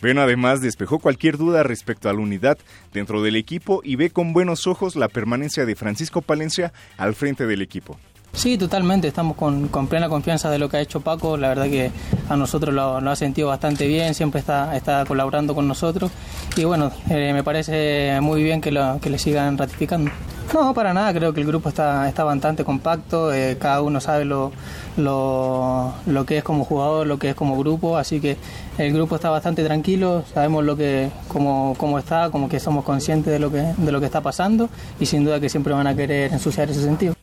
Bueno, además despejó cualquier duda respecto a la unidad dentro del equipo y ve con buenos ojos la permanencia de Francisco Palencia al frente del equipo. Sí, totalmente, estamos con, plena confianza de lo que ha hecho Paco, la verdad que a nosotros lo, ha sentido bastante bien, siempre está, está colaborando con nosotros y bueno, eh, me parece muy bien que, lo, que le sigan ratificando. No, para nada, creo que el grupo está, está bastante compacto, eh, cada uno sabe lo, lo, lo, que es como jugador, lo que es como grupo, así que el grupo está bastante tranquilo, sabemos lo que, cómo, cómo está, como que somos conscientes de lo que, de lo que está pasando y sin duda que siempre van a querer ensuciar ese sentido.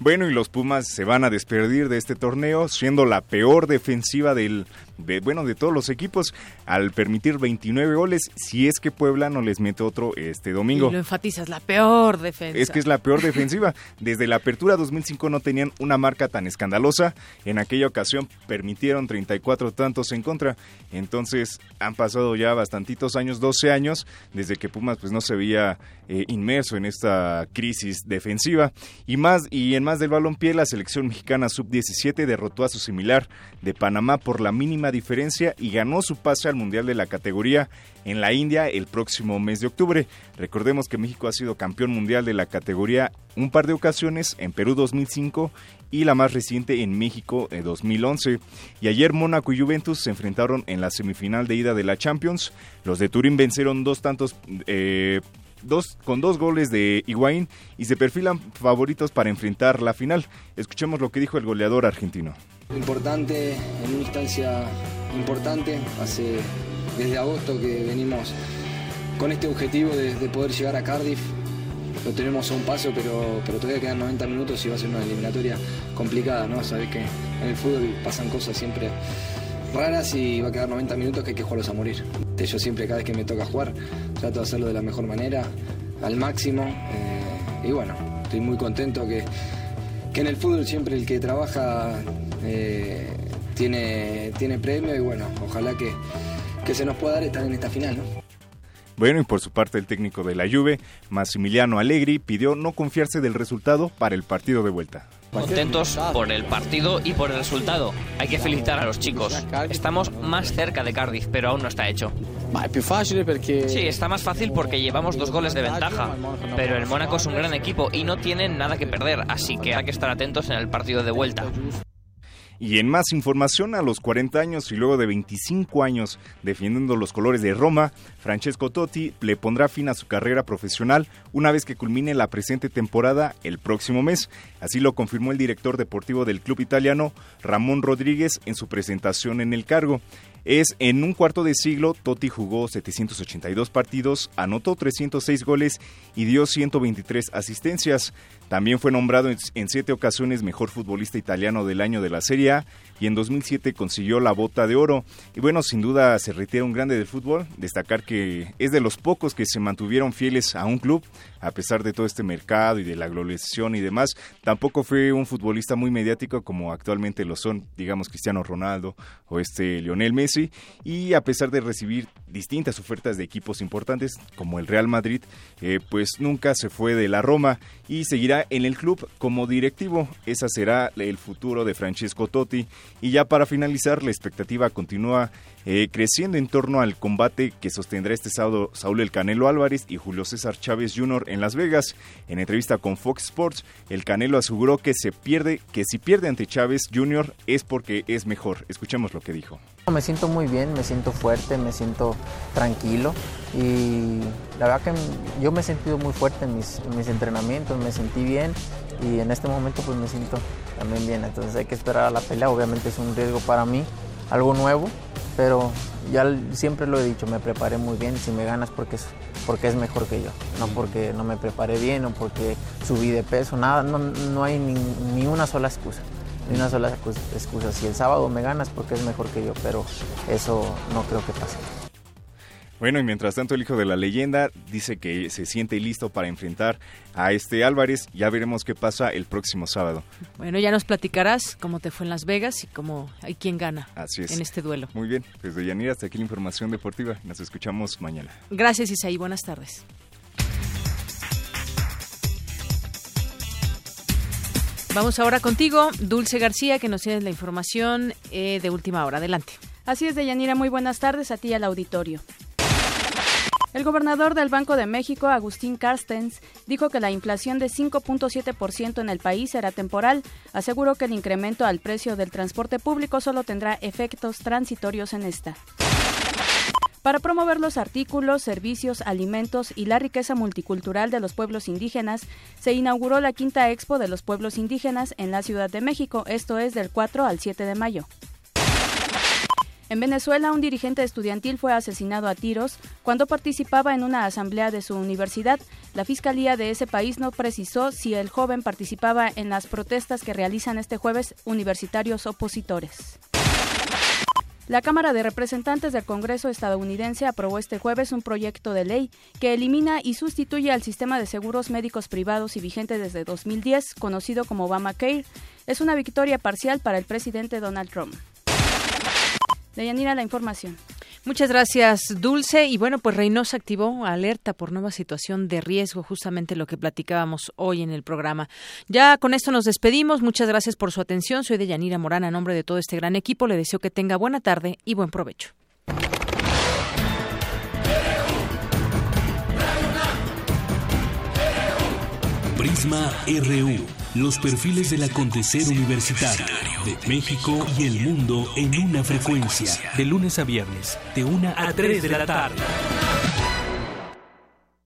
Bueno, y los Pumas se van a despedir de este torneo, siendo la peor defensiva del de, bueno, de todos los equipos, al permitir 29 goles, si es que Puebla no les mete otro este domingo. Y lo enfatizas, la peor defensa. Es que es la peor defensiva. Desde la apertura 2005 no tenían una marca tan escandalosa. En aquella ocasión permitieron 34 tantos en contra. Entonces han pasado ya bastantitos años, 12 años, desde que Pumas pues no se veía eh, inmerso en esta crisis defensiva. Y más y en más del balompié, la selección mexicana sub-17 derrotó a su similar de Panamá por la mínima diferencia y ganó su pase al Mundial de la categoría en la India el próximo mes de octubre. Recordemos que México ha sido campeón mundial de la categoría un par de ocasiones, en Perú 2005 y la más reciente en México en 2011. Y ayer Mónaco y Juventus se enfrentaron en la semifinal de ida de la Champions. Los de Turín vencieron dos tantos eh, dos, con dos goles de Higuaín y se perfilan favoritos para enfrentar la final. Escuchemos lo que dijo el goleador argentino. Importante, en una instancia importante, hace desde agosto que venimos con este objetivo de, poder llegar a Cardiff. Lo tenemos a un paso, pero, pero todavía quedan 90 minutos y va a ser una eliminatoria complicada, ¿no? Sabés que en el fútbol pasan cosas siempre raras y va a quedar 90 minutos que hay que jugarlos a morir. Yo siempre, cada vez que me toca jugar, trato de hacerlo de la mejor manera, al máximo. Eh, y bueno, estoy muy contento que, que, en el fútbol siempre el que trabaja eh, tiene, tiene premio y bueno, ojalá que, que se nos pueda dar estar en esta final, ¿no? Bueno, y por su parte el técnico de la Juve, Massimiliano Allegri, pidió no confiarse del resultado para el partido de vuelta. Contentos por el partido y por el resultado. Hay que felicitar a los chicos. Estamos más cerca de Cardiff, pero aún no está hecho. Sí, está más fácil porque llevamos dos goles de ventaja. Pero el Mónaco es un gran equipo y no tiene nada que perder, así que hay que estar atentos en el partido de vuelta. Y en más información, a los 40 años y luego de 25 años defendiendo los colores de Roma, Francesco Totti le pondrá fin a su carrera profesional una vez que culmine la presente temporada el próximo mes. Así lo confirmó el director deportivo del club italiano, Ramón Rodríguez, en su presentación en el cargo. Es en un cuarto de siglo, Totti jugó 782 partidos, anotó 306 goles y dio 123 asistencias. También fue nombrado en siete ocasiones mejor futbolista italiano del año de la Serie A y en 2007 consiguió la bota de oro. Y bueno, sin duda se retira un grande del fútbol. Destacar que es de los pocos que se mantuvieron fieles a un club a pesar de todo este mercado y de la globalización y demás. Tampoco fue un futbolista muy mediático como actualmente lo son, digamos, Cristiano Ronaldo o este Lionel Messi. Y a pesar de recibir distintas ofertas de equipos importantes como el Real Madrid, eh, pues nunca se fue de la Roma y seguirá en el club como directivo. Esa será el futuro de Francesco Totti y ya para finalizar, la expectativa continúa eh, creciendo en torno al combate que sostendrá este sábado Saúl El Canelo Álvarez y Julio César Chávez Jr. en Las Vegas. En entrevista con Fox Sports, el Canelo aseguró que se pierde, que si pierde ante Chávez Jr. es porque es mejor. Escuchemos lo que dijo. Me siento muy bien, me siento fuerte, me siento tranquilo y la verdad que yo me he sentido muy fuerte en mis, en mis entrenamientos, me sentí bien y en este momento pues me siento también bien. Entonces hay que esperar a la pelea, obviamente es un riesgo para mí, algo nuevo, pero ya siempre lo he dicho, me preparé muy bien, si me ganas porque es, porque es mejor que yo, no porque no me preparé bien o porque subí de peso, nada, no, no hay ni, ni, una sola excusa, ni una sola excusa. Si el sábado me ganas porque es mejor que yo, pero eso no creo que pase. Bueno, y mientras tanto el hijo de la leyenda dice que se siente listo para enfrentar a este Álvarez. Ya veremos qué pasa el próximo sábado. Bueno, ya nos platicarás cómo te fue en Las Vegas y cómo hay quien gana en este duelo. Muy bien, desde Yanira hasta aquí la información deportiva. Nos escuchamos mañana. Gracias Isaí, buenas tardes. Vamos ahora contigo, Dulce García, que nos tienes la información eh, de última hora. Adelante. Así es, Deyanira, muy buenas tardes a ti y al auditorio. El gobernador del Banco de México, Agustín Carstens, dijo que la inflación de 5.7% en el país era temporal. Aseguró que el incremento al precio del transporte público solo tendrá efectos transitorios en esta. Para promover los artículos, servicios, alimentos y la riqueza multicultural de los pueblos indígenas, se inauguró la quinta expo de los pueblos indígenas en la Ciudad de México, esto es del 4 al 7 de mayo. En Venezuela, un dirigente estudiantil fue asesinado a tiros cuando participaba en una asamblea de su universidad. La fiscalía de ese país no precisó si el joven participaba en las protestas que realizan este jueves universitarios opositores. La Cámara de Representantes del Congreso estadounidense aprobó este jueves un proyecto de ley que elimina y sustituye al sistema de seguros médicos privados y vigente desde 2010, conocido como Obamacare. Es una victoria parcial para el presidente Donald Trump. Deyanira, la información. Muchas gracias, Dulce. Y bueno, pues Reynosa activó alerta por nueva situación de riesgo, justamente lo que platicábamos hoy en el programa. Ya con esto nos despedimos. Muchas gracias por su atención. Soy Deyanira Morán. A nombre de todo este gran equipo, le deseo que tenga buena tarde y buen provecho. Prisma RU. Los perfiles del acontecer universitario de México y el mundo en una frecuencia. De lunes a viernes, de una a 3 de la tarde.